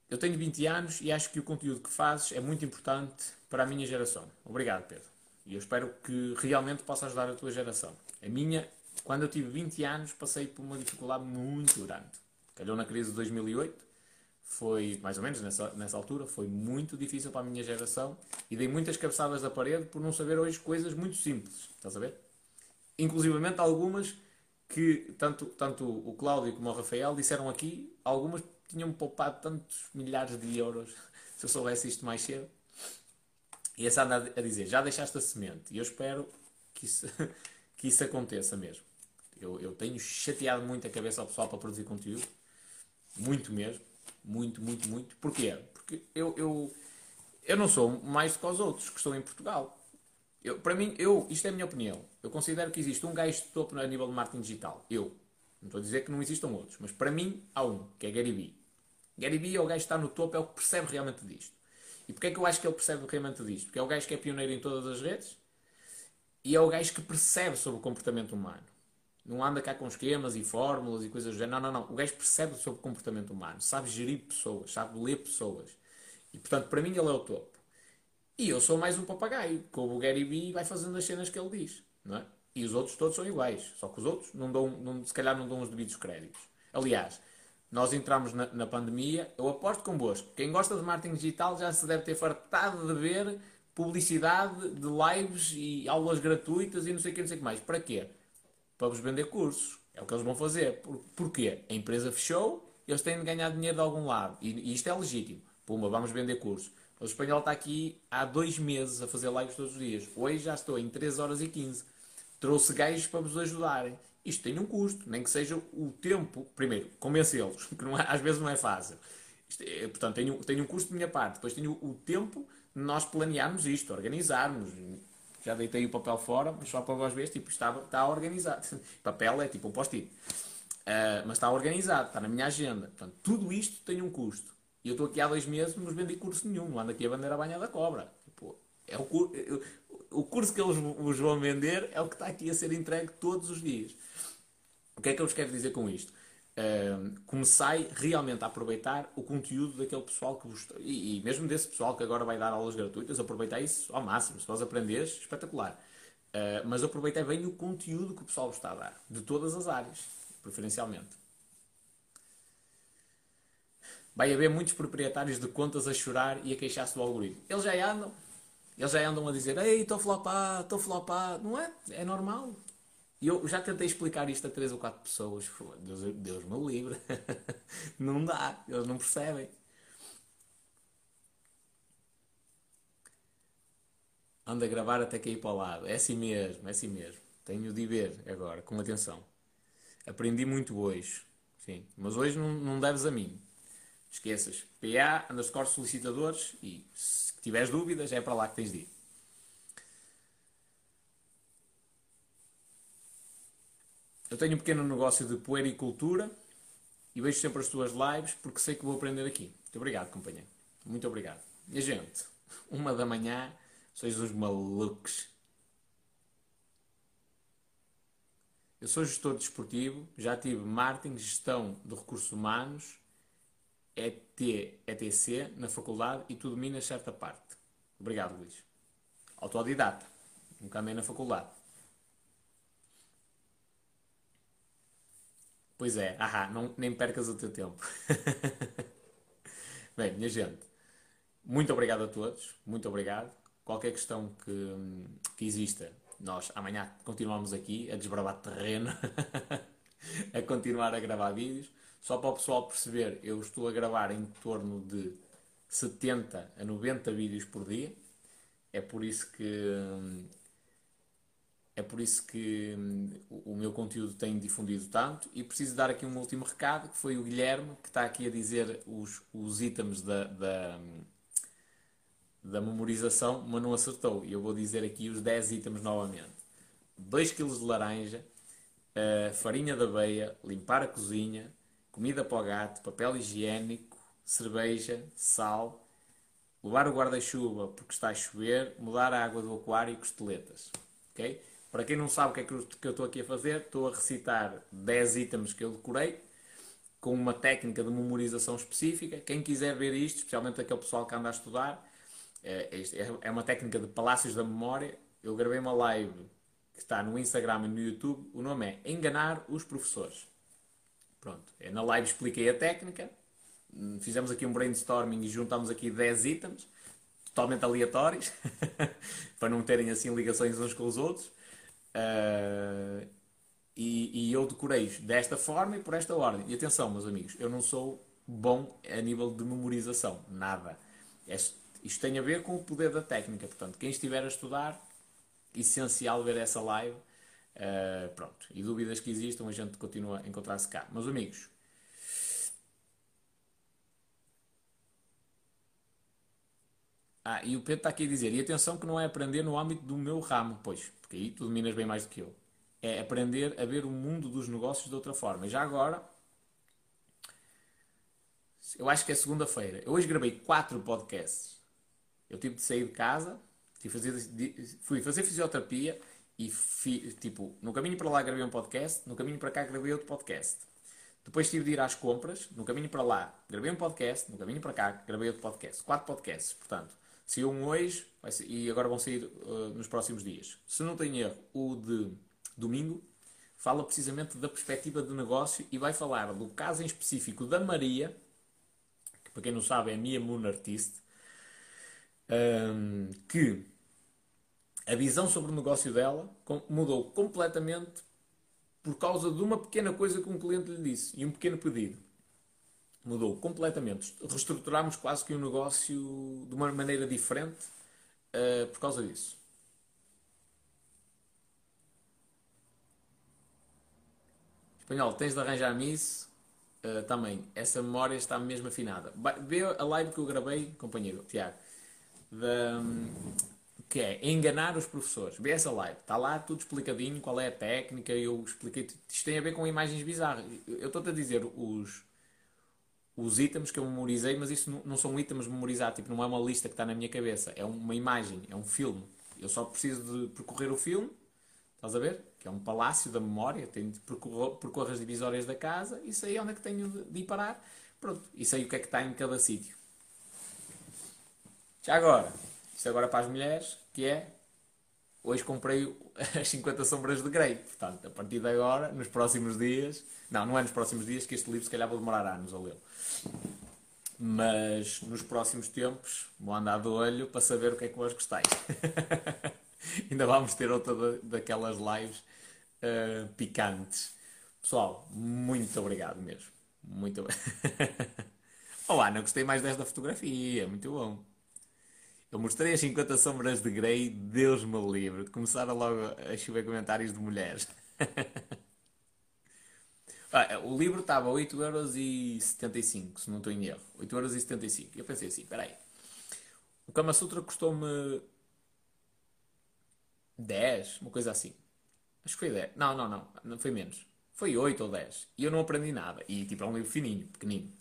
A: Eu tenho 20 anos e acho que o conteúdo que fazes é muito importante para a minha geração. Obrigado, Pedro. E eu espero que realmente possa ajudar a tua geração. A minha, quando eu tive 20 anos, passei por uma dificuldade muito grande. Calhou na crise de 2008 foi, mais ou menos nessa, nessa altura, foi muito difícil para a minha geração e dei muitas cabeçadas da parede por não saber hoje coisas muito simples, estás a ver? Inclusivamente algumas que tanto, tanto o Cláudio como o Rafael disseram aqui, algumas tinham poupado tantos milhares de euros se eu soubesse isto mais cedo. E essa anda a dizer, já deixaste a semente e eu espero que isso, que isso aconteça mesmo. Eu, eu tenho chateado muito a cabeça ao pessoal para produzir conteúdo, muito mesmo muito, muito, muito. Porquê? Porque eu, eu, eu não sou mais do que os outros que estão em Portugal. Eu, para mim, eu, isto é a minha opinião. Eu considero que existe um gajo de topo a nível de marketing digital. Eu. Não estou a dizer que não existam outros, mas para mim há um, que é Gary Vee. Gary Vee é o gajo que está no topo, é o que percebe realmente disto. E porquê é que eu acho que ele percebe realmente disto? Porque é o gajo que é pioneiro em todas as redes e é o gajo que percebe sobre o comportamento humano. Não anda cá com esquemas e fórmulas e coisas do género. Não, não, não. O gajo percebe sobre comportamento humano, sabe gerir pessoas, sabe ler pessoas. E portanto, para mim, ele é o topo. E eu sou mais um papagaio, como o Gary Vee vai fazendo as cenas que ele diz, não é? E os outros todos são iguais, só que os outros não dão, não, se calhar não dão os devidos créditos. Aliás, nós entramos na, na, pandemia, eu aposto convosco, quem gosta de marketing digital já se deve ter fartado de ver publicidade de lives e aulas gratuitas e não sei o que, não sei o que mais. Para quê? Para vos vender cursos. É o que eles vão fazer. Por, porquê? A empresa fechou, eles têm de ganhar dinheiro de algum lado. E, e isto é legítimo. Puma, vamos vender cursos. O espanhol está aqui há dois meses a fazer lives todos os dias. Hoje já estou em 3 horas e 15. Trouxe gajos para vos ajudarem. Isto tem um custo, nem que seja o tempo. Primeiro, convencê-los, que não é, às vezes não é fácil. É, portanto, tem, tem um custo de minha parte. Depois tenho o tempo de nós planearmos isto, organizarmos. Já deitei o papel fora, mas só para vós verem, tipo, está, está organizado. papel é tipo um post-it. Uh, mas está organizado, está na minha agenda. Portanto, tudo isto tem um custo. E eu estou aqui há dois meses, não nos vendi curso nenhum, não ando aqui a vender a banha da cobra. Tipo, é o, curso, o curso que eles vos vão vender é o que está aqui a ser entregue todos os dias. O que é que eu vos quero dizer com isto? Comecei realmente a aproveitar o conteúdo daquele pessoal que vos. E, e, mesmo desse pessoal que agora vai dar aulas gratuitas, aproveitar isso ao máximo. Se nós aprenderes, espetacular. Uh, mas aproveitei bem o conteúdo que o pessoal vos está a dar, de todas as áreas, preferencialmente vai haver muitos proprietários de contas a chorar e a queixar-se do algoritmo. Eles já andam. Eles já andam a dizer, ei, estou flopado, estou flopado. Não é? É normal. E eu já tentei explicar isto a três ou quatro pessoas. Deus, Deus me livre. não dá. Eles não percebem. Anda a gravar até cair para o lado. É assim mesmo, é assim mesmo. Tenho de ver agora, com atenção. Aprendi muito hoje. Sim. Mas hoje não, não deves a mim esqueças. PA underscore solicitadores e se tiveres dúvidas é para lá que tens de ir. Eu tenho um pequeno negócio de puericultura e vejo sempre as tuas lives porque sei que vou aprender aqui. Muito obrigado, companheiro. Muito obrigado. E a gente, uma da manhã, sois uns malucos. Eu sou gestor desportivo, já tive marketing, gestão de recursos humanos ET, ETC na faculdade e tu dominas certa parte. Obrigado, Luís. Autodidata. Nunca andei na faculdade. Pois é, ahá, não, nem percas o teu tempo. Bem, minha gente, muito obrigado a todos, muito obrigado. Qualquer questão que, que exista, nós amanhã continuamos aqui a desbravar terreno, a continuar a gravar vídeos. Só para o pessoal perceber, eu estou a gravar em torno de 70 a 90 vídeos por dia. É por isso que é por isso que o meu conteúdo tem difundido tanto e preciso dar aqui um último recado que foi o Guilherme que está aqui a dizer os, os itens da, da, da memorização, mas não acertou. E eu vou dizer aqui os 10 itens novamente. 2 kg de laranja, uh, farinha de aveia, limpar a cozinha, comida para o gato, papel higiênico, cerveja, sal, levar o guarda-chuva porque está a chover, mudar a água do aquário e costeletas. Okay? Para quem não sabe o que é que eu estou aqui a fazer, estou a recitar 10 itens que eu decorei com uma técnica de memorização específica. Quem quiser ver isto, especialmente aquele pessoal que anda a estudar, é, é, é uma técnica de palácios da memória. Eu gravei uma live que está no Instagram e no YouTube. O nome é Enganar os Professores. Pronto, eu na live expliquei a técnica, fizemos aqui um brainstorming e juntámos aqui 10 itens, totalmente aleatórios, para não terem assim ligações uns com os outros. Uh, e, e, eu decorei desta forma e por esta ordem. E atenção, meus amigos, eu não sou bom a nível de memorização, nada. É, isto tem a ver com o poder da técnica. Portanto, quem estiver a estudar, essencial ver essa live Uh, pronto. E dúvidas que existam, a gente continua a encontrar-se cá. Meus amigos, Ah, e o Pedro está aqui a dizer, e atenção que não é aprender no âmbito do meu ramo, pois, porque aí tu dominas bem mais do que eu. É aprender a ver o mundo dos negócios de outra forma. E já agora, eu acho que é segunda-feira. Eu hoje gravei quatro podcasts. Eu tive de sair de casa, fazer, fui fazer fisioterapia e fi, tipo, no caminho para lá gravei um podcast, no caminho para cá gravei outro podcast. Depois tive de ir às compras, no caminho para lá gravei um podcast, no caminho para cá gravei outro podcast. Quatro podcasts, portanto. Saiu um hoje ser, e agora vão sair uh, nos próximos dias. Se não tenho erro, o de domingo fala precisamente da perspectiva de negócio e vai falar do caso em específico da Maria, que para quem não sabe é a Mia Moon Artist, um, que a visão sobre o negócio dela mudou completamente por causa de uma pequena coisa que um cliente lhe disse e um pequeno pedido. Mudou completamente. Reestruturámos quase que um negócio de uma maneira diferente uh, por causa disso. Espanhol, tens de arranjar-me isso uh, também. Essa memória está mesmo afinada. Vê a live que eu gravei, companheiro, Tiago, de, que é enganar os professores. Vê essa live, está lá tudo explicadinho, qual é a técnica, eu expliquei, isto tem a ver com imagens bizarras. Eu estou-te a dizer os, os itens que eu memorizei, mas isso não, não são itens memorizados, tipo, não é uma lista que está na minha cabeça, é uma imagem, é um filme. Eu só preciso de percorrer o filme, estás a ver? Que é um palácio da memória, tenho de percorrer, percorrer as divisórias da casa e sei onde é que tenho de, de ir parar. Pronto, e sei o que é que está em cada sítio. Já agora, isto agora para as mulheres, que é hoje comprei as 50 sombras de Grey. Portanto, a partir de agora, nos próximos dias, não, não é nos próximos dias, que este livro se calhar vou demorar anos a lê-lo. Mas nos próximos tempos vou andar de olho para saber o que é que vós gostais. Ainda vamos ter outra daquelas lives uh, picantes. Pessoal, muito obrigado mesmo. Muito. Olá, não gostei mais desta fotografia, muito bom. Eu mostrei as 50 sombras de Grey, Deus me livre. Começaram logo a chover comentários de mulheres. ah, o livro estava 8,75€, se não estou em erro. 8,75€. E eu pensei assim, peraí. O Kama Sutra custou-me 10, uma coisa assim. Acho que foi 10. Não, não, não. Não foi menos. Foi 8 ou 10. E eu não aprendi nada. E tipo, é um livro fininho, pequenino.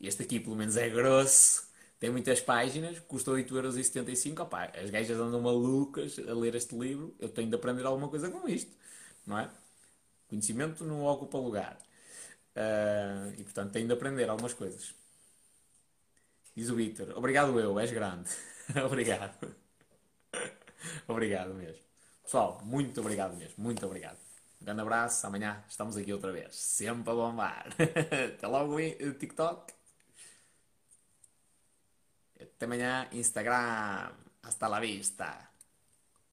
A: Este aqui, pelo menos, é grosso tem muitas páginas, custa 8,75€. Opá, as gajas andam malucas a ler este livro. Eu tenho de aprender alguma coisa com isto, não é? Conhecimento não ocupa lugar. Uh, e portanto tenho de aprender algumas coisas. Diz o Victor: Obrigado, eu, és grande. obrigado. obrigado mesmo. Pessoal, muito obrigado mesmo. Muito obrigado. Um grande abraço. Amanhã estamos aqui outra vez. Sempre a bombar. Até logo, TikTok. Até amanhã, Instagram. Hasta la vista.